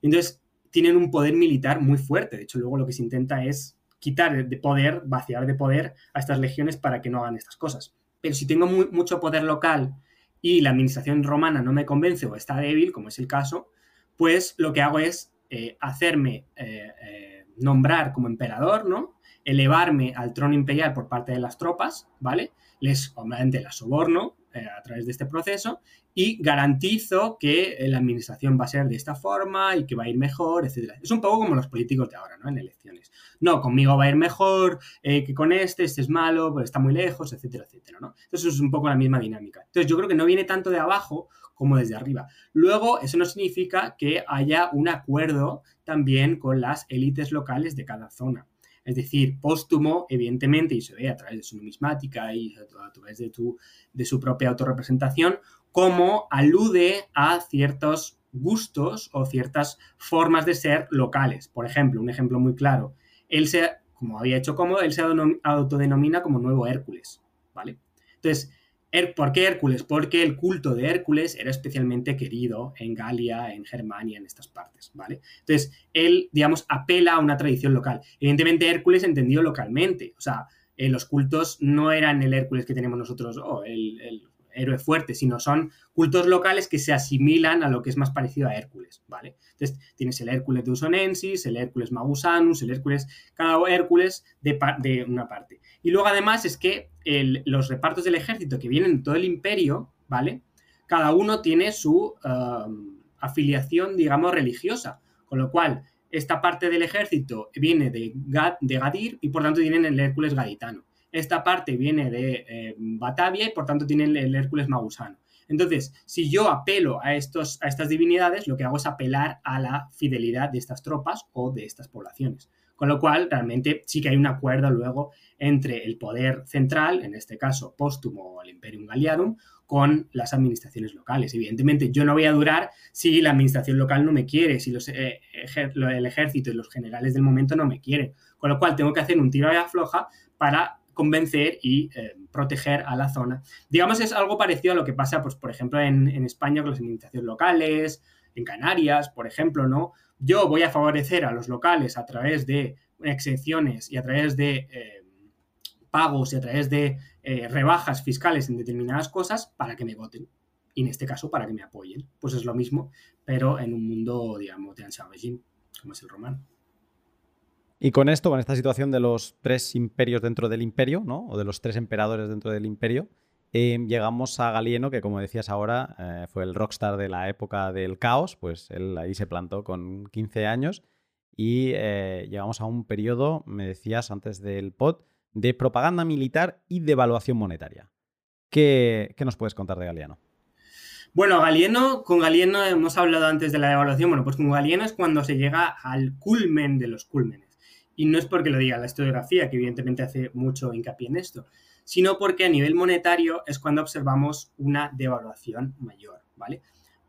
entonces tienen un poder militar muy fuerte. De hecho, luego lo que se intenta es quitar de poder, vaciar de poder a estas legiones para que no hagan estas cosas. Pero si tengo mucho poder local y la administración romana no me convence o está débil, como es el caso, pues lo que hago es eh, hacerme eh, eh, nombrar como emperador, ¿no? Elevarme al trono imperial por parte de las tropas, ¿vale? Les, obviamente, las soborno, eh, a través de este proceso y garantizo que eh, la administración va a ser de esta forma y que va a ir mejor, etc. Es un poco como los políticos de ahora, ¿no? En elecciones. No, conmigo va a ir mejor eh, que con este, este es malo, pues está muy lejos, etcétera, etcétera, ¿no? Entonces es un poco la misma dinámica. Entonces yo creo que no viene tanto de abajo como desde arriba. Luego, eso no significa que haya un acuerdo también con las élites locales de cada zona. Es decir, póstumo, evidentemente, y se ve a través de su numismática y a través de, su propia autorrepresentación, cómo alude a ciertos gustos o ciertas formas de ser locales. Por ejemplo, un ejemplo muy claro, él se, como había hecho cómodo, él se autodenomina como nuevo Hércules, ¿vale? Entonces, ¿Por qué Hércules? Porque el culto de Hércules era especialmente querido en Galia, en Germania, en estas partes, ¿vale? Entonces, él, digamos, apela a una tradición local. Evidentemente, Hércules entendido localmente, o sea, eh, los cultos no eran el Hércules que tenemos nosotros, o el, héroe fuerte, sino son cultos locales que se asimilan a lo que es más parecido a Hércules, ¿vale? Entonces, tienes el Hércules de Usonensis, el Hércules Magusanus, el Hércules, cada Hércules de, una parte. Y luego además es que los repartos del ejército que vienen de todo el imperio, ¿vale? Cada uno tiene su um, afiliación, digamos, religiosa. Con lo cual, esta parte del ejército viene de, de Gadir y por tanto tienen el Hércules gaditano. Esta parte viene de eh, Batavia y por tanto tienen el Hércules magusano. Entonces, si yo apelo a, estos, a estas divinidades, lo que hago es apelar a la fidelidad de estas tropas o de estas poblaciones. Con lo cual, realmente sí que hay un acuerdo luego entre el poder central, en este caso póstumo o el Imperium Galliarum, con las administraciones locales. Evidentemente, yo no voy a durar si la administración local no me quiere, si eh, el ejército y los generales del momento no me quieren. Con lo cual, tengo que hacer un tiro a la floja para convencer y eh, proteger a la zona. Digamos, es algo parecido a lo que pasa, pues, por ejemplo, en, en España con las administraciones locales, en Canarias, por ejemplo, ¿no? yo voy a favorecer a los locales a través de exenciones y a través de eh, pagos y a través de eh, rebajas fiscales en determinadas cosas para que me voten. Y en este caso, para que me apoyen. Pues es lo mismo, pero en un mundo, digamos, de regime, como es el romano. Y con esto, con esta situación de los tres imperios dentro del imperio, ¿no? O de los tres emperadores dentro del imperio, Em, llegamos a Galieno, que como decías ahora, eh, fue el rockstar de la época del caos, pues él ahí se plantó con 15 años y eh, llegamos a un periodo, me decías antes del pod, de propaganda militar y devaluación monetaria. ¿Qué, nos puedes contar de Galieno? Bueno, Galieno, con Galieno hemos hablado antes de la devaluación, bueno, pues con Galieno es cuando se llega al culmen de los cúlmenes. Y no es porque lo diga la historiografía, que evidentemente hace mucho hincapié en esto, sino porque a nivel monetario es cuando observamos una devaluación mayor, ¿vale?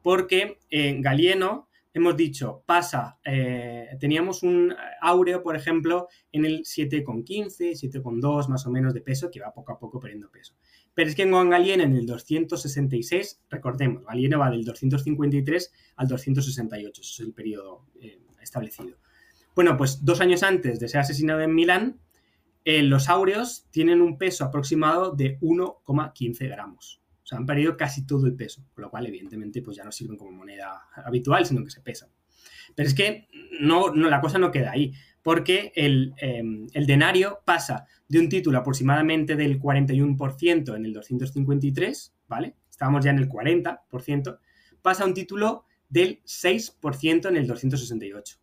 Porque en Galieno, hemos dicho, pasa, eh, teníamos un áureo, por ejemplo, en el 7,15, 7,2 más o menos de peso, que va poco a poco perdiendo peso. Pero es que en Galieno, en el 266, recordemos, Galieno va del 253 al 268, eso es el periodo eh, establecido. Bueno, pues dos años antes de ser asesinado en Milán, eh, los áureos tienen un peso aproximado de 1,15 gramos. O sea, han perdido casi todo el peso, con lo cual, evidentemente, pues ya no sirven como moneda habitual, sino que se pesan. Pero es que no, no, la cosa no queda ahí, porque el, em, el, denario pasa de un título aproximadamente del 41% en el 253, ¿vale? Estábamos ya en el 40%, pasa a un título del 6% en el 268,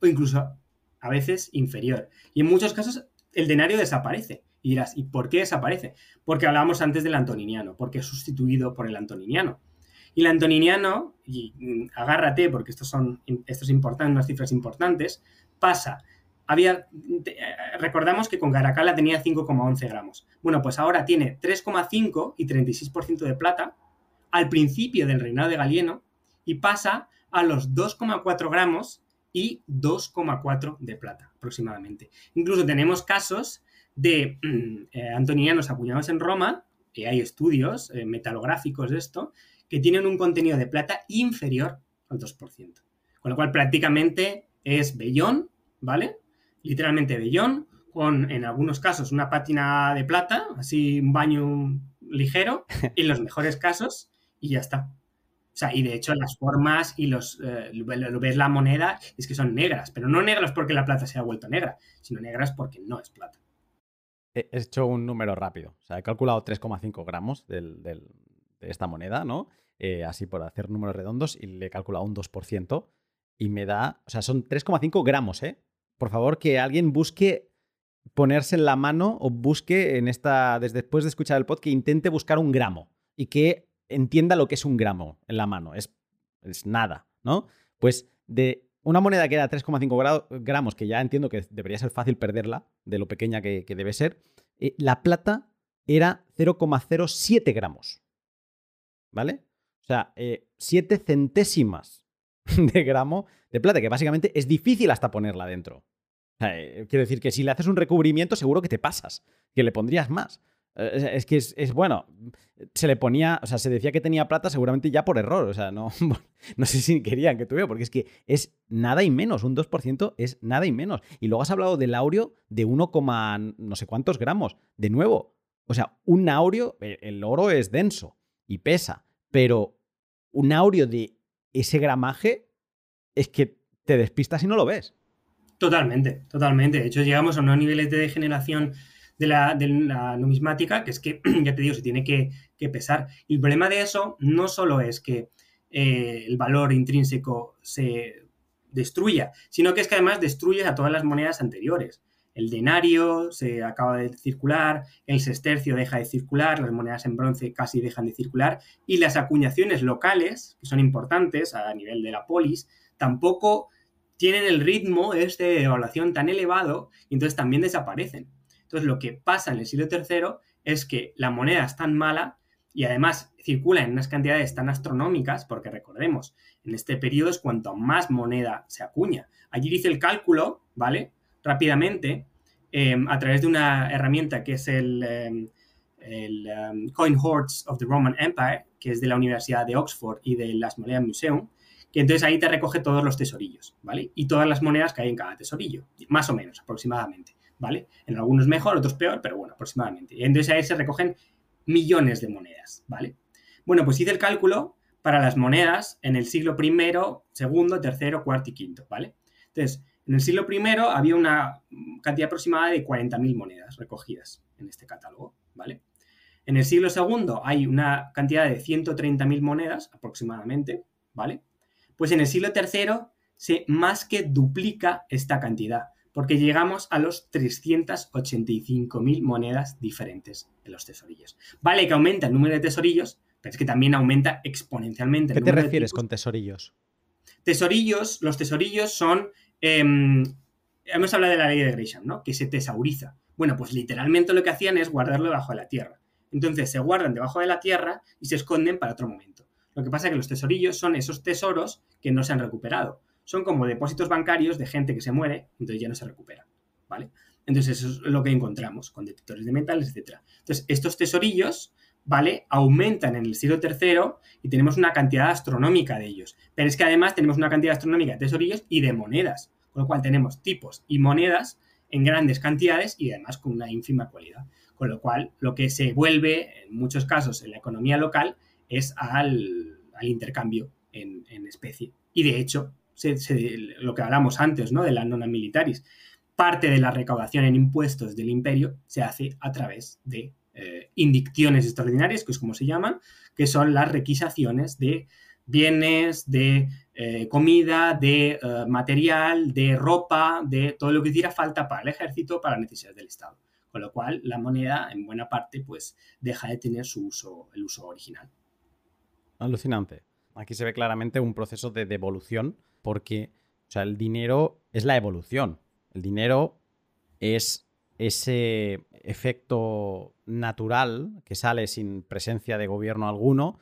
O incluso a veces inferior. Y en muchos casos el denario desaparece. Y dirás, ¿y por qué desaparece? Porque hablábamos antes del antoniniano, porque es sustituido por el antoniniano. Y el antoniniano, y mm, agárrate porque estos son estos unas cifras importantes, pasa. Había, eh, recordamos que con Caracalla tenía 5,11 gramos. Bueno, pues ahora tiene 3,5 y 36% de plata al principio del reinado de Galieno y pasa a los 2,4 gramos y 2,4 de plata aproximadamente. Incluso tenemos casos de mm, eh, antonianos acuñados en Roma, que hay estudios eh, metalográficos de esto, que tienen un contenido de plata inferior al 2%. Con lo cual prácticamente es vellón, ¿vale? Literalmente vellón, con en algunos casos una pátina de plata, así un baño ligero, en los mejores casos, y ya está. O sea, y de hecho las formas y los eh, lo ves la moneda es que son negras, pero no negras porque la plata se ha vuelto negra, sino negras porque no es plata. He hecho un número rápido. O sea, he calculado 3,5 gramos de esta moneda, ¿no? Eh, así por hacer números redondos, y le he calculado un 2%. Y me da. O sea, son 3,5 gramos, ¿eh? Por favor, que alguien busque ponerse en la mano o busque en esta. Después de escuchar el pod, que intente buscar un gramo. Y que entienda lo que es un gramo en la mano. Es, es nada, ¿no? Pues de una moneda que era 3,5 gramos, que ya entiendo que debería ser fácil perderla, de lo pequeña que, debe ser, eh, la plata era 0,07 gramos. ¿Vale? O sea, 7 eh, centésimas de gramo de plata, que básicamente es difícil hasta ponerla dentro. Eh, quiero decir que si le haces un recubrimiento, seguro que te pasas, que le pondrías más. Eh, es que es, bueno, se le ponía, o sea, se decía que tenía plata seguramente ya por error, o sea, no, no sé si querían que tuviera, porque es que es nada y menos, un 2% es nada y menos. Y luego has hablado del aureo de 1, no sé cuántos gramos, de nuevo, o sea, un aureo, e, el oro es denso y pesa, pero un aureo de ese gramaje es que te despistas y no lo ves. Totalmente, totalmente. De hecho, llegamos a unos niveles de degeneración de la, numismática, que es que, ya te digo, se tiene que, pesar. Y el problema de eso no solo es que eh, el valor intrínseco se destruya, sino que es que además destruyes a todas las monedas anteriores. El denario se acaba de circular, el sestercio deja de circular, las monedas en bronce casi dejan de circular y las acuñaciones locales, que son importantes a nivel de la polis, tampoco tienen el ritmo este de evaluación tan elevado y entonces también desaparecen. Entonces, lo que pasa en el siglo III es que la moneda es tan mala y además circula en unas cantidades tan astronómicas, porque recordemos, en este periodo es cuanto más moneda se acuña. Allí dice el cálculo, ¿vale? Rápidamente, em, a través de una herramienta que es el, em, el em, Coin Hoards of the Roman Empire, que es de la Universidad de Oxford y de las Monedas Museum, que entonces ahí te recoge todos los tesorillos, ¿vale? Y todas las monedas que hay en cada tesorillo, más o menos, aproximadamente. ¿Vale? En algunos mejor, otros peor, pero bueno, aproximadamente. Y entonces ahí se recogen millones de monedas, ¿vale? Bueno, pues hice el cálculo para las monedas en el siglo I, segundo, tercero, cuarto y quinto, ¿vale? Entonces, en el siglo I había una cantidad aproximada de 40.000 monedas recogidas en este catálogo, ¿vale? En el siglo II hay una cantidad de 130.000 monedas aproximadamente, ¿vale? Pues en el siglo III se más que duplica esta cantidad porque llegamos a los 385.000 monedas diferentes en los tesorillos. Vale que aumenta el número de tesorillos, pero es que también aumenta exponencialmente. ¿Qué te refieres con tesorillos? Tesorillos, los tesorillos son... Em, hemos hablado de la ley de Gresham, ¿no? Que se tesauriza. Bueno, pues literalmente lo que hacían es guardarlo debajo de la tierra. Entonces se guardan debajo de la tierra y se esconden para otro momento. Lo que pasa es que los tesorillos son esos tesoros que no se han recuperado son como depósitos bancarios de gente que se muere, entonces ya no se recupera, ¿vale? Entonces eso es lo que encontramos con detectores de metales, etc. Entonces estos tesorillos, ¿vale? Aumentan en el siglo III y tenemos una cantidad astronómica de ellos. Pero es que además tenemos una cantidad astronómica de tesorillos y de monedas, con lo cual tenemos tipos y monedas en grandes cantidades y además con una ínfima cualidad. Con lo cual, lo que se vuelve en muchos casos en la economía local es al, intercambio en, en especie. Y de hecho, lo que hablamos antes, ¿no? De la nona militaris. Parte de la recaudación en impuestos del imperio se hace a través de eh, indicciones extraordinarias, que es como se llaman, que son las requisaciones de bienes, de eh, comida, de eh, material, de ropa, de todo lo que hiciera falta para el ejército, para las necesidades del Estado. Con lo cual, la moneda, en buena parte, pues deja de tener su uso, el uso original. Alucinante. Aquí se ve claramente un proceso de devolución, porque o sea, el dinero es la evolución. El dinero es ese efecto natural que sale sin presencia de gobierno alguno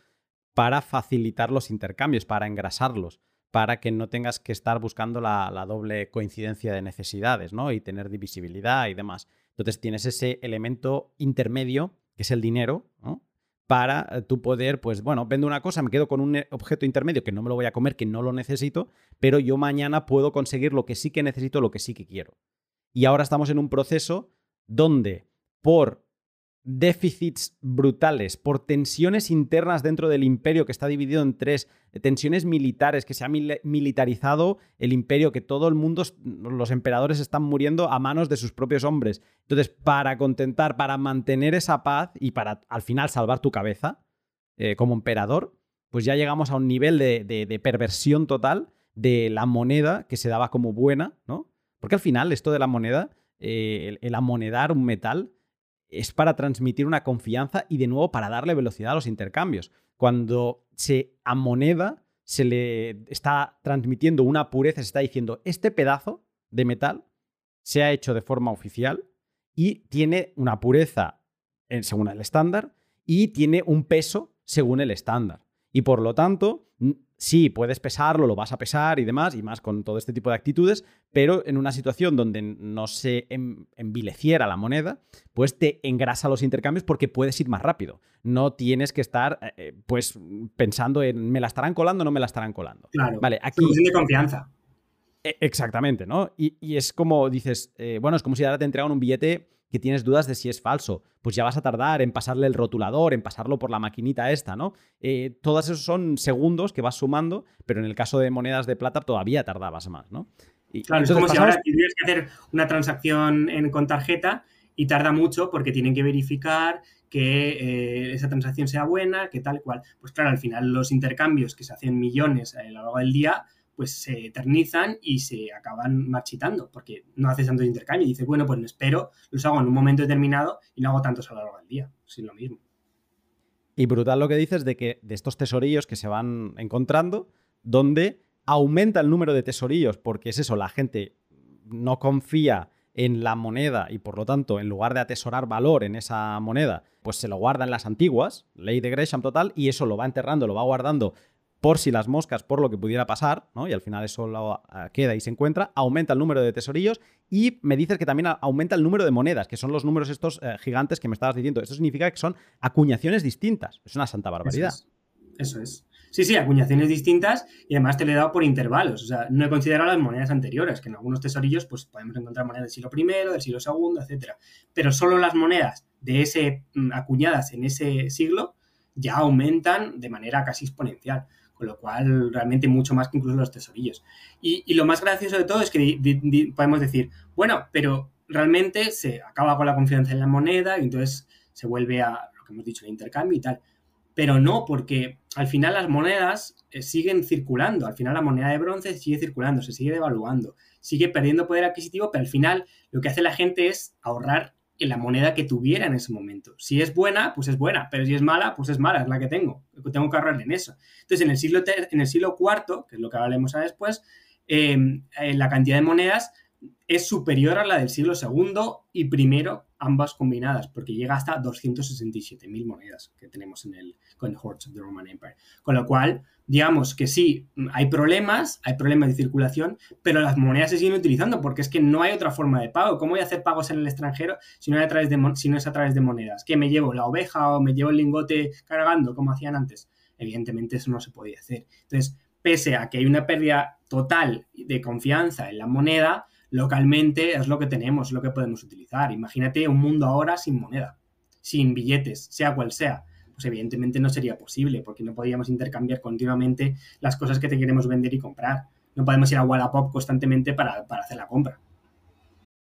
para facilitar los intercambios, para engrasarlos, para que no tengas que estar buscando la, doble coincidencia de necesidades, ¿no? Y tener divisibilidad y demás. Entonces tienes ese elemento intermedio, que es el dinero, ¿no? Para eh, tu poder, pues bueno, vendo una cosa, me quedo con un eh, objeto intermedio que no me lo voy a comer, que no lo necesito, pero yo mañana puedo conseguir lo que sí que necesito, lo que sí que quiero. Y ahora estamos en un proceso donde por déficits brutales, por tensiones internas dentro del imperio que está dividido en tres, tensiones militares, que se ha militarizado el imperio, que todo el mundo, los emperadores están muriendo a manos de sus propios hombres. Entonces, para contentar, para mantener esa paz y para al final salvar tu cabeza eh, como emperador, pues ya llegamos a un nivel de, perversión total de la moneda que se daba como buena, ¿no? Porque al final esto de la moneda, eh, el amonedar un metal, es para transmitir una confianza y de nuevo para darle velocidad a los intercambios. Cuando se amoneda, se le está transmitiendo una pureza, se está diciendo, este pedazo de metal se ha hecho de forma oficial y tiene una pureza según el estándar y tiene un peso según el estándar. Y por lo tanto, sí, puedes pesarlo, lo vas a pesar y demás, y más con todo este tipo de actitudes, pero en una situación donde no se envileciera la moneda, pues te engrasa los intercambios porque puedes ir más rápido. No tienes que estar, eh, eh, pues, pensando en, ¿me la estarán colando o no me la estarán colando? Claro. Vale, aquí... de confianza. E, exactamente, ¿no? Y, es como dices, eh, bueno, es como si ahora te entregan un billete que tienes dudas de si es falso, pues ya vas a tardar en pasarle el rotulador, en pasarlo por la maquinita esta, ¿no? Eh, todos esos son segundos que vas sumando, pero en el caso de monedas de plata todavía tardabas más, ¿no? Y, claro, es como si ahora tuvieras que hacer una transacción con tarjeta y tarda mucho porque tienen que verificar que eh, esa transacción sea buena, que tal cual. Pues claro, al final los intercambios que se hacen millones a lo largo del día, pues se eternizan y se acaban marchitando, porque no haces tanto intercambio. Y dices, bueno, pues me espero, los hago en un momento determinado y no hago tantos a lo largo del día. Es lo mismo. Y brutal lo que dices de que de estos tesorillos que se van encontrando, donde aumenta el número de tesorillos, porque es eso, la gente no confía en la moneda y por lo tanto, en lugar de atesorar valor en esa moneda, pues se lo guarda en las antiguas, ley de Gresham total, y eso lo va enterrando, lo va guardando por si las moscas, por lo que pudiera pasar, ¿no? Y al final eso lo, ah, queda y se encuentra, aumenta el número de tesorillos y me dices que también aumenta el número de monedas, que son los números estos eh, gigantes que me estabas diciendo. Esto significa que son acuñaciones distintas. Es una santa barbaridad. Eso es. Sí, sí, acuñaciones distintas y además te lo he dado por intervalos. O sea, no he considerado las monedas anteriores, que en algunos tesorillos pues podemos encontrar monedas del siglo I, del siglo II, etcétera. Pero solo las monedas de ese mm, acuñadas en ese siglo ya aumentan de manera casi exponencial con lo cual realmente mucho más que incluso los tesorillos. Y, lo más gracioso de todo es que podemos decir, bueno, pero realmente se acaba con la confianza en la moneda y entonces se vuelve a lo que hemos dicho, el intercambio y tal. Pero no, porque al final las monedas eh, siguen circulando, al final la moneda de bronce sigue circulando, se sigue devaluando, sigue perdiendo poder adquisitivo, pero al final lo que hace la gente es ahorrar en la moneda que tuviera en ese momento. Si es buena, pues es buena, pero si es mala, pues es mala, es la que tengo. Tengo que ahorrar en eso. Entonces, en el siglo, en el siglo IV, que es lo que hablaremos a después, em, eh, la cantidad de monedas es superior a la del siglo II y primero, ambas combinadas, porque llega hasta 267.000 monedas que tenemos en el Coin Hordes of the Roman Empire. Con lo cual, digamos que sí, hay problemas, hay problemas de circulación, pero las monedas se siguen utilizando porque es que no hay otra forma de pago. ¿Cómo voy a hacer pagos en el extranjero si no, a través de, si no es a través de monedas? ¿Que me llevo la oveja o me llevo el lingote cargando como hacían antes? Evidentemente eso no se podía hacer. Entonces, pese a que hay una pérdida total de confianza en la moneda, localmente es lo que tenemos, es lo que podemos utilizar. Imagínate un mundo ahora sin moneda, sin billetes, sea cual sea. Pues evidentemente no sería posible porque no podríamos intercambiar continuamente las cosas que te queremos vender y comprar. no podemos ir a Wallapop constantemente para, hacer la compra.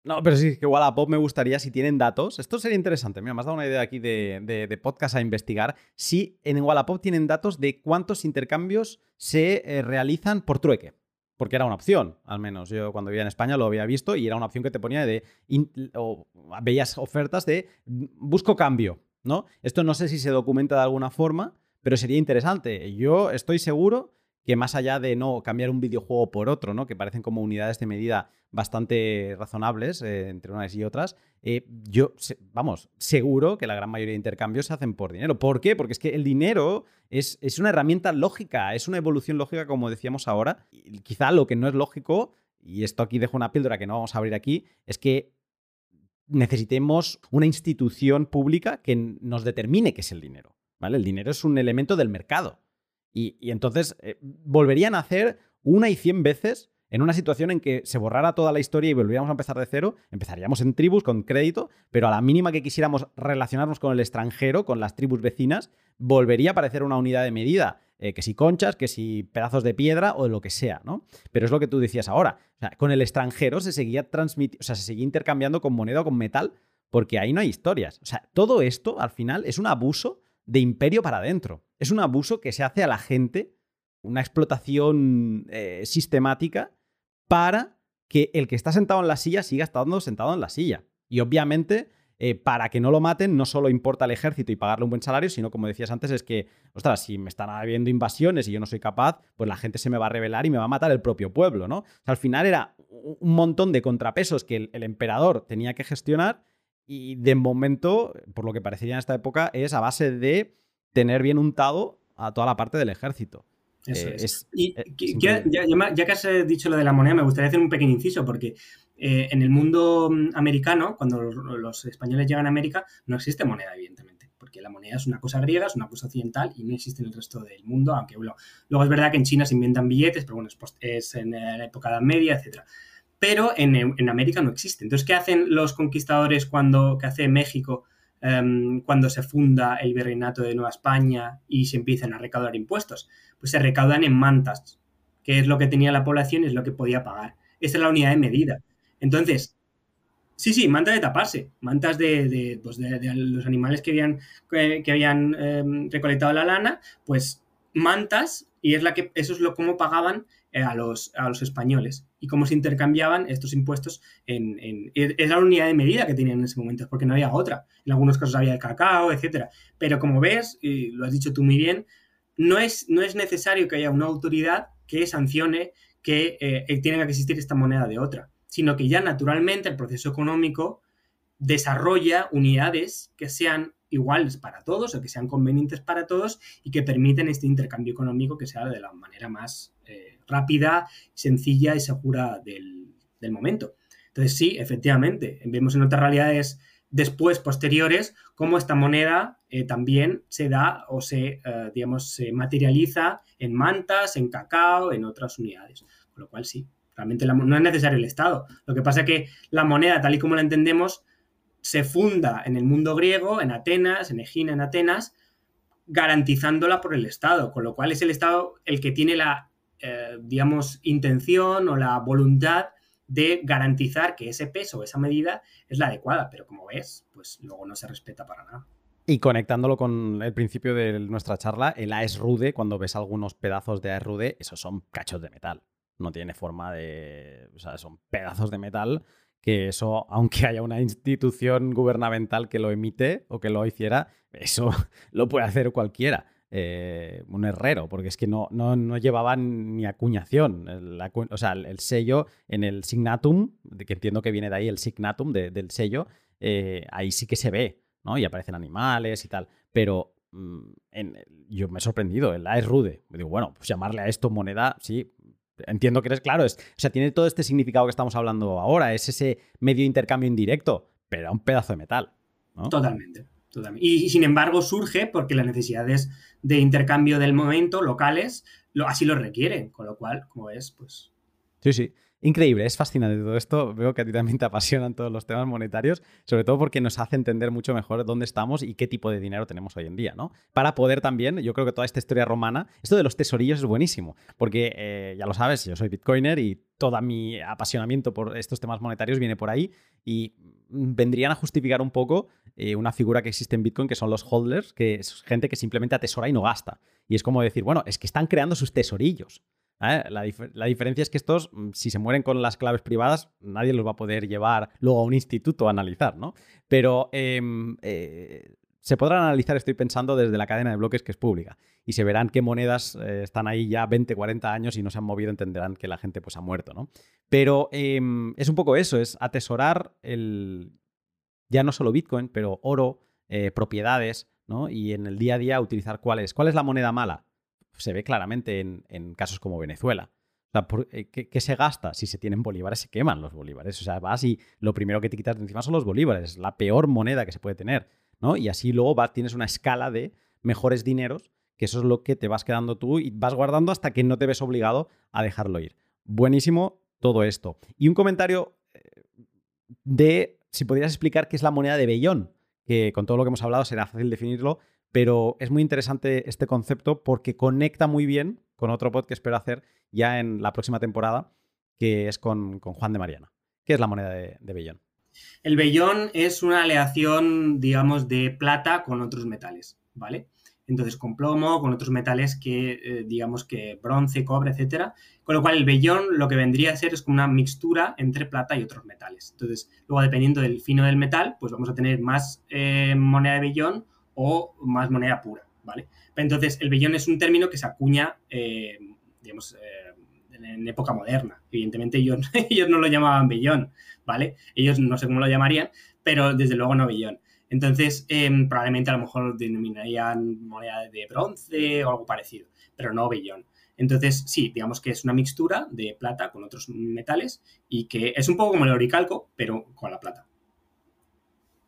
No, pero sí, que Wallapop me gustaría si tienen datos. Esto sería interesante. Mira, me has dado una idea aquí de, podcast a investigar. Si en Wallapop tienen datos de cuántos intercambios se eh, realizan por trueque porque era una opción, al menos. Yo cuando vivía en España lo había visto y era una opción que te ponía de. o veías ofertas de busco cambio, ¿no? Esto no sé si se documenta de alguna forma, pero sería interesante. Yo estoy seguro que más allá de no cambiar un videojuego por otro, ¿no? que parecen como unidades de medida bastante razonables eh, entre unas y otras, eh, yo, vamos, seguro que la gran mayoría de intercambios se hacen por dinero. ¿Por qué? Porque es que el dinero es, es una herramienta lógica, es una evolución lógica, como decíamos ahora. Quizá lo que no es lógico, y esto aquí dejo una píldora que no vamos a abrir aquí, es que necesitemos una institución pública que nos determine qué es el dinero. ¿vale? El dinero es un elemento del mercado. Y, entonces eh, volverían a hacer una y cien veces en una situación en que se borrara toda la historia y volviéramos a empezar de cero, empezaríamos en tribus con crédito, pero a la mínima que quisiéramos relacionarnos con el extranjero, con las tribus vecinas, volvería a aparecer una unidad de medida, eh, que si conchas, que si pedazos de piedra o lo que sea, ¿no? Pero es lo que tú decías ahora. con el extranjero se seguía transmitiendo, o sea, se seguía intercambiando con moneda o con metal, porque ahí no hay historias. O sea, todo esto al final es un abuso de imperio para adentro. Es un abuso que se hace a la gente, una explotación eh, sistemática para que el que está sentado en la silla siga estando sentado en la silla. Y obviamente, eh, para que no lo maten, no solo importa el ejército y pagarle un buen salario, sino como decías antes, es que, ostras, si me están habiendo invasiones y yo no soy capaz, pues la gente se me va a rebelar y me va a matar el propio pueblo, ¿no? al final era un montón de contrapesos que el emperador tenía que gestionar y de momento, por lo que parecería en esta época, es a base de tener bien untado a toda la parte del ejército. Eso eh, es. y eh, ya, que has eh, dicho lo de la moneda, me gustaría hacer un pequeño inciso, porque en el mundo mm, americano, cuando los españoles llegan a América, no existe moneda, evidentemente, porque la moneda es una cosa griega, es una cosa occidental y no existe en el resto del mundo, aunque luego es verdad que en China se inventan billetes, pero bueno, es, es en la época de la media, etcétera pero en, América no existe. Entonces, ¿qué hacen los conquistadores cuando, qué hace México em, cuando se funda el virreinato de Nueva España y se empiezan a recaudar impuestos? Pues se recaudan en mantas, que es lo que tenía la población es lo que podía pagar. Esa es la unidad de medida. Entonces, sí, sí, mantas de taparse, mantas de, pues los animales que habían, que, habían em, recolectado la lana, pues mantas y es la que, eso es lo cómo pagaban a, los, a los españoles y cómo se intercambiaban estos impuestos en, en, la unidad de medida que tenían en ese momento, porque no había otra. En algunos casos había el cacao, etcétera. Pero como ves, y lo has dicho tú muy bien, no es, necesario que haya una autoridad que sancione que eh, eh, tiene que existir esta moneda de otra, sino que ya naturalmente el proceso económico desarrolla unidades que sean iguales para todos o que sean convenientes para todos y que permiten este intercambio económico que sea de la manera más eh, rápida, sencilla y segura del, momento. Entonces sí, efectivamente, vemos en otras realidades después, posteriores, cómo esta moneda eh, también se da o se, eh, digamos, se materializa en mantas, en cacao, en otras unidades. Con lo cual sí, realmente no es necesario el Estado. Lo que pasa es que la moneda, tal y como la entendemos, se funda en el mundo griego, en Atenas, en Egina, en Atenas, garantizándola por el Estado, con lo cual es el Estado el que tiene la, eh, digamos, intención o la voluntad de garantizar que ese peso, esa medida es la adecuada, pero como ves, pues luego no se respeta para nada. Y conectándolo con el principio de nuestra charla, el AES Rude, cuando ves algunos pedazos de AES Rude, esos son cachos de metal. No tiene forma de. O sea, son pedazos de metal que eso, aunque haya una institución gubernamental que lo emite o que lo hiciera, eso lo puede hacer cualquiera. Eh, un herrero, porque es que no, no, no llevaban ni acuñación. o sea, el, sello en el signatum, que entiendo que viene de ahí el signatum del sello, eh, ahí sí que se ve, ¿no? Y aparecen animales y tal. Pero mm, yo me he sorprendido, el A es rude. Me digo, bueno, pues llamarle a esto moneda, sí, Entiendo que eres claro. Es, o sea, tiene todo este significado que estamos hablando ahora. Es ese medio intercambio indirecto, pero a un pedazo de metal. Totalmente, Y, sin embargo surge porque las necesidades de intercambio del momento, locales, lo, así lo requieren. Con lo cual, como es, pues. Sí, sí. Increíble, es fascinante todo esto. Veo que a ti también te apasionan todos los temas monetarios, sobre todo porque nos hace entender mucho mejor dónde estamos y qué tipo de dinero tenemos hoy en día, ¿no? Para poder también, yo creo que toda esta historia romana, esto de los tesorillos es buenísimo, porque eh, ya lo sabes, yo soy bitcoiner y todo mi apasionamiento por estos temas monetarios viene por ahí y vendrían a justificar un poco eh, una figura que existe en Bitcoin que son los holders, que es gente que simplemente atesora y no gasta. Y es como decir, bueno, es que están creando sus tesorillos. ¿eh? La, diferencia es que estos, mm, si se mueren con las claves privadas, nadie los va a poder llevar luego a un instituto a analizar, ¿no? Pero em, eh, se podrán analizar, estoy pensando, desde la cadena de bloques que es pública. Y se verán qué monedas eh, están ahí ya 20, 40 años y no se han movido, entenderán que la gente pues ha muerto, ¿no? Pero em, es un poco eso, es atesorar el, ya no solo Bitcoin, pero oro, propiedades, ¿no? Y en el día a día utilizar cuál es. ¿Cuál es la moneda mala? se ve claramente en, casos como Venezuela. Eh, ¿qué, se gasta? Si se tienen bolívares, se queman los bolívares. O sea, vas y lo primero que te quitas de encima son los bolívares. La peor moneda que se puede tener. Y así luego tienes una escala de mejores dineros, que eso es lo que te vas quedando tú y vas guardando hasta que no te ves obligado a dejarlo ir. Buenísimo todo esto. Y un comentario eh, de si podrías explicar qué es la moneda de Bellón, que con todo lo que hemos hablado será fácil definirlo, pero es muy interesante este concepto porque conecta muy bien con otro pod que espero hacer ya en la próxima temporada, que es con, Juan de Mariana. ¿Qué es la moneda de, Bellón? El Bellón es una aleación, digamos, de plata con otros metales, ¿vale? Entonces, con plomo, con otros metales que, eh, digamos que bronce, cobre, etcétera. Con lo cual, el vellón lo que vendría a ser es como una mixtura entre plata y otros metales. Entonces, luego, dependiendo del fino del metal, pues vamos a tener más eh, moneda de vellón o más moneda pura, ¿vale? Entonces, el bellón es un término que se acuña, eh, digamos, en época moderna. Evidentemente ellos, ellos no lo llamaban bellón, ¿vale? Ellos no sé cómo lo llamarían, pero desde luego no bellón. Entonces, em, probablemente a lo mejor denominarían moneda de bronce o algo parecido, pero no bellón. Entonces, sí, digamos que es una mixtura de plata con otros metales y que es un poco como el oricalco, pero con la plata.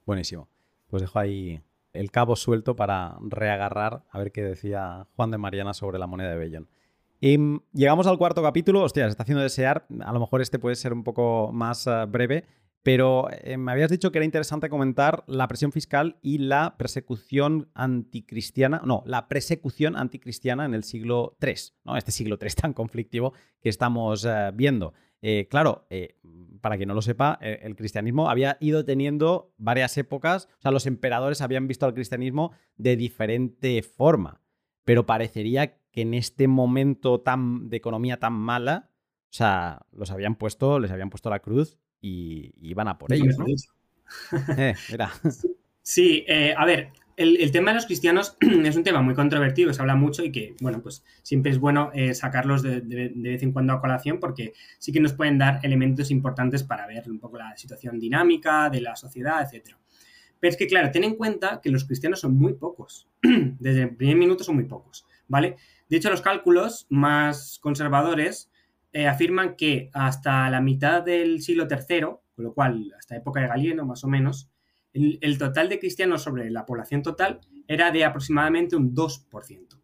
Buenísimo. Pues dejo ahí el cabo suelto para reagarrar a ver qué decía Juan de Mariana sobre la moneda de Bellón. Llegamos al cuarto capítulo, hostia, se está haciendo desear, a lo mejor este puede ser un poco más eh, breve, pero eh, me habías dicho que era interesante comentar la presión fiscal y la persecución anticristiana, no, la persecución anticristiana en el siglo III, ¿no? Este siglo III tan conflictivo que estamos eh, viendo. claro, para quien no lo sepa, el cristianismo había ido teniendo varias épocas, o sea, los emperadores habían visto al cristianismo de diferente forma, pero parecería que en este momento tan, de economía tan mala, o sea, los habían puesto, les habían puesto la cruz y, iban a por ellos, ¿no? Eh, mira. Sí, eh, a ver, el, tema de los cristianos es un tema muy controvertido, se habla mucho y que, bueno, pues siempre es bueno eh, sacarlos de, vez en cuando a colación porque sí que nos pueden dar elementos importantes para ver un poco la situación dinámica de la sociedad, etc. Pero es que, claro, ten en cuenta que los cristianos son muy pocos. Desde el primer minuto son muy pocos, ¿vale? De hecho, los cálculos más conservadores eh, afirman que hasta la mitad del siglo III, con lo cual hasta época de Galieno más o menos, el, total de cristianos sobre la población total era de aproximadamente un 2%.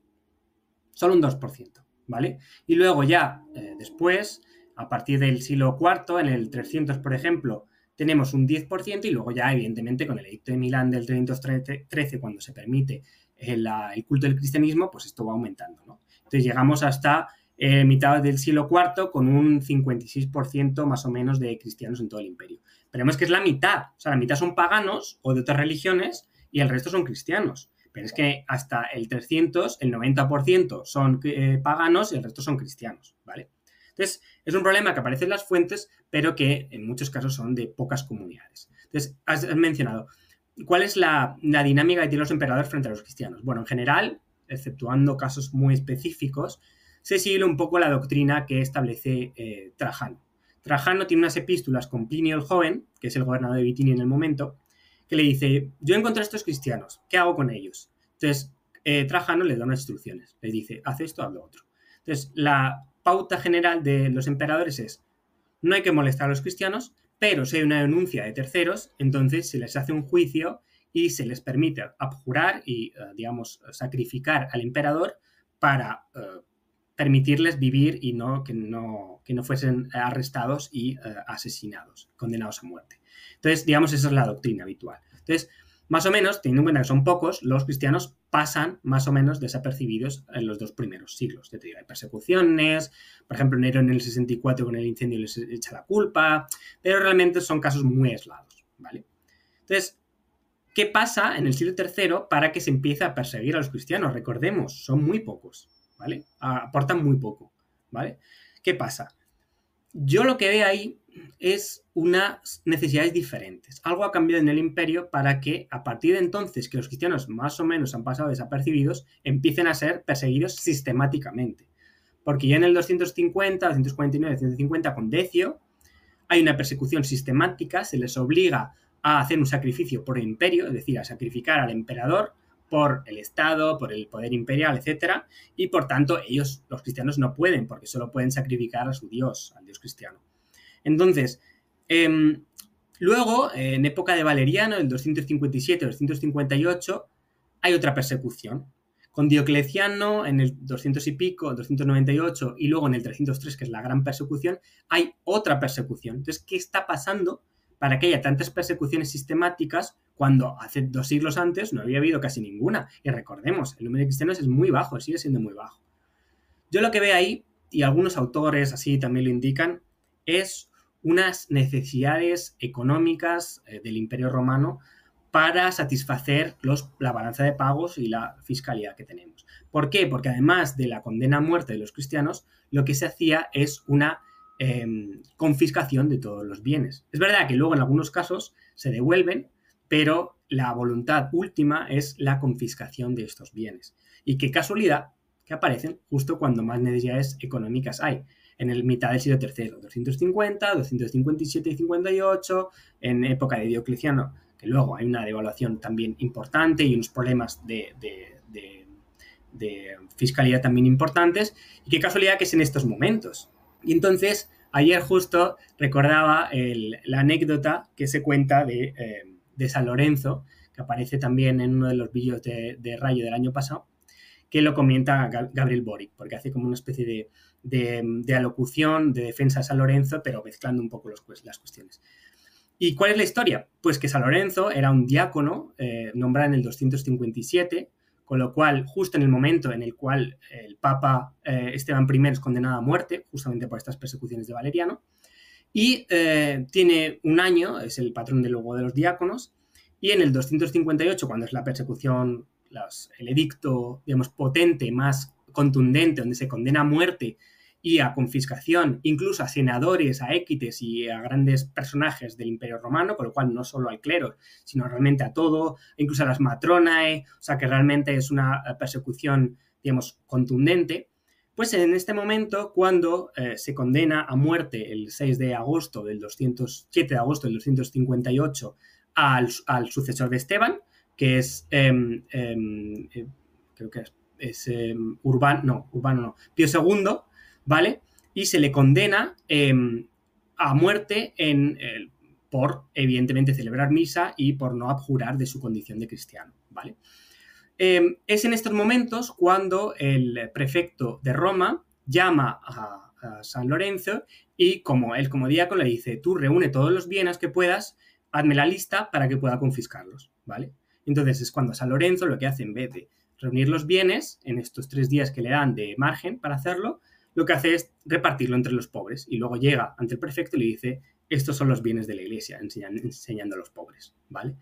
Solo un 2%, ¿vale? Y luego ya eh, después, a partir del siglo IV, en el 300, por ejemplo, tenemos un 10% y luego ya, evidentemente, con el edicto de Milán del 313, cuando se permite el, el culto del cristianismo, pues esto va aumentando, ¿no? Entonces llegamos hasta eh, mitad del siglo IV con un 56% más o menos de cristianos en todo el imperio. Pero vemos que es la mitad, o sea, la mitad son paganos o de otras religiones y el resto son cristianos. Pero es que hasta el 300, el 90% son eh, paganos y el resto son cristianos, ¿vale? Entonces, es un problema que aparece en las fuentes, pero que en muchos casos son de pocas comunidades. Entonces, has mencionado, ¿cuál es la, dinámica que tienen los emperadores frente a los cristianos? Bueno, en general, exceptuando casos muy específicos, se sigue un poco la doctrina que establece eh, Trajano. Trajano tiene unas epístolas con Plinio el Joven, que es el gobernador de Bitinia en el momento, que le dice, yo encontré a estos cristianos, ¿qué hago con ellos? Entonces, eh, Trajano le da unas instrucciones, le dice, haz esto, haz lo otro. Entonces, la pauta general de los emperadores es, no hay que molestar a los cristianos, pero si hay una denuncia de terceros, entonces se les hace un juicio y se les permite abjurar y, eh, digamos, sacrificar al emperador para permitirles vivir y no que no, que no fuesen arrestados y eh, asesinados, condenados a muerte. Entonces, digamos, esa es la doctrina habitual. Entonces, más o menos, teniendo en cuenta que son pocos, los cristianos pasan más o menos desapercibidos en los dos primeros siglos. Te hay persecuciones, por ejemplo, Nero en el 64 con el incendio les echa la culpa, pero realmente son casos muy aislados, ¿vale? Entonces, ¿qué pasa en el siglo III para que se empiece a perseguir a los cristianos? Recordemos, son muy pocos, ¿vale? Aportan muy poco, ¿vale? ¿Qué pasa? Yo lo que veo ahí es unas necesidades diferentes. Algo ha cambiado en el imperio para que a partir de entonces que los cristianos más o menos han pasado desapercibidos, empiecen a ser perseguidos sistemáticamente. Porque ya en el 250, 249, 250 con Decio hay una persecución sistemática, se les obliga a hacer un sacrificio por el imperio, es decir, a sacrificar al emperador por el Estado, por el poder imperial, etc. Y por tanto, ellos, los cristianos, no pueden, porque solo pueden sacrificar a su Dios, al Dios cristiano. Entonces, em, luego, en época de Valeriano, el 257 258, hay otra persecución. Con Diocleciano, en el 200 y pico, 298, y luego en el 303, que es la gran persecución, hay otra persecución. Entonces, ¿qué está pasando para que haya tantas persecuciones sistemáticas cuando hace dos siglos antes no había habido casi ninguna? Y recordemos, el número de cristianos es muy bajo, sigue siendo muy bajo. Yo lo que veo ahí, y algunos autores así también lo indican, es unas necesidades económicas eh, del Imperio Romano para satisfacer la balanza de pagos y la fiscalidad que tenemos. ¿Por qué? Porque además de la condena a muerte de los cristianos, lo que se hacía es una em, confiscación de todos los bienes. Es verdad que luego en algunos casos se devuelven, pero la voluntad última es la confiscación de estos bienes. Y qué casualidad que aparecen justo cuando más necesidades económicas hay en el mitad del siglo III, 250, 257 y 58, en época de Diocleciano, que luego hay una devaluación también importante y unos problemas de, fiscalidad también importantes, y qué casualidad que es en estos momentos. Y entonces, ayer justo recordaba la anécdota que se cuenta de, eh, San Lorenzo, que aparece también en uno de los vídeos de, Rayo del año pasado, que lo comenta Gabriel Boric, porque hace como una especie de, de, alocución, de defensa de San Lorenzo, pero mezclando un poco las cuestiones. ¿Y cuál es la historia? Pues que San Lorenzo era un diácono eh, nombrado en el 257, con lo cual, justo en el momento en el cual el Papa eh, Esteban I es condenado a muerte, justamente por estas persecuciones de Valeriano, y eh, tiene un año, es el patrón de luego de los diáconos, y en el 258, cuando es la persecución, el edicto, digamos, potente más contundente donde se condena a muerte y a confiscación, incluso a senadores, a équites y a grandes personajes del Imperio Romano, con lo cual no solo al clero, sino realmente a todo, incluso a las matronae, o sea que realmente es una eh, persecución, digamos, contundente. Pues en este momento, cuando eh, se condena a muerte el 6 de agosto del 207 de agosto del 258 al, al sucesor de Esteban, que es, em, em, eh, creo que es es em, Urbano, no, Urbano no, Pío II, ¿vale? Y se le condena em, a muerte en, por, evidentemente, celebrar misa y por no abjurar de su condición de cristiano, ¿vale? Em, es en estos momentos cuando el prefecto de Roma llama a, San Lorenzo y como él como diácono le dice, tú reúne todos los bienes que puedas, hazme la lista para que pueda confiscarlos, ¿vale? Entonces es cuando San Lorenzo lo que hace en vez de reunir los bienes en estos tres días que le dan de margen para hacerlo, lo que hace es repartirlo entre los pobres y luego llega ante el prefecto y le dice, estos son los bienes de la iglesia, enseñando, a los pobres, ¿vale?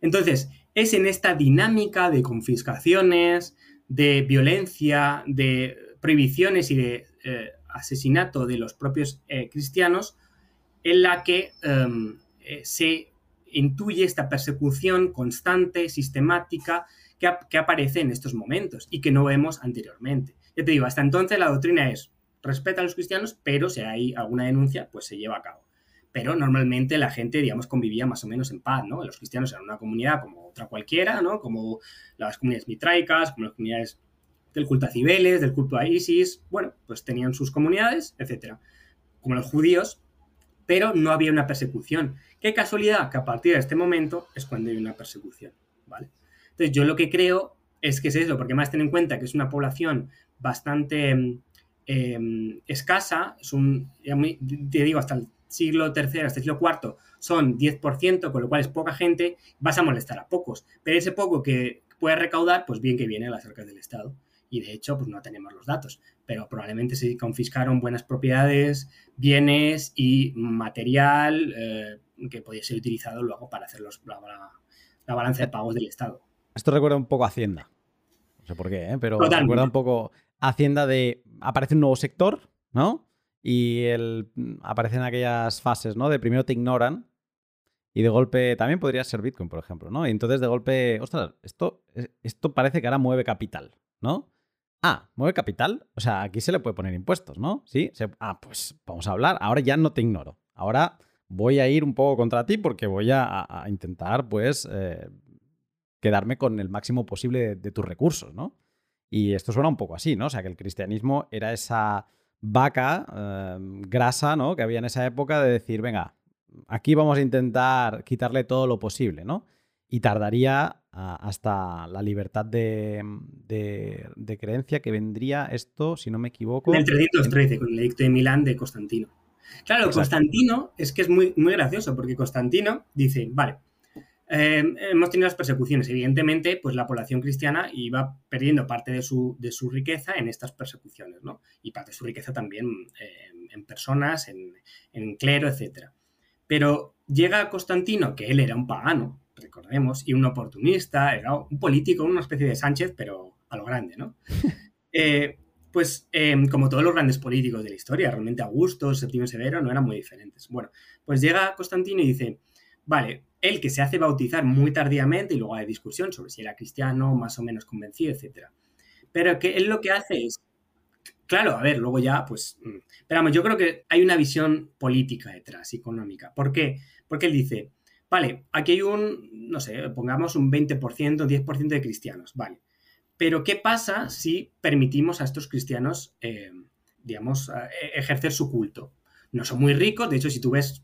Entonces, es en esta dinámica de confiscaciones, de violencia, de prohibiciones y de eh, asesinato de los propios eh, cristianos, en la que em, eh, se intuye esta persecución constante, sistemática, que, aparece en estos momentos y que no vemos anteriormente. Ya te digo, hasta entonces la doctrina es respeta a los cristianos, pero si hay alguna denuncia, pues se lleva a cabo. Pero normalmente la gente, digamos, convivía más o menos en paz, ¿no? Los cristianos eran una comunidad como otra cualquiera, ¿no? Como las comunidades mitraicas, como las comunidades del culto a Cibeles, del culto a Isis, bueno, pues tenían sus comunidades, etcétera. Como los judíos, pero no había una persecución. Qué casualidad que a partir de este momento es cuando hay una persecución, ¿vale? Entonces, yo lo que creo es que es eso, porque más ten en cuenta que es una población bastante mm, em, escasa, es un, te digo, hasta el siglo III, hasta el siglo IV, son 10%, con lo cual es poca gente, vas a molestar a pocos. Pero ese poco que puedes recaudar, pues bien que viene a las arcas del Estado. Y de hecho, pues no tenemos los datos, pero probablemente se confiscaron buenas propiedades, bienes y material eh, que podía ser utilizado luego para hacer los, la, balanza de pagos del Estado. Esto recuerda un poco a Hacienda. No sé por qué, ¿eh? pero recuerda un poco a Hacienda de aparece un nuevo sector, ¿no? Y el, aparecen aquellas fases, ¿no? De primero te ignoran y de golpe también podría ser Bitcoin, por ejemplo, ¿no? Y entonces de golpe, ostras, esto, esto parece que ahora mueve capital, ¿no? Ah, mueve capital. O sea, aquí se le puede poner impuestos, ¿no? Sí. ah, pues vamos a hablar. Ahora ya no te ignoro. Ahora voy a ir un poco contra ti porque voy a, intentar, pues, eh, quedarme con el máximo posible de, tus recursos, ¿no? Y esto suena un poco así, ¿no? O sea, que el cristianismo era esa vaca eh, grasa, ¿no? Que había en esa época de decir, venga, aquí vamos a intentar quitarle todo lo posible, ¿no? Y tardaría ah, hasta la libertad de, creencia que vendría esto, si no me equivoco. En el 313, con el edicto de Milán de Constantino. Claro, Constantino es que es muy, muy gracioso, porque Constantino dice, vale, eh, hemos tenido las persecuciones. Evidentemente, pues la población cristiana iba perdiendo parte de su, de su riqueza en estas persecuciones, ¿no? Y parte de su riqueza también eh, en personas, en, en clero, etcétera. Pero llega Constantino, que él era un pagano, recordemos, y un oportunista, era un político, una especie de Sánchez, pero a lo grande, ¿no? Eh, pues em, como todos los grandes políticos de la historia, realmente Augusto, Septimio Severo no eran muy diferentes. Bueno, pues llega Constantino y dice, vale, él que se hace bautizar muy tardíamente y luego hay discusión sobre si era cristiano, más o menos convencido, etc. Pero que él lo que hace es Claro, a ver, luego ya, pues. Mm, pero vamos, yo creo que hay una visión política detrás, económica. ¿Por qué? Porque él dice, vale, aquí hay un, no sé, pongamos un 20%, 10% de cristianos, vale. Pero ¿qué pasa si permitimos a estos cristianos, eh, digamos, e, ejercer su culto? No son muy ricos, de hecho, si tú ves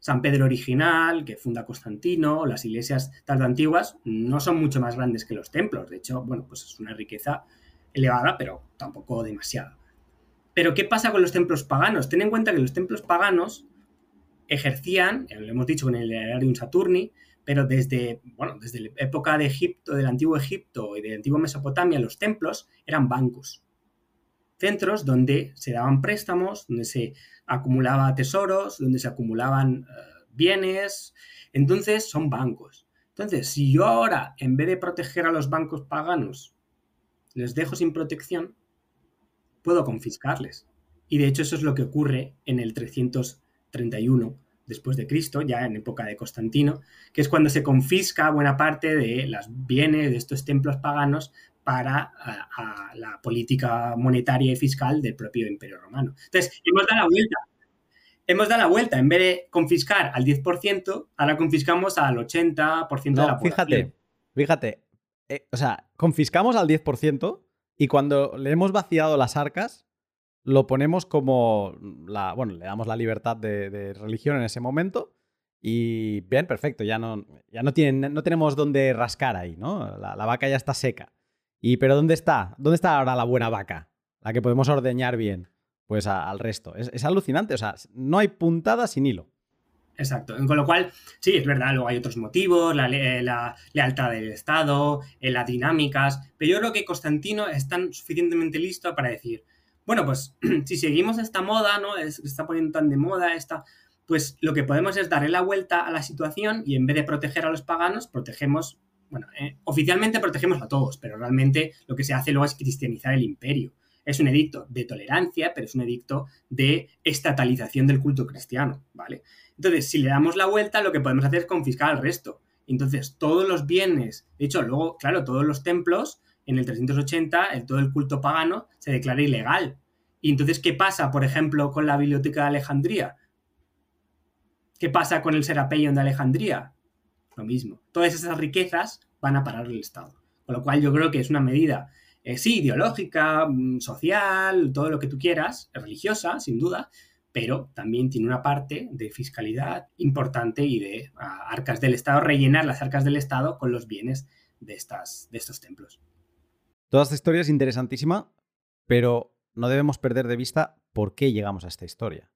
San Pedro original, que funda Constantino, las iglesias antiguas, no son mucho más grandes que los templos. De hecho, bueno, pues es una riqueza elevada, pero tampoco demasiado. Pero ¿qué pasa con los templos paganos? Ten en cuenta que los templos paganos ejercían, lo hemos dicho con el Erarium Saturni, pero desde, bueno, desde la época de Egipto, del antiguo Egipto y de la antigua Mesopotamia, los templos eran bancos. Centros donde se daban préstamos, donde se acumulaba tesoros, donde se acumulaban eh, bienes. Entonces son bancos. Entonces, si yo ahora, en vez de proteger a los bancos paganos, les dejo sin protección, puedo confiscarles. Y de hecho eso es lo que ocurre en el 331 después de Cristo, ya en época de Constantino, que es cuando se confisca buena parte de los bienes de estos templos paganos para la política monetaria y fiscal del propio Imperio Romano. Entonces, hemos dado la vuelta. Hemos dado la vuelta. En vez de confiscar al 10%, ahora confiscamos al 80% de la población. Fíjate, fíjate, eh, o sea, confiscamos al 10% y cuando le hemos vaciado las arcas, lo ponemos como la, bueno, le damos la libertad de, religión en ese momento y bien, perfecto, ya no, ya no, tienen, no tenemos dónde rascar ahí, ¿no? La, vaca ya está seca. Y pero ¿dónde está? ¿Dónde está ahora la buena vaca? La que podemos ordeñar bien. Pues al resto. Es, es alucinante, o sea, no hay puntada sin hilo. Exacto. Con lo cual, sí, es verdad, luego hay otros motivos, la, lealtad del Estado, eh, las dinámicas, pero yo creo que Constantino es tan suficientemente listo para decir, bueno, pues si seguimos esta moda, ¿no? se está poniendo tan de moda esta, pues lo que podemos es darle la vuelta a la situación y en vez de proteger a los paganos, protegemos, bueno, eh, oficialmente protegemos a todos, pero realmente lo que se hace luego es cristianizar el imperio. Es un edicto de tolerancia, pero es un edicto de estatalización del culto cristiano, ¿vale? Entonces, si le damos la vuelta, lo que podemos hacer es confiscar al resto. Entonces, todos los bienes, de hecho, luego, claro, todos los templos, en el 380, el, todo el culto pagano se declara ilegal. Y entonces, ¿qué pasa, por ejemplo, con la Biblioteca de Alejandría? ¿Qué pasa con el Serapeion de Alejandría? Lo mismo. Todas esas riquezas van a parar el Estado. Con lo cual, yo creo que es una medida, eh, sí, ideológica, mm, social, todo lo que tú quieras, religiosa, sin duda, pero también tiene una parte de fiscalidad importante y de arcas del Estado, rellenar las arcas del Estado con los bienes de, estas, de estos templos. Toda esta historia es interesantísima, pero no debemos perder de vista por qué llegamos a esta historia.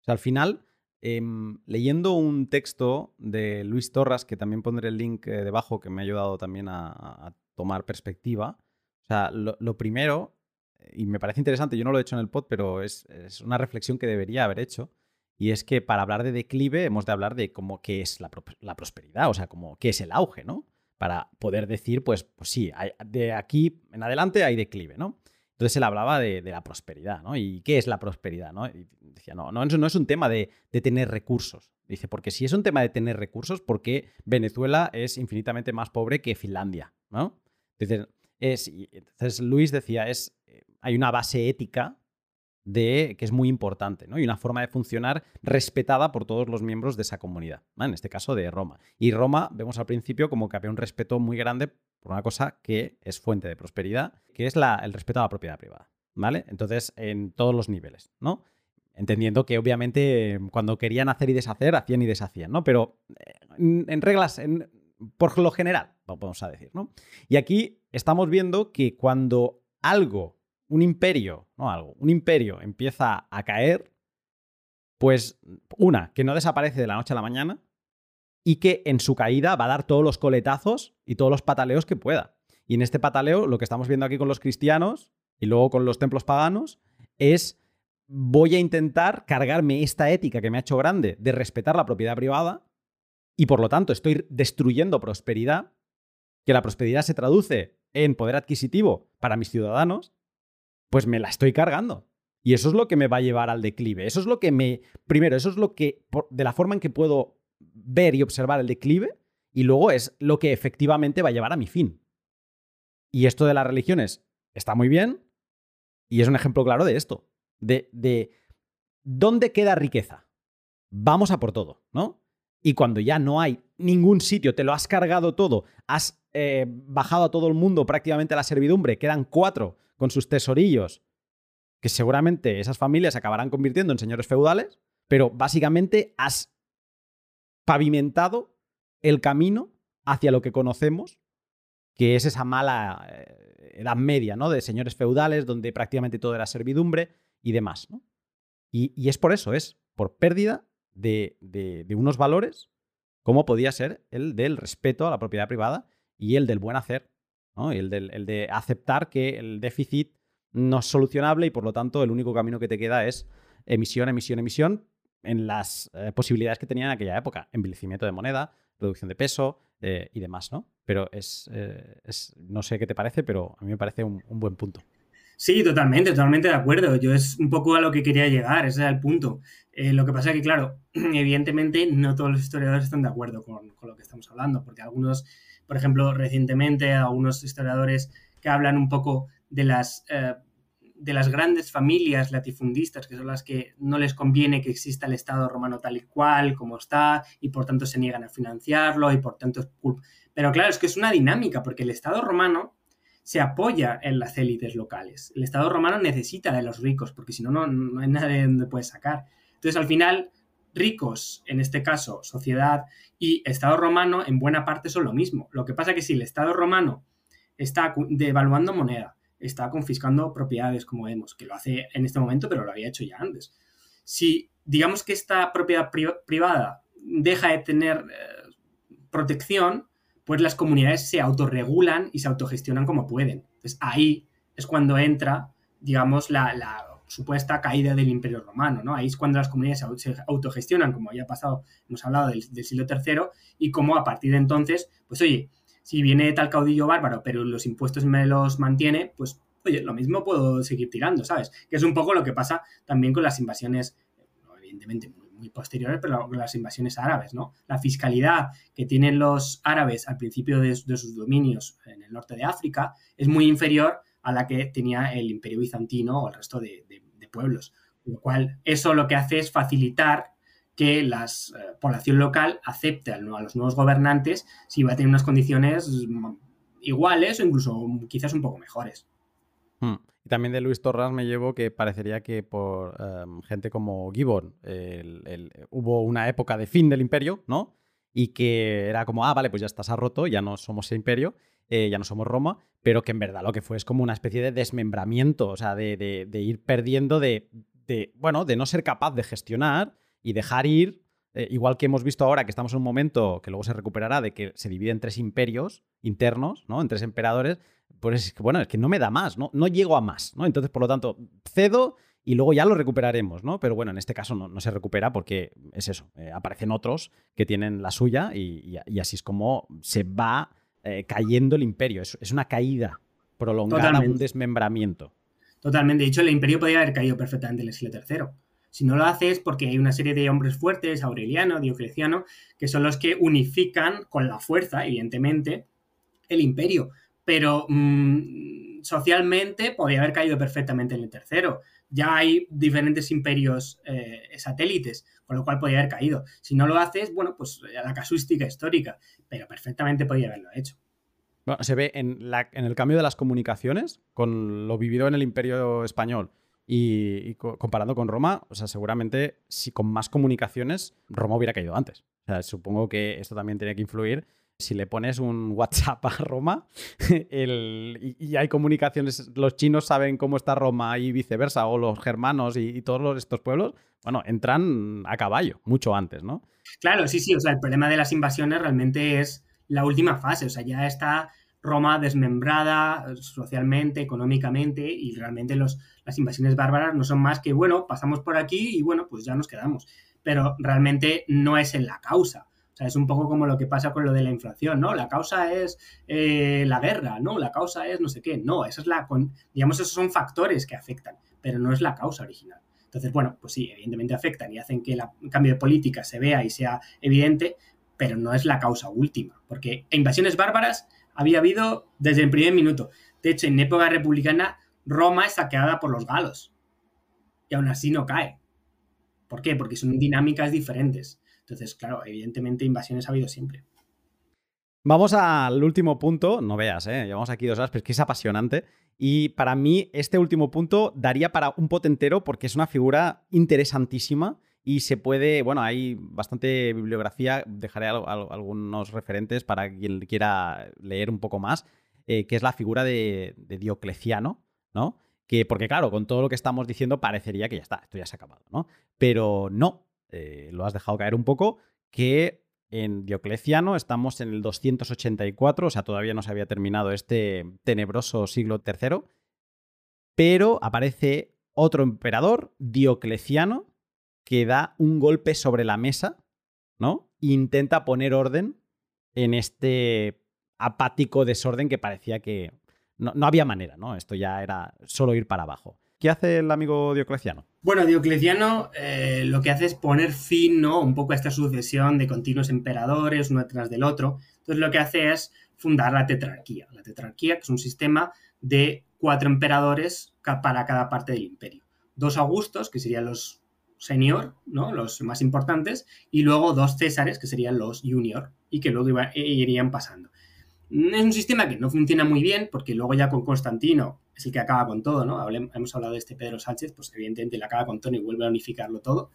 O sea, al final, em, leyendo un texto de Luis Torras, que también pondré el link eh, debajo, que me ha ayudado también a, tomar perspectiva, o sea, lo, primero, y me parece interesante, yo no lo he hecho en el pod, pero es, es, una reflexión que debería haber hecho, y es que para hablar de declive hemos de hablar de cómo qué es la, la prosperidad, o sea, como qué es el auge, ¿no? Para poder decir, pues, pues sí, de aquí en adelante hay declive, ¿no? Entonces él hablaba de, la prosperidad, ¿no? ¿Y qué es la prosperidad? ¿no? Y decía, no, no, no es un tema de, tener recursos. Dice, porque si es un tema de tener recursos, ¿por qué Venezuela es infinitamente más pobre que Finlandia? ¿no? Entonces, es, entonces Luis decía, es, eh, hay una base ética de, que es muy importante, ¿no? Y una forma de funcionar respetada por todos los miembros de esa comunidad, en este caso de Roma. Y Roma, vemos al principio como que había un respeto muy grande por una cosa que es fuente de prosperidad, que es la, el respeto a la propiedad privada, ¿vale? Entonces, en todos los niveles, ¿no? Entendiendo que obviamente cuando querían hacer y deshacer, hacían y deshacían, ¿no? Pero eh, en, reglas, por lo general, vamos a decir, ¿no? Y aquí estamos viendo que cuando algo un imperio, no algo, un imperio empieza a caer, pues una, que no desaparece de la noche a la mañana y que en su caída va a dar todos los coletazos y todos los pataleos que pueda. Y en este pataleo, lo que estamos viendo aquí con los cristianos y luego con los templos paganos, es voy a intentar cargarme esta ética que me ha hecho grande de respetar la propiedad privada y por lo tanto estoy destruyendo prosperidad, que la prosperidad se traduce en poder adquisitivo para mis ciudadanos pues me la estoy cargando. Y eso es lo que me va a llevar al declive. Eso es lo que me... Primero, eso es lo que... de la forma en que puedo ver y observar el declive. Y luego es lo que efectivamente va a llevar a mi fin. Y esto de las religiones está muy bien. Y es un ejemplo claro de esto. De, de dónde queda riqueza. Vamos a por todo, ¿no? Y cuando ya no hay ningún sitio, te lo has cargado todo, has eh, bajado a todo el mundo prácticamente a la servidumbre, quedan cuatro con sus tesorillos, que seguramente esas familias acabarán convirtiendo en señores feudales, pero básicamente has pavimentado el camino hacia lo que conocemos, que es esa mala eh, edad media, ¿no? De señores feudales, donde prácticamente todo era servidumbre y demás, Y, es por eso, es por pérdida de, de, unos valores, como podía ser el del respeto a la propiedad privada y el del buen hacer. El, de aceptar que el déficit no es solucionable y por lo tanto el único camino que te queda es emisión, emisión, emisión en las eh, posibilidades que tenía en aquella época. Envilecimiento de moneda, reducción de peso eh, y demás, ¿no? Pero eh, es, no sé qué te parece, pero a mí me parece un, buen punto. Sí, totalmente, totalmente de acuerdo. Yo es un poco a lo que quería llegar, ese era el punto. lo que pasa es que, claro, evidentemente no todos los historiadores están de acuerdo con, con lo que estamos hablando, porque algunos por ejemplo, recientemente algunos historiadores que hablan un poco de las, de las grandes familias latifundistas, que son las que no les conviene que exista el Estado romano tal y cual, como está, y por tanto se niegan a financiarlo, y por tanto es Pero claro, es que es una dinámica, porque el Estado romano se apoya en las élites locales. El Estado romano necesita de los ricos, porque si no, no hay nada de donde puede sacar. Entonces, al final, ricos, en este caso sociedad, y Estado romano en buena parte son lo mismo. Lo que pasa es que si el Estado romano está devaluando moneda, está confiscando propiedades, como vemos, que lo hace en este momento, pero lo había hecho ya antes. Si digamos que esta propiedad privada deja de tener eh, protección, pues las comunidades se autorregulan y se autogestionan como pueden. Entonces ahí es cuando entra, digamos, la supuesta caída del Imperio Romano, ¿no? Ahí es cuando las comunidades se autogestionan, como ya ha pasado, hemos hablado del, siglo III, y cómo a partir de entonces, pues oye, si viene tal caudillo bárbaro, pero los impuestos me los mantiene, pues oye, lo mismo puedo seguir tirando, ¿sabes? Que es un poco lo que pasa también con las invasiones, evidentemente muy, posteriores, pero con las invasiones árabes, ¿no? La fiscalidad que tienen los árabes al principio de, sus dominios en el norte de África es muy inferior a la que tenía el imperio bizantino o el resto de, pueblos. Lo cual, eso lo que hace es facilitar que la eh, población local acepte a, los nuevos gobernantes si va a tener unas condiciones mm, iguales o incluso quizás un poco mejores. Hmm. Y también de Luis Torras me llevo que parecería que por em, gente como Gibbon hubo una época de fin del imperio, ¿no? Y que era como, ah, vale, pues ya estás roto, ya no somos ese imperio. eh, ya no somos Roma, pero que en verdad lo que fue es como una especie de desmembramiento, o sea, de, ir perdiendo, de, bueno, de no ser capaz de gestionar y dejar ir, eh, igual que hemos visto ahora que estamos en un momento que luego se recuperará de que se divide en tres imperios internos, ¿no? En tres emperadores, pues es que, bueno, es que no me da más, ¿no? No llego a más, ¿no? Entonces, por lo tanto, cedo y luego ya lo recuperaremos, ¿no? Pero bueno, en este caso no, se recupera porque es eso, eh, aparecen otros que tienen la suya y, así es como se va eh, cayendo el imperio. Es, es una caída prolongada, un desmembramiento. Totalmente. De hecho, el imperio podría haber caído perfectamente en el siglo III. Si no lo hace es porque hay una serie de hombres fuertes, Aureliano, Diocleciano, que son los que unifican con la fuerza, evidentemente, el imperio. Pero mm, socialmente podría haber caído perfectamente en el tercero ya hay diferentes imperios eh, satélites, con lo cual podría haber caído. Si no lo haces, bueno, pues eh, la casuística histórica, pero perfectamente podría haberlo hecho. Bueno, se ve en, el cambio de las comunicaciones, con lo vivido en el imperio español y, comparando con Roma, o sea, seguramente si con más comunicaciones Roma hubiera caído antes. Supongo que esto también tiene que influir si le pones un WhatsApp a Roma y, hay comunicaciones, los chinos saben cómo está Roma y viceversa, o los germanos y, todos estos pueblos, bueno, entran a caballo, mucho antes, ¿no? Claro, sí, sí, o sea, el problema de las invasiones realmente es la última fase, o sea, ya está Roma desmembrada socialmente, económicamente, y realmente los, las invasiones bárbaras no son más que, bueno, pasamos por aquí y bueno, pues ya nos quedamos. Pero realmente no es en la causa. O sea, es un poco como lo que pasa con lo de la inflación, ¿no? La causa es eh, la guerra, ¿no? La causa es no sé qué. No, esa es la, digamos, esos son factores que afectan, pero no es la causa original. Entonces, bueno, pues sí, evidentemente afectan y hacen que el cambio de política se vea y sea evidente, pero no es la causa última, porque invasiones bárbaras había habido desde el primer minuto. De hecho, en época republicana, Roma es saqueada por los galos y aún así no cae. ¿Por qué? Porque son dinámicas diferentes. Entonces, claro, evidentemente invasiones ha habido siempre. Vamos al último punto, no veas, ¿eh? llevamos aquí dos horas, pero es que es apasionante. Y para mí este último punto daría para un potentero porque es una figura interesantísima y se puede, bueno, hay bastante bibliografía, dejaré algunos referentes para quien quiera leer un poco más, eh, que es la figura de, Diocleciano, ¿no? Que, porque claro, con todo lo que estamos diciendo parecería que ya está, esto ya se ha acabado, ¿no? Pero no, eh, lo has dejado caer un poco, que en Diocleciano estamos en el 284, o sea, todavía no se había terminado este tenebroso siglo III, pero aparece otro emperador, Diocleciano, que da un golpe sobre la mesa, ¿no? E intenta poner orden en este apático desorden que parecía que no, no había manera, ¿no? Esto ya era solo ir para abajo. ¿Qué hace el amigo Diocleciano? Bueno, Diocleciano eh, lo que hace es poner fin, ¿no? Un poco a esta sucesión de continuos emperadores, uno detrás del otro. Entonces lo que hace es fundar la tetrarquía. La tetrarquía, que es un sistema de cuatro emperadores para cada parte del imperio. Dos Augustos, que serían los senior, ¿no? Los más importantes, y luego dos Césares, que serían los junior, y que luego irían pasando. Es un sistema que no funciona muy bien, porque luego ya con Constantino es el que acaba con todo, ¿no? hemos hablado de este Pedro Sánchez, pues evidentemente le acaba con todo y vuelve a unificarlo todo.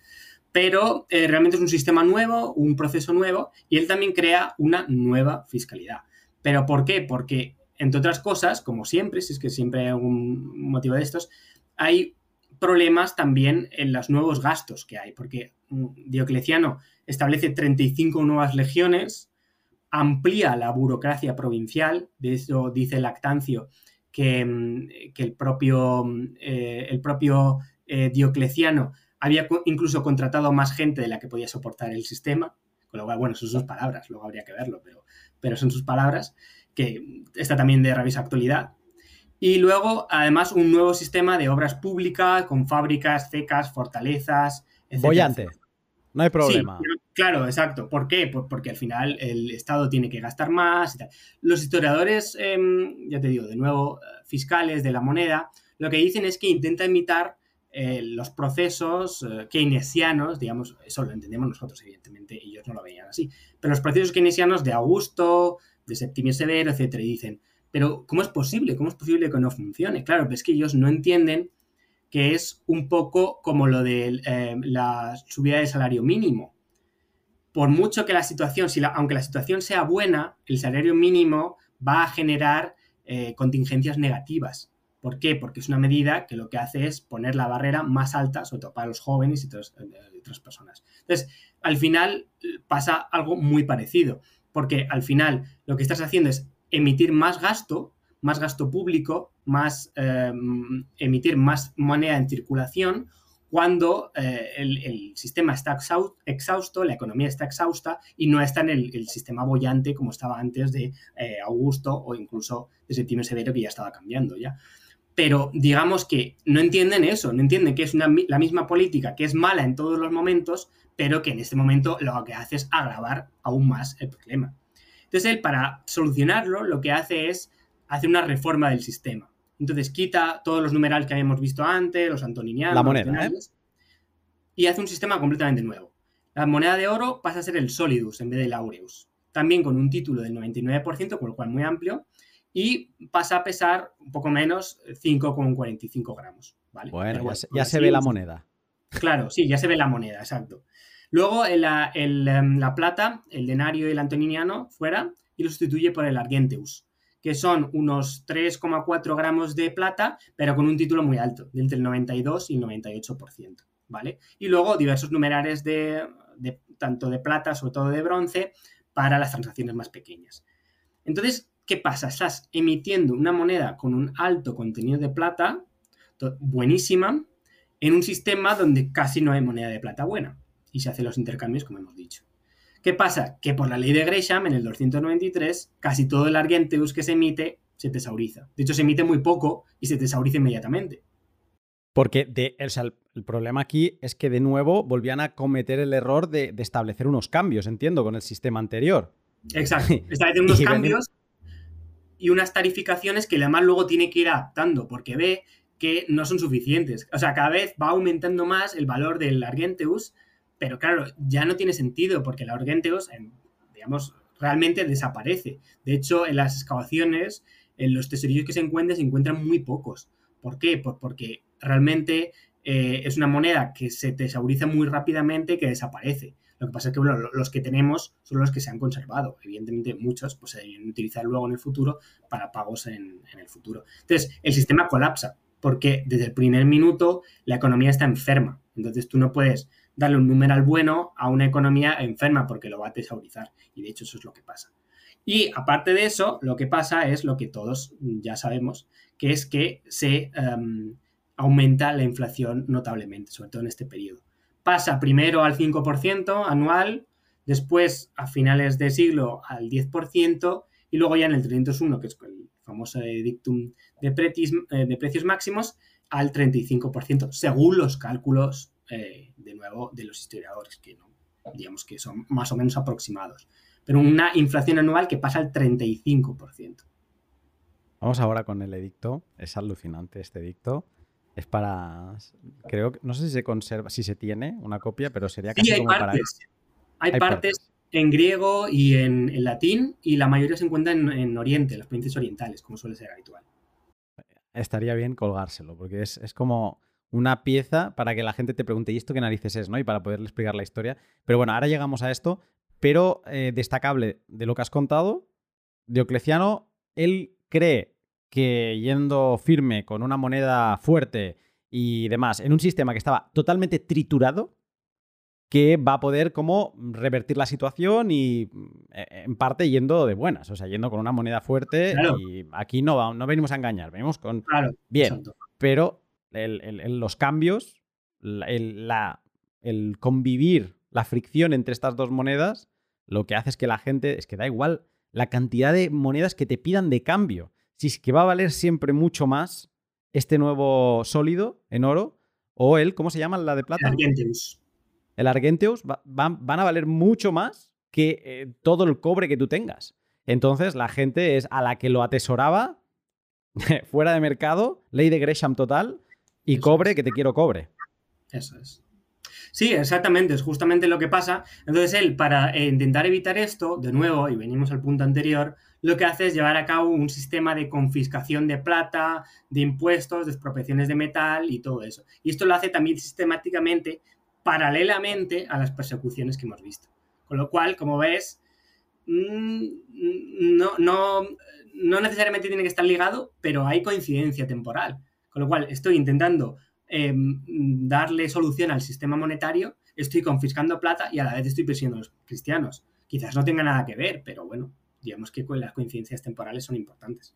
Pero eh, realmente es un sistema nuevo, un proceso nuevo, y él también crea una nueva fiscalidad. ¿Pero por qué? Porque, entre otras cosas, como siempre, si es que siempre hay algún motivo de estos, hay problemas también en los nuevos gastos que hay, porque mm, Diocleciano establece 35 nuevas legiones, amplía la burocracia provincial, de eso dice Lactancio, que, mm, el propio, mm, eh, el propio eh, Diocleciano había incluso contratado más gente de la que podía soportar el sistema, con lo cual, bueno, son sus palabras, luego habría que verlo, pero, pero son sus palabras, que está también de rabiosa actualidad. Y luego, además, un nuevo sistema de obras públicas con fábricas, secas, fortalezas, etc. Bollante. No hay problema. claro, exacto. ¿Por qué? porque al final el Estado tiene que gastar más y tal. Los historiadores, em, ya te digo, de nuevo, eh, fiscales de la moneda, lo que dicen es que intenta imitar eh, los procesos eh, keynesianos, digamos, eso lo entendemos nosotros, evidentemente, ellos no lo veían así, pero los procesos keynesianos de Augusto, de Septimio Severo, etcétera, y dicen, pero ¿cómo es posible? ¿Cómo es posible que no funcione? Claro, pues es que ellos no entienden que es un poco como lo de eh, la subida del salario mínimo. Por mucho que la situación, si aunque la situación sea buena, el salario mínimo va a generar eh, contingencias negativas. ¿Por qué? Porque es una medida que lo que hace es poner la barrera más alta, sobre todo para los jóvenes y otras, otras personas. Entonces, al final pasa algo muy parecido, porque al final lo que estás haciendo es emitir más gasto, más gasto público, más eh, emitir más moneda en circulación, cuando eh, el, sistema está exhausto, la economía está exhausta y no está en el, sistema bollante como estaba antes de eh, Augusto o incluso de Septimio Severo que ya estaba cambiando ya. Pero digamos que no entienden eso, no entienden que es la misma política que es mala en todos los momentos, pero que en este momento lo que hace es agravar aún más el problema. Entonces él para solucionarlo lo que hace es hacer una reforma del sistema. Entonces quita todos los numerales que habíamos visto antes, los antoninianos. La moneda, ¿eh? Y hace un sistema completamente nuevo. La moneda de oro pasa a ser el Solidus en vez del Aureus. También con un título del 99%, con lo cual muy amplio. Y pasa a pesar un poco menos, 5,45 gramos. ¿vale? Bueno, ya, se, ve la moneda. Claro, sí, ya se ve la moneda, exacto. Luego em, la plata, el denario y el antoniniano fuera y lo sustituye por el argenteus que son unos 3,4 gramos de plata, pero con un título muy alto, entre el 92 y el 98%, ¿vale? Y luego diversos numerales de, tanto de plata, sobre todo de bronce, para las transacciones más pequeñas. Entonces, ¿qué pasa? Estás emitiendo una moneda con un alto contenido de plata, buenísima, en un sistema donde casi no hay moneda de plata buena y se hacen los intercambios, como hemos dicho. ¿Qué pasa? Que por la ley de Gresham, en el 293, casi todo el Argenteus que se emite se tesauriza. De hecho, se emite muy poco y se tesauriza inmediatamente. Porque de, el, problema aquí es que de nuevo volvían a cometer el error de, establecer unos cambios, entiendo, con el sistema anterior. Exacto. Establecer unos cambios y unas tarificaciones que además luego tiene que ir adaptando, porque ve que no son suficientes. O sea, cada vez va aumentando más el valor del Argenteus pero claro, ya no tiene sentido porque la Orgenteos, digamos, realmente desaparece. De hecho, en las excavaciones, en los tesorillos que se encuentran, se encuentran muy pocos. ¿Por qué? porque realmente eh, es una moneda que se tesauriza muy rápidamente y que desaparece. Lo que pasa es que los que tenemos son los que se han conservado. Evidentemente, muchos pues, se deben utilizar luego en el futuro para pagos en, en el futuro. Entonces, el sistema colapsa porque desde el primer minuto la economía está enferma. Entonces, tú no puedes darle un numeral bueno a una economía enferma porque lo va a tesaurizar. Y de hecho eso es lo que pasa. Y aparte de eso, lo que pasa es lo que todos ya sabemos, que es que se em, aumenta la inflación notablemente, sobre todo en este periodo. Pasa primero al 5% anual, después a finales de siglo al 10% y luego ya en el 301, que es el famoso dictum de, eh, de precios máximos, al 35%, según los cálculos eh, de nuevo, de los historiadores, que no, digamos que son más o menos aproximados. Pero una inflación anual que pasa al 35%. Vamos ahora con el edicto. Es alucinante este edicto. Es para. Creo que. No sé si se conserva, si se tiene una copia, pero sería casi hay como partes. Hay, partes, en griego y en, latín, y la mayoría se encuentran en, Oriente, en las provincias orientales, como suele ser habitual. Estaría bien colgárselo, porque es, es como una pieza para que la gente te pregunte, ¿y esto qué narices es? ¿no? Y para poderle explicar la historia. Pero bueno, ahora llegamos a esto. Pero eh, destacable de lo que has contado, Diocleciano, él cree que yendo firme con una moneda fuerte y demás, en un sistema que estaba totalmente triturado, que va a poder como revertir la situación y eh, en parte yendo de buenas, o sea, yendo con una moneda fuerte y aquí no, no venimos a engañar, venimos con... bien, pero los cambios, el, el convivir, la fricción entre estas dos monedas, lo que hace es que la gente, es que da igual la cantidad de monedas que te pidan de cambio. Si es que va a valer siempre mucho más este nuevo sólido en oro o el, ¿cómo se llama la de plata? El Argenteus. El Argenteus van a valer mucho más que eh, todo el cobre que tú tengas. Entonces la gente es a la que lo atesoraba fuera de mercado, ley de Gresham total, y cobre que te quiero cobre. Eso es. Sí, exactamente, es justamente lo que pasa. Entonces él, para eh, intentar evitar esto, de nuevo, y venimos al punto anterior, lo que hace es llevar a cabo un sistema de confiscación de plata, de impuestos, de expropiaciones de metal y todo eso. Y esto lo hace también sistemáticamente, paralelamente a las persecuciones que hemos visto. Con lo cual, como ves, mm, no, no, no necesariamente tiene que estar ligado, pero hay coincidencia temporal. Con lo cual, estoy intentando em, darle solución al sistema monetario, estoy confiscando plata y a la vez estoy persiguiendo a los cristianos. Quizás no tenga nada que ver, pero bueno, digamos que las coincidencias temporales son importantes.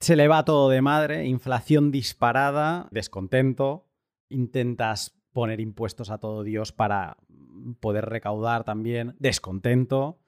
Se le va todo de madre, inflación disparada, descontento, intentas poner impuestos a todo Dios para poder recaudar también, descontento,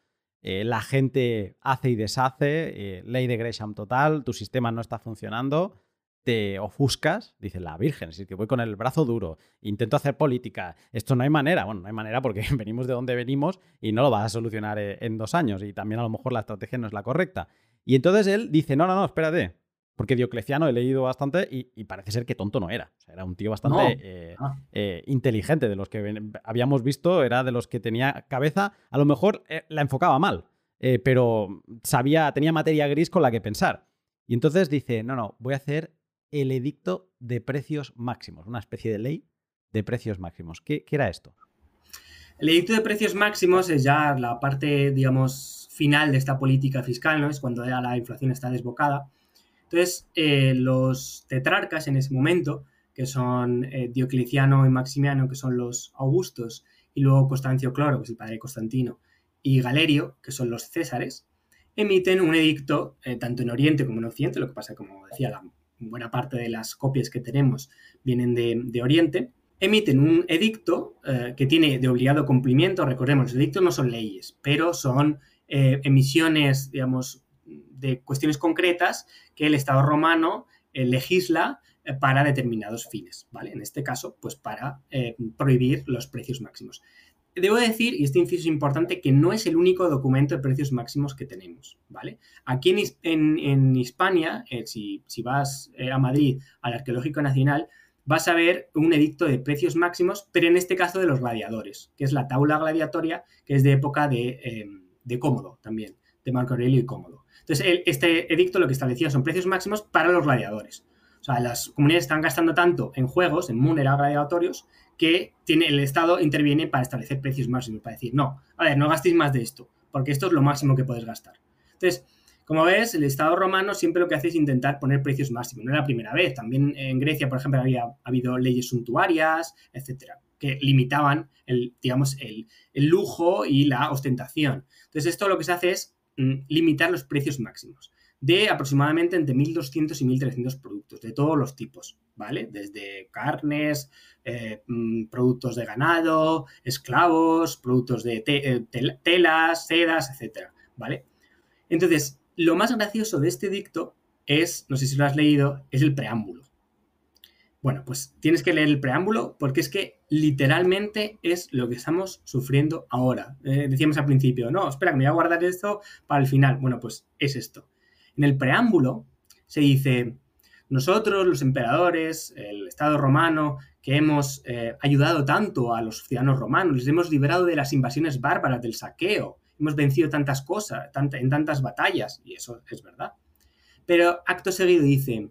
eh, la gente hace y deshace, eh, ley de Gresham total, tu sistema no está funcionando, te ofuscas, dice la Virgen, si que voy con el brazo duro, intento hacer política, esto no hay manera, bueno, no hay manera porque venimos de donde venimos y no lo vas a solucionar eh, en dos años y también a lo mejor la estrategia no es la correcta. Y entonces él dice, no, no, no, espérate, porque Diocleciano he leído bastante y, parece ser que tonto no era. O sea, era un tío bastante eh, ah. eh, inteligente. De los que habíamos visto, era de los que tenía cabeza. A lo mejor eh, la enfocaba mal, pero sabía, tenía materia gris con la que pensar. Y entonces dice: No, no, voy a hacer el edicto de precios máximos, una especie de ley de precios máximos. ¿Qué, qué era esto? El edicto de precios máximos es ya la parte, digamos, final de esta política fiscal, ¿no? Es cuando ya la inflación está desbocada entonces, eh, los tetrarcas en ese momento, que son eh, Diocleciano y Maximiano, que son los Augustos, y luego Constancio Cloro, que es el padre de Constantino, y Galerio, que son los Césares, emiten un edicto, eh, tanto en Oriente como en Occidente, lo que pasa, como decía, la buena parte de las copias que tenemos vienen de, Oriente, emiten un edicto que tiene de obligado cumplimiento, recordemos, los edictos no son leyes, pero son emisiones, digamos, de cuestiones concretas que el Estado romano eh, legisla eh, para determinados fines, ¿vale? En este caso, pues para eh, prohibir los precios máximos. Debo decir, y este inciso es importante, que no es el único documento de precios máximos que tenemos, ¿vale? Aquí en, en, Hispania, si, si, vas a Madrid, al Arqueológico Nacional, vas a ver un edicto de precios máximos, pero en este caso de los gladiadores, que es la tabla gladiatoria, que es de época de, de Cómodo también, de Marco Aurelio y Cómodo. Entonces, este edicto lo que establecía son precios máximos para los gladiadores. O sea, las comunidades están gastando tanto en juegos, en munera gladiatorios, que tiene, el Estado interviene para establecer precios máximos, para decir, no, a ver, no gastéis más de esto, porque esto es lo máximo que puedes gastar. Entonces, como ves, el Estado romano siempre lo que hace es intentar poner precios máximos. No es la primera vez. También en Grecia, por ejemplo, había habido leyes suntuarias, etcétera, que limitaban el, digamos, el, el lujo y la ostentación. Entonces, esto lo que se hace es limitar los precios máximos de aproximadamente entre 1.200 y 1.300 productos de todos los tipos, ¿vale? Desde carnes, eh, mm, productos de ganado, esclavos, productos de eh, telas, sedas, etcétera, ¿vale? Entonces, lo más gracioso de este dicto es, no sé si lo has leído, es el preámbulo. Bueno, pues tienes que leer el preámbulo porque es que literalmente es lo que estamos sufriendo ahora. Eh, decíamos al principio, no, espera, que me voy a guardar esto para el final. Bueno, pues es esto. En el preámbulo se dice, nosotros, los emperadores, el Estado romano, que hemos eh, ayudado tanto a los ciudadanos romanos, les hemos liberado de las invasiones bárbaras, del saqueo, hemos vencido tantas cosas, en tantas batallas, y eso es verdad. Pero acto seguido dice,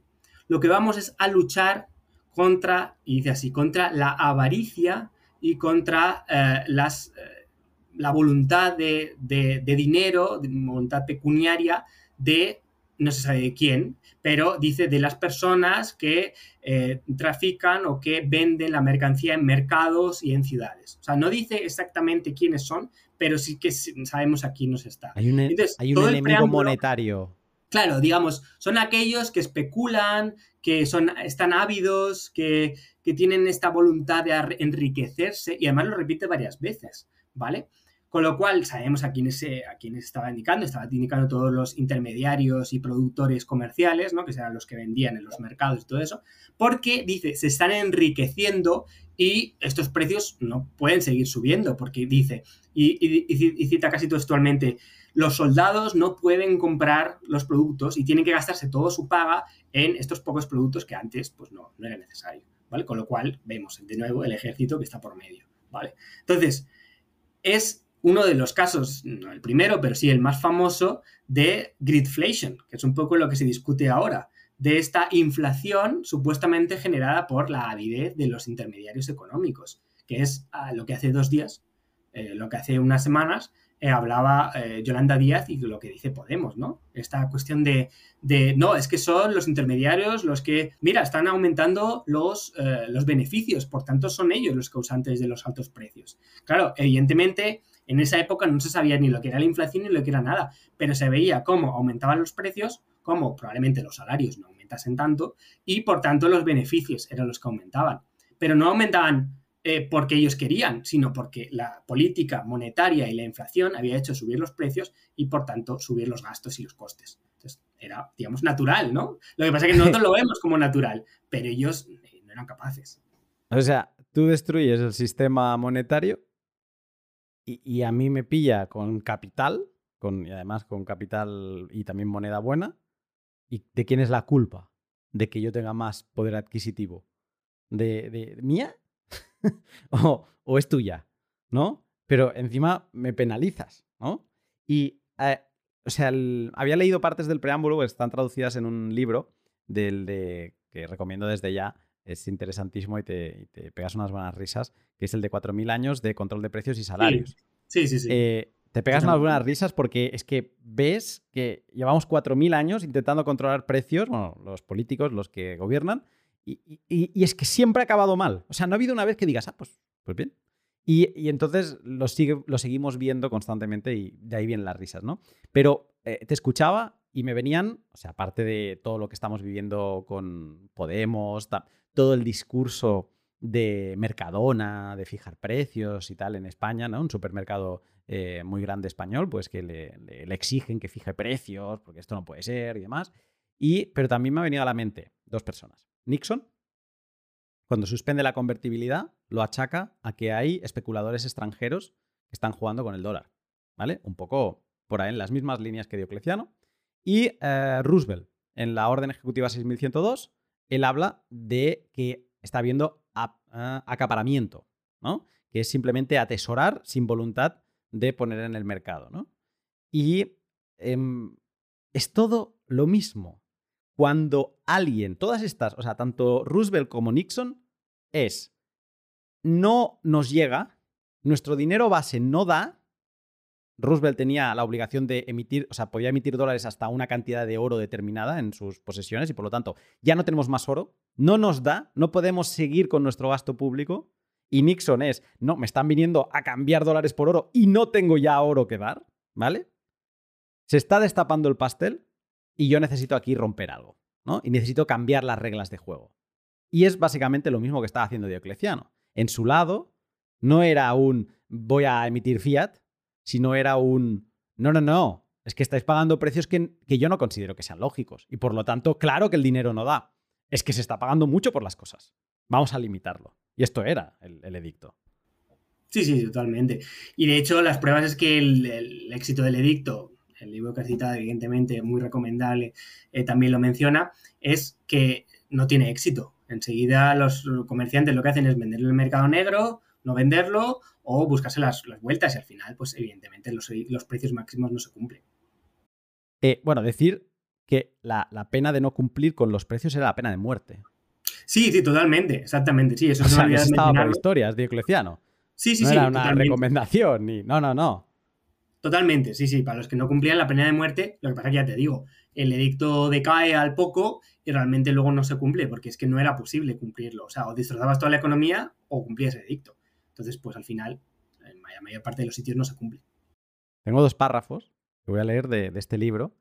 lo que vamos es a luchar contra, y dice así, contra la avaricia y contra eh, las, eh, la voluntad de, de, dinero, de voluntad pecuniaria de no se sabe de quién, pero dice de las personas que eh, trafican o que venden la mercancía en mercados y en ciudades. O sea, no dice exactamente quiénes son, pero sí que sabemos a quién nos está. Hay un, hay un enemigo monetario. Claro, digamos, son aquellos que especulan, que son, están ávidos, que, tienen esta voluntad de enriquecerse y además lo repite varias veces, ¿vale? Con lo cual sabemos a quiénes, a quiénes estaba indicando, estaba indicando todos los intermediarios y productores comerciales, ¿no? que serán los que vendían en los mercados y todo eso, porque dice, se están enriqueciendo y estos precios no pueden seguir subiendo, porque dice, y cita casi textualmente, los soldados no pueden comprar los productos y tienen que gastarse toda su paga en estos pocos productos que antes pues no, no era necesario, ¿vale? Con lo cual vemos de nuevo el ejército que está por medio, ¿vale? Entonces, es uno de los casos, no el primero, pero sí el más famoso de gridflation, que es un poco lo que se discute ahora, de esta inflación supuestamente generada por la avidez de los intermediarios económicos, que es ah, lo que hace dos días, eh, lo que hace unas semanas, eh, hablaba eh, Yolanda Díaz y lo que dice Podemos, ¿no? Esta cuestión de, no, es que son los intermediarios los que, mira, están aumentando los, eh, los beneficios, por tanto son ellos los causantes de los altos precios. Claro, evidentemente en esa época no se sabía ni lo que era la inflación ni lo que era nada, pero se veía cómo aumentaban los precios, cómo probablemente los salarios no aumentasen tanto y por tanto los beneficios eran los que aumentaban. Pero no aumentaban eh, porque ellos querían, sino porque la política monetaria y la inflación había hecho subir los precios y por tanto subir los gastos y los costes. Entonces era, digamos, natural, ¿no? Lo que pasa es que nosotros lo vemos como natural, pero ellos eh, no eran capaces. O sea, tú destruyes el sistema monetario y, a mí me pilla con capital, con, y además con capital y también moneda buena. ¿Y de quién es la culpa? De que yo tenga más poder adquisitivo. ¿De, mía? o, es tuya? ¿No? Pero encima me penalizas, ¿no? Y, eh, o sea, había leído partes del preámbulo que están traducidas en un libro del de, que recomiendo desde ya, es interesantísimo y te, pegas unas buenas risas, que es el de 4.000 años de control de precios y salarios. Sí, sí, sí. Eh, te pegas unas buenas risas porque es que ves que llevamos 4.000 años intentando controlar precios, bueno, los políticos, los que gobiernan, y, es que siempre ha acabado mal. O sea, no ha habido una vez que digas, ah, pues, pues bien. Y, entonces lo, sigue, lo seguimos viendo constantemente y de ahí vienen las risas, ¿no? Pero eh, te escuchaba y me venían, o sea, aparte de todo lo que estamos viviendo con Podemos, todo el discurso de Mercadona, de fijar precios y tal en España, ¿no? Un supermercado eh, muy grande español, pues que le, le, exigen que fije precios, porque esto no puede ser y demás. Y, pero también me ha venido a la mente dos personas. Nixon, cuando suspende la convertibilidad, lo achaca a que hay especuladores extranjeros que están jugando con el dólar. ¿Vale? Un poco por ahí en las mismas líneas que Diocleciano. Y eh, Roosevelt, en la Orden Ejecutiva 6102, él habla de que está habiendo acaparamiento, ¿no? Que es simplemente atesorar sin voluntad de poner en el mercado, ¿no? Y em, es todo lo mismo cuando alguien, todas estas, o sea, tanto Roosevelt como Nixon, es, no nos llega, nuestro dinero base no da, Roosevelt tenía la obligación de emitir, o sea, podía emitir dólares hasta una cantidad de oro determinada en sus posesiones y por lo tanto ya no tenemos más oro, no nos da, no podemos seguir con nuestro gasto público. Y Nixon es, no, me están viniendo a cambiar dólares por oro y no tengo ya oro que dar, ¿vale? Se está destapando el pastel y yo necesito aquí romper algo, ¿no? Y necesito cambiar las reglas de juego. Y es básicamente lo mismo que estaba haciendo Diocleciano. En su lado, no era un voy a emitir fiat, sino era un no, no, no, es que estáis pagando precios que, que yo no considero que sean lógicos. Y por lo tanto, claro que el dinero no da. Es que se está pagando mucho por las cosas. Vamos a limitarlo. Y esto era el, edicto. Sí, sí, totalmente. Y de hecho, las pruebas es que el éxito del edicto el libro que has citado, evidentemente, muy recomendable, eh, también lo menciona, es que no tiene éxito. Enseguida los comerciantes lo que hacen es venderlo en el mercado negro, no venderlo o buscarse las, vueltas y al final, pues evidentemente los, precios máximos no se cumplen. Eh, bueno, decir que la, pena de no cumplir con los precios era la pena de muerte. Sí, sí, totalmente, exactamente. Sí, eso, o estaba por historias, Diocleciano. Sí, sí, no sí. Era una recomendación, ni. No, no, no. Totalmente, sí, sí. Para los que no cumplían la pena de muerte, lo que pasa que ya te digo, el edicto decae al poco y realmente luego no se cumple, porque es que no era posible cumplirlo. O sea, o destrozabas toda la economía o cumplías el edicto. Entonces, pues al final, en la mayor parte de los sitios no se cumple. Tengo dos párrafos que voy a leer de, este libro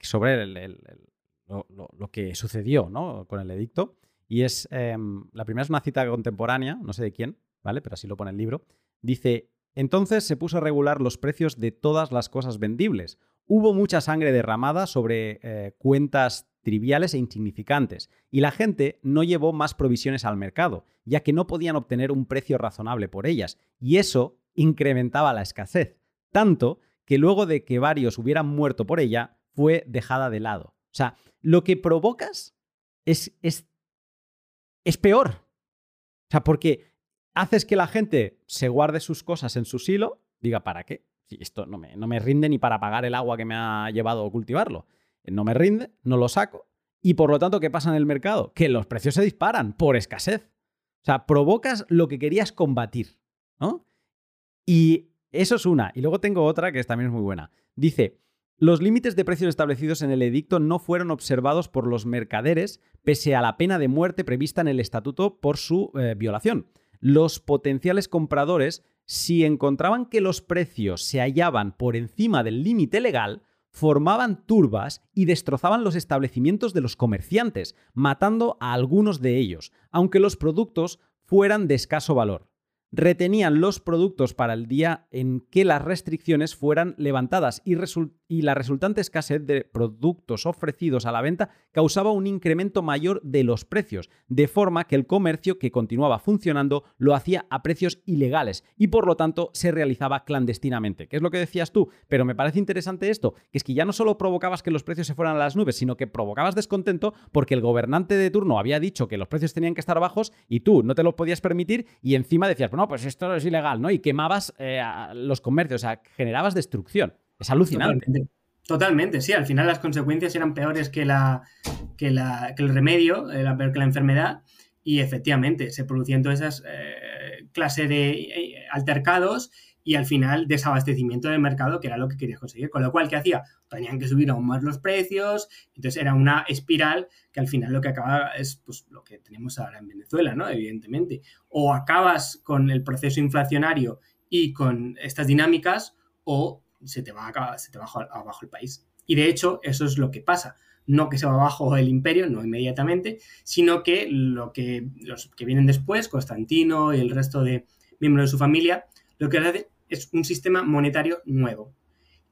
sobre lo, que sucedió ¿no? con el edicto. Y es, em, la primera es una cita contemporánea, no sé de quién, ¿vale? Pero así lo pone el libro. Dice, entonces se puso a regular los precios de todas las cosas vendibles. Hubo mucha sangre derramada sobre eh, cuentas triviales e insignificantes, y la gente no llevó más provisiones al mercado, ya que no podían obtener un precio razonable por ellas, y eso incrementaba la escasez, tanto que luego de que varios hubieran muerto por ella, fue dejada de lado. O sea, lo que provocas es, es, es peor. O sea, porque haces que la gente se guarde sus cosas en su silo, diga, ¿para qué? Si esto no me, no me rinde ni para pagar el agua que me ha llevado cultivarlo. No me rinde, no lo saco. Y por lo tanto, ¿qué pasa en el mercado? Que los precios se disparan por escasez. O sea, provocas lo que querías combatir, ¿no? Y Eso es una. Y luego tengo otra que también es muy buena. Dice, los límites de precios establecidos en el edicto no fueron observados por los mercaderes pese a la pena de muerte prevista en el estatuto por su eh, violación. Los potenciales compradores, si encontraban que los precios se hallaban por encima del límite legal, formaban turbas y destrozaban los establecimientos de los comerciantes, matando a algunos de ellos, aunque los productos fueran de escaso valor. Retenían los productos para el día en que las restricciones fueran levantadas y, la resultante escasez de productos ofrecidos a la venta causaba un incremento mayor de los precios, de forma que el comercio que continuaba funcionando lo hacía a precios ilegales y por lo tanto se realizaba clandestinamente. ¿Qué es lo que decías tú? Pero me parece interesante esto, que es que ya no solo provocabas que los precios se fueran a las nubes, sino que provocabas descontento porque el gobernante de turno había dicho que los precios tenían que estar bajos y tú no te lo podías permitir y encima decías, no, pues esto es ilegal, ¿no? Y quemabas eh, los comercios, o sea, generabas destrucción. Es alucinante. Totalmente. sí. Al final las consecuencias eran peores que, la, que, la, que el remedio, era peor que la enfermedad. Y efectivamente, se producían todas esas eh, clases de eh, altercados y al final desabastecimiento del mercado, que era lo que querías conseguir. Con lo cual, ¿qué hacía? Tenían que subir aún más los precios, entonces era una espiral que al final lo que acaba es pues, lo que tenemos ahora en Venezuela, ¿no? Evidentemente. O acabas con el proceso inflacionario y con estas dinámicas, o se te va, a, se te va abajo el país. Y de hecho, eso es lo que pasa. No que se va abajo el imperio, no inmediatamente, sino que lo que los que vienen después, Constantino y el resto de miembros de su familia, lo que hacen es un sistema monetario nuevo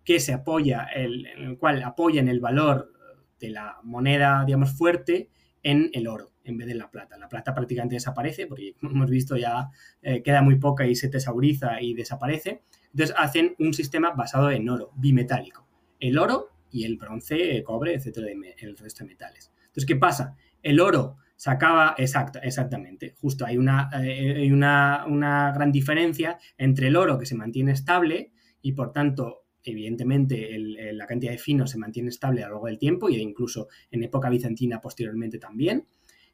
que se apoya, en el cual apoyan el valor de la moneda, digamos, fuerte en el oro en vez de la plata. La plata prácticamente desaparece porque, como hemos visto, ya eh, queda muy poca y se tesauriza y desaparece. Entonces hacen un sistema basado en oro, bimetálico. El oro y el bronce, cobre, etcétera, el resto de metales. Entonces, ¿qué pasa? El oro se acaba, exacto, exactamente, justo hay, una, eh, hay una, una, gran diferencia entre el oro que se mantiene estable y por tanto, evidentemente, la cantidad de fino se mantiene estable a lo largo del tiempo y incluso en época bizantina posteriormente también.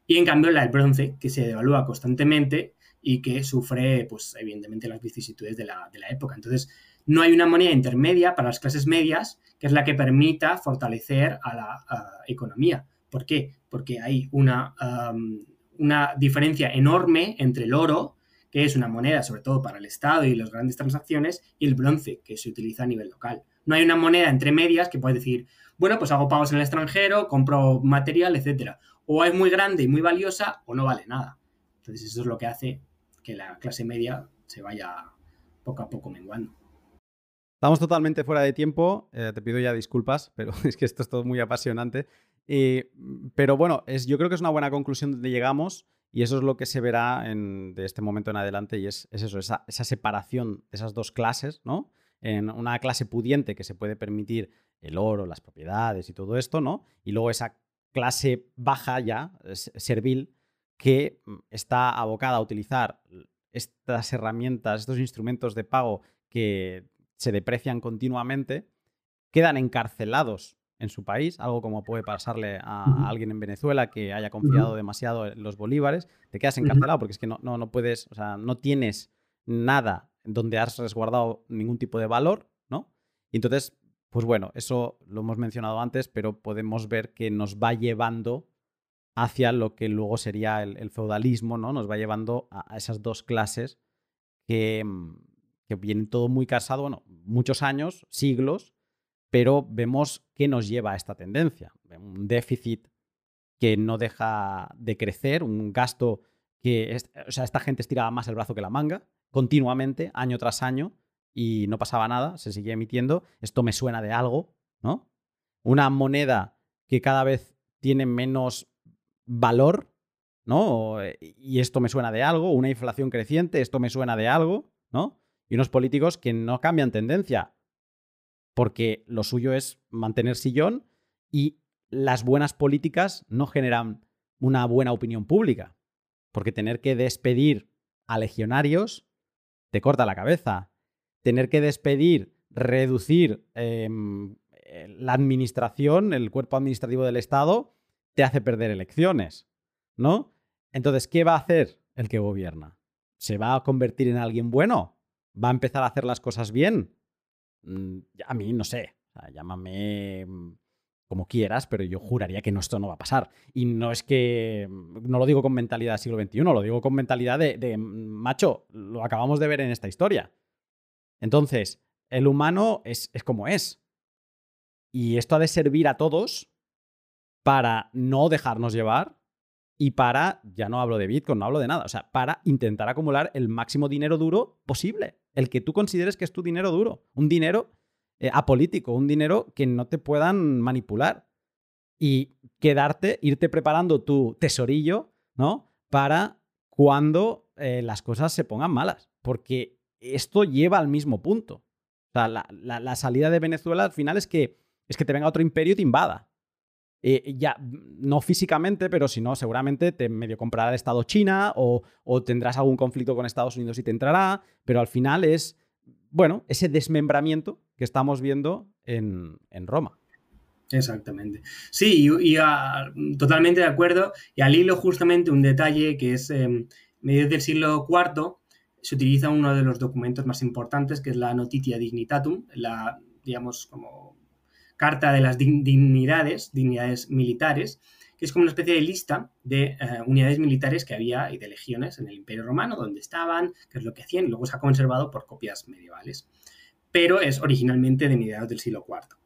Y en cambio, la del bronce, que se devalúa constantemente y que sufre, pues, evidentemente, las vicisitudes de la, época. Entonces, no hay una moneda intermedia para las clases medias que es la que permita fortalecer a la economía. ¿Por qué? Porque hay una, una diferencia enorme entre el oro, que es una moneda sobre todo para el Estado y las grandes transacciones, y el bronce, que se utiliza a nivel local. No hay una moneda entre medias que puede decir, bueno, pues hago pagos en el extranjero, compro material, etcétera. O es muy grande y muy valiosa o no vale nada. Entonces eso es lo que hace que la clase media se vaya poco a poco menguando. Estamos totalmente fuera de tiempo, eh, te pido ya disculpas, pero es que esto es todo muy apasionante. pero bueno, es, yo creo que es una buena conclusión donde llegamos y eso es lo que se verá de este momento en adelante y es, eso, esa, separación de esas dos clases, ¿no? En una clase pudiente que se puede permitir el oro, las propiedades y todo esto, ¿no? Y luego esa clase baja ya, servil, que mm, está abocada a utilizar estas herramientas, estos instrumentos de pago que se deprecian continuamente, quedan encarcelados en su país, algo como puede pasarle a, alguien en Venezuela que haya confiado demasiado en los bolívares, te quedas encarcelado porque es que no, no, no puedes, o sea, no tienes nada donde has resguardado ningún tipo de valor, ¿no? Y entonces, pues bueno, eso lo hemos mencionado antes, pero podemos ver que nos va llevando hacia lo que luego sería el, feudalismo, ¿no? Nos va llevando a, esas dos clases que, mm, que viene todo muy casado, bueno, muchos años, siglos, pero vemos que nos lleva a esta tendencia. Un déficit que no deja de crecer, un gasto que, o sea, esta gente estiraba más el brazo que la manga, continuamente, año tras año, y no pasaba nada, se seguía emitiendo. Esto me suena de algo, ¿no? Una moneda que cada vez tiene menos valor, ¿no? Y esto me suena de algo, una inflación creciente, esto me suena de algo, ¿no? y unos políticos que no cambian tendencia, porque lo suyo es mantener sillón y las buenas políticas no generan una buena opinión pública, porque tener que despedir a legionarios te corta la cabeza, tener que despedir, reducir em, la administración, el cuerpo administrativo del Estado, te hace perder elecciones, ¿no? Entonces, ¿qué va a hacer el que gobierna? ¿Se va a convertir en alguien bueno? va a empezar a hacer las cosas bien. Mm, a mí no sé, llámame mm, como quieras, pero yo juraría que esto no va a pasar. Y no es que, mm, no lo digo con mentalidad del siglo XXI, lo digo con mentalidad de, macho, lo acabamos de ver en esta historia. Entonces, el humano es, es como es. Y esto ha de servir a todos para no dejarnos llevar y para, ya no hablo de Bitcoin, no hablo de nada, o sea, para intentar acumular el máximo dinero duro posible, el que tú consideres que es tu dinero duro, un dinero eh, apolítico, un dinero que no te puedan manipular y quedarte, irte preparando tu tesorillo, ¿no? Para cuando eh, las cosas se pongan malas, porque esto lleva al mismo punto. O sea, la, la salida de Venezuela al final es que, es que te venga otro imperio y te invada. Eh, ya, no físicamente, pero si no, seguramente te medio comprará el Estado China o, tendrás algún conflicto con Estados Unidos y te entrará, pero al final es, bueno, ese desmembramiento que estamos viendo en, Roma. Exactamente. Sí, y, ah, totalmente de acuerdo. Y al hilo justamente un detalle que es eh, medio del siglo IV, se utiliza uno de los documentos más importantes, que es la Notitia Dignitatum, la, digamos, como Carta de las Dignidades, dignidades militares, que es como una especie de lista de eh, unidades militares que había y de legiones en el Imperio Romano, donde estaban, qué es lo que hacían, luego se ha conservado por copias medievales. Pero es originalmente de mediados del siglo IV.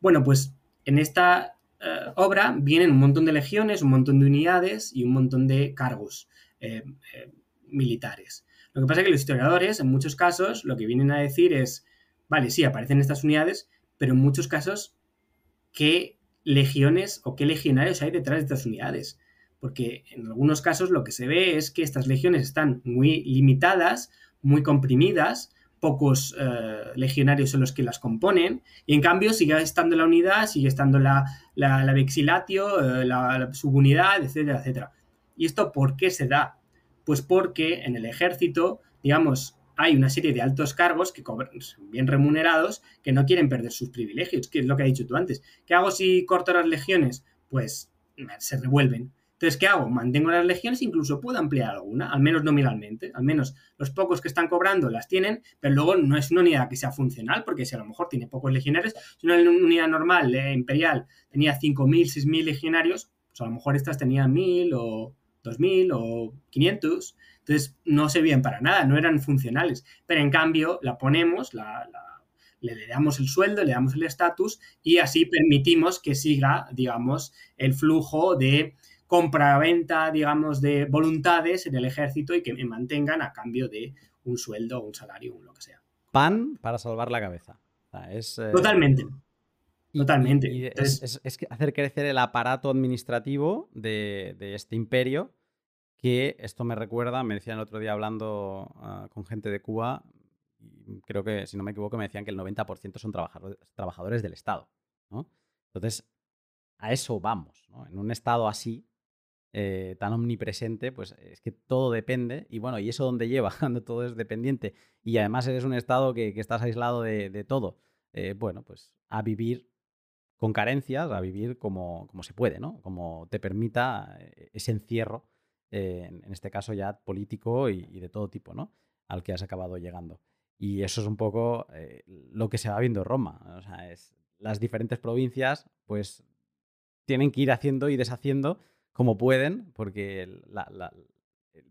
Bueno, pues en esta eh, obra vienen un montón de legiones, un montón de unidades y un montón de cargos eh, militares. Lo que pasa es que los historiadores, en muchos casos, lo que vienen a decir es, vale, sí, aparecen estas unidades, pero en muchos casos qué legiones o qué legionarios hay detrás de estas unidades. Porque en algunos casos lo que se ve es que estas legiones están muy limitadas, muy comprimidas, pocos eh, legionarios son los que las componen, y en cambio sigue estando la unidad, sigue estando la, la, vexilatio, eh, la, subunidad, etcétera, etcétera. ¿Y esto por qué se da? Pues porque en el ejército, digamos, hay una serie de altos cargos que cobran, bien remunerados que no quieren perder sus privilegios, que es lo que has dicho tú antes. ¿Qué hago si corto las legiones? Pues se revuelven. Entonces, ¿qué hago? Mantengo las legiones, incluso puedo ampliar alguna, al menos nominalmente. Al menos los pocos que están cobrando las tienen, pero luego no es una unidad que sea funcional, porque si a lo mejor tiene pocos legionarios, si una unidad normal, eh, imperial, tenía 5.000, 6.000 legionarios, pues a lo mejor estas tenían 1.000 o 2.000 o 500. Entonces no servían para nada, no eran funcionales. Pero en cambio la ponemos, le, damos el sueldo, le damos el estatus y así permitimos que siga, digamos, el flujo de compra-venta, digamos, de voluntades en el ejército y que me mantengan a cambio de un sueldo, un salario, un lo que sea. Pan para salvar la cabeza. Eh, Totalmente. Totalmente. es, hacer crecer el aparato administrativo de, de, este imperio que esto me recuerda, me decían el otro día hablando ah, con gente de Cuba, creo que, si no me equivoco, me decían que el 90% son trabajadores, del Estado. Entonces, a eso vamos. En un Estado así, eh, tan omnipresente, pues es que todo depende. Y bueno, ¿y eso dónde lleva? Cuando todo es dependiente. Y además eres un Estado que, estás aislado de, todo. Eh, bueno, pues a vivir con carencias, a vivir como, como se puede, ¿no? Como te permita eh, ese encierro eh, en este caso ya político y, de todo tipo, ¿no? Al que has acabado llegando. Y eso es un poco eh, lo que se va viendo en Roma. O sea, es, las diferentes provincias, pues, tienen que ir haciendo y deshaciendo como pueden, porque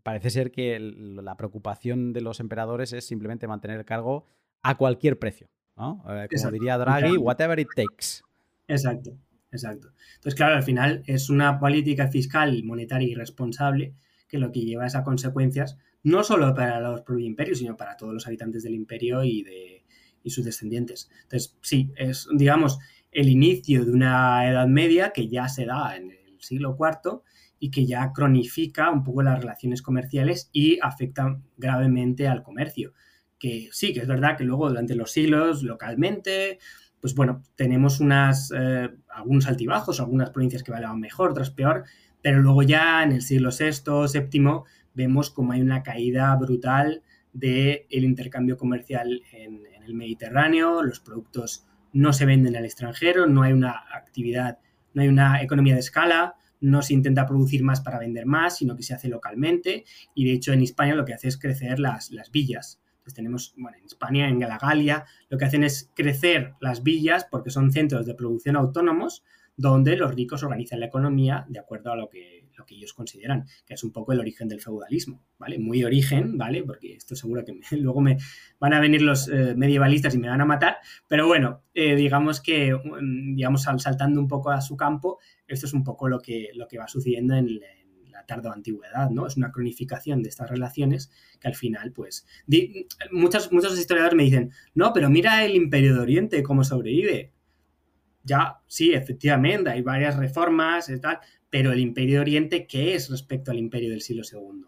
parece ser que la preocupación de los emperadores es simplemente mantener el cargo a cualquier precio. ¿no? Eh, como diría Draghi, whatever it takes. Exacto. Exacto. Entonces, claro, al final es una política fiscal monetaria irresponsable que lo que lleva es a consecuencias no solo para los imperios, sino para todos los habitantes del imperio y, de, y sus descendientes. Entonces, sí, es, digamos, el inicio de una Edad Media que ya se da en el siglo IV y que ya cronifica un poco las relaciones comerciales y afecta gravemente al comercio. Que sí, que es verdad que luego durante los siglos, localmente, pues bueno, tenemos unas, eh, algunos altibajos, algunas provincias que van mejor, otras peor, pero luego ya en el siglo VI, VII, vemos como hay una caída brutal del intercambio comercial en, el Mediterráneo, los productos no se venden al extranjero, no hay una actividad, no hay una economía de escala, no se intenta producir más para vender más, sino que se hace localmente y de hecho en España lo que hace es crecer las, las villas Entonces tenemos, bueno, en España, en la lo que hacen es crecer las villas porque son centros de producción autónomos donde los ricos organizan la economía de acuerdo a lo que, lo que ellos consideran, que es un poco el origen del feudalismo, ¿vale? Muy origen, ¿vale? Porque esto seguro que luego me van a venir los eh, medievalistas y me van a matar, pero bueno, eh, digamos que, mm, digamos, saltando un poco a su campo, esto es un poco lo que, lo que va sucediendo en, la tardo antigüedad, ¿no? Es una cronificación de estas relaciones que al final, pues, muchos, historiadores me dicen, no, pero mira el Imperio de Oriente, cómo sobrevive ya, sí, efectivamente, hay varias reformas y tal, pero el Imperio de Oriente, ¿qué es respecto al Imperio del siglo II?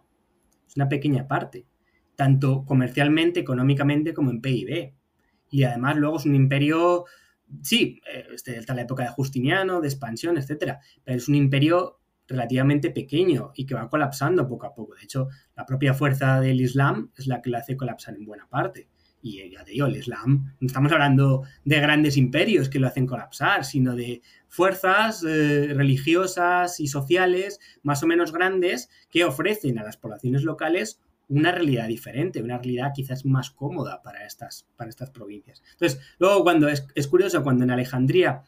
Es una pequeña parte, tanto comercialmente, económicamente, como en PIB. Y además luego es un imperio, sí, está eh, la época de Justiniano, de expansión, etcétera, pero es un imperio relativamente pequeño y que va colapsando poco a poco. De hecho, la propia fuerza del Islam es la que lo hace colapsar en buena parte. Y ya te digo, el Islam, no estamos hablando de grandes imperios que lo hacen colapsar, sino de fuerzas eh, religiosas y sociales más o menos grandes que ofrecen a las poblaciones locales una realidad diferente, una realidad quizás más cómoda para estas, para estas provincias. Entonces, luego cuando es, curioso, cuando en Alejandría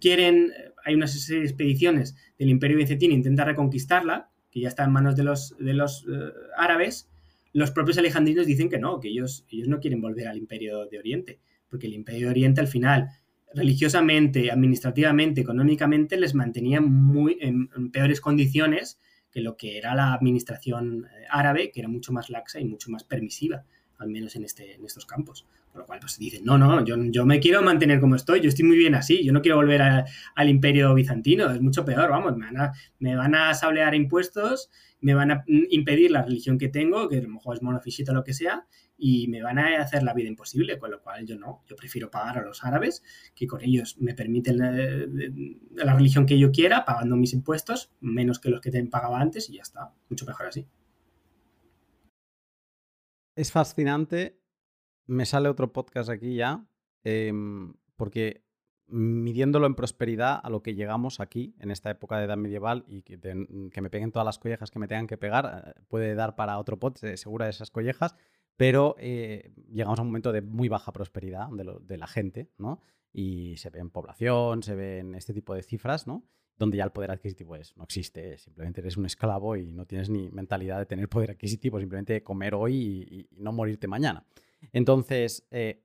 quieren, hay una serie de expediciones del imperio bizantino, intenta reconquistarla, que ya está en manos de los, de los eh, árabes, los propios alejandrinos dicen que no, que ellos, ellos no quieren volver al imperio de Oriente, porque el imperio de Oriente al final, religiosamente, administrativamente, económicamente, les mantenía muy en, peores condiciones que lo que era la administración eh, árabe, que era mucho más laxa y mucho más permisiva, al menos en, este, en estos campos. Por lo cual, pues dicen, no, no, yo, yo me quiero mantener como estoy, yo estoy muy bien así, yo no quiero volver al imperio bizantino, es mucho peor, vamos, me van a, me van a sablear impuestos me van a impedir la religión que tengo, que a lo mejor es monofisita o lo que sea, y me van a hacer la vida imposible, con lo cual yo no, yo prefiero pagar a los árabes, que con ellos me permiten la, religión que yo quiera, pagando mis impuestos, menos que los que te pagaba antes, y ya está, mucho mejor así. Es fascinante, me sale otro podcast aquí ya, em, porque midiéndolo en prosperidad a lo que llegamos aquí en esta época de edad medieval y que, me peguen todas las collejas que me tengan que pegar, eh, puede dar para otro pot, segura de esas collejas, pero eh, llegamos a un momento de muy baja prosperidad de, la gente, ¿no? Y se ve en población, se ven este tipo de cifras, ¿no? Donde ya el poder adquisitivo es, no existe, simplemente eres un esclavo y no tienes ni mentalidad de tener poder adquisitivo, simplemente comer hoy y, no morirte mañana. Entonces, eh,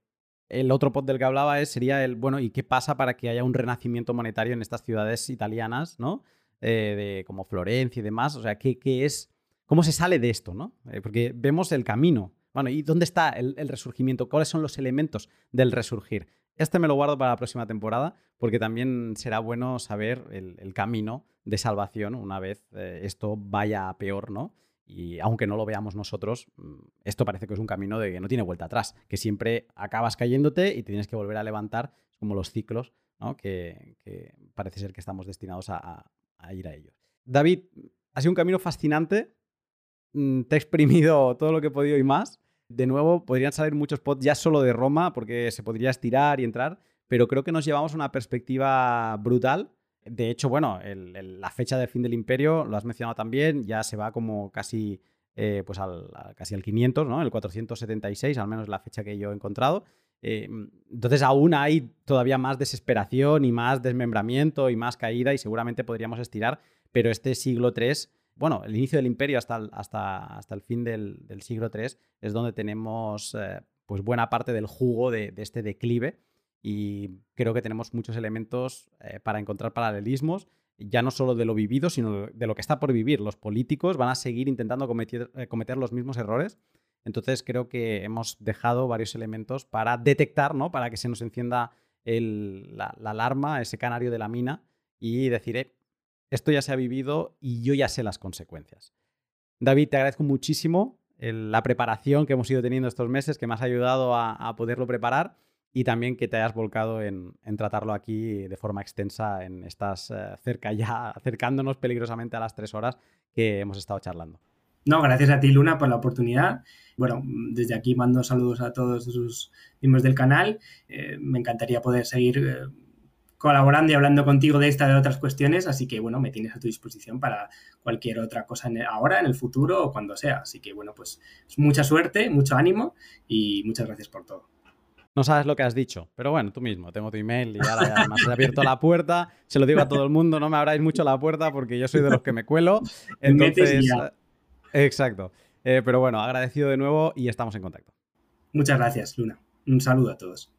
el otro pod del que hablaba es, sería el, bueno, ¿y qué pasa para que haya un renacimiento monetario en estas ciudades italianas, ¿no? Eh, de, como Florencia y demás. O sea, ¿qué, qué es, ¿cómo se sale de esto, ¿no? Eh, porque vemos el camino. Bueno, ¿y dónde está el, resurgimiento? ¿Cuáles son los elementos del resurgir? Este me lo guardo para la próxima temporada porque también será bueno saber el, camino de salvación una vez esto vaya a peor, ¿no? Y aunque no lo veamos nosotros, mm, esto parece que es un camino de que no tiene vuelta atrás, que siempre acabas cayéndote y te tienes que volver a levantar, como los ciclos, que, parece ser que estamos destinados a, ir a ellos. David, ha sido un camino fascinante, mm, te he exprimido todo lo que he podido y más. De nuevo, podrían salir muchos pods ya solo de Roma, porque se podría estirar y entrar, pero creo que nos llevamos una perspectiva brutal de hecho, bueno, la fecha del fin del imperio, lo has mencionado también, ya se va como casi, eh, pues al, casi al 500, ¿no? El 476, al menos la fecha que yo he encontrado. Eh, entonces aún hay todavía más desesperación y más desmembramiento y más caída y seguramente podríamos estirar, pero este siglo III, bueno, el inicio del imperio hasta el, hasta, hasta el fin del, siglo III es donde tenemos eh, pues buena parte del jugo de este declive y creo que tenemos muchos elementos eh, para encontrar paralelismos, ya no solo de lo vivido, sino de lo que está por vivir. Los políticos van a seguir intentando cometer, eh, cometer los mismos errores. Entonces creo que hemos dejado varios elementos para detectar, ¿no? para que se nos encienda la, alarma, ese canario de la mina y decir, eh, esto ya se ha vivido y yo ya sé las consecuencias. David, te agradezco muchísimo la preparación que hemos ido teniendo estos meses, que me has ayudado a poderlo preparar y también que te hayas volcado en, tratarlo aquí de forma extensa en estas eh, cerca ya, acercándonos peligrosamente a las tres horas que hemos estado charlando. No, gracias a ti, Luna, por la oportunidad. Bueno, desde aquí mando saludos a todos sus miembros del canal. Eh, me encantaría poder seguir eh, colaborando y hablando contigo de esta y de otras cuestiones, así que bueno, me tienes a tu disposición para cualquier otra cosa ahora, en el futuro o cuando sea. Así que bueno, pues mucha suerte, mucho ánimo y muchas gracias por todo. No sabes lo que has didicho, pero bueno, tú mismo, tengo tu email y ahora ya me has abierto la puerta. Se lo digo a todo el mundo, no me abráis mucho la puerta porque yo soy de los que me cuelo. Entonces, exacto. Eh, pero bueno, agradecido de nuevo y estamos en contacto. Muchas gracias, Luna. Un saludo a todos.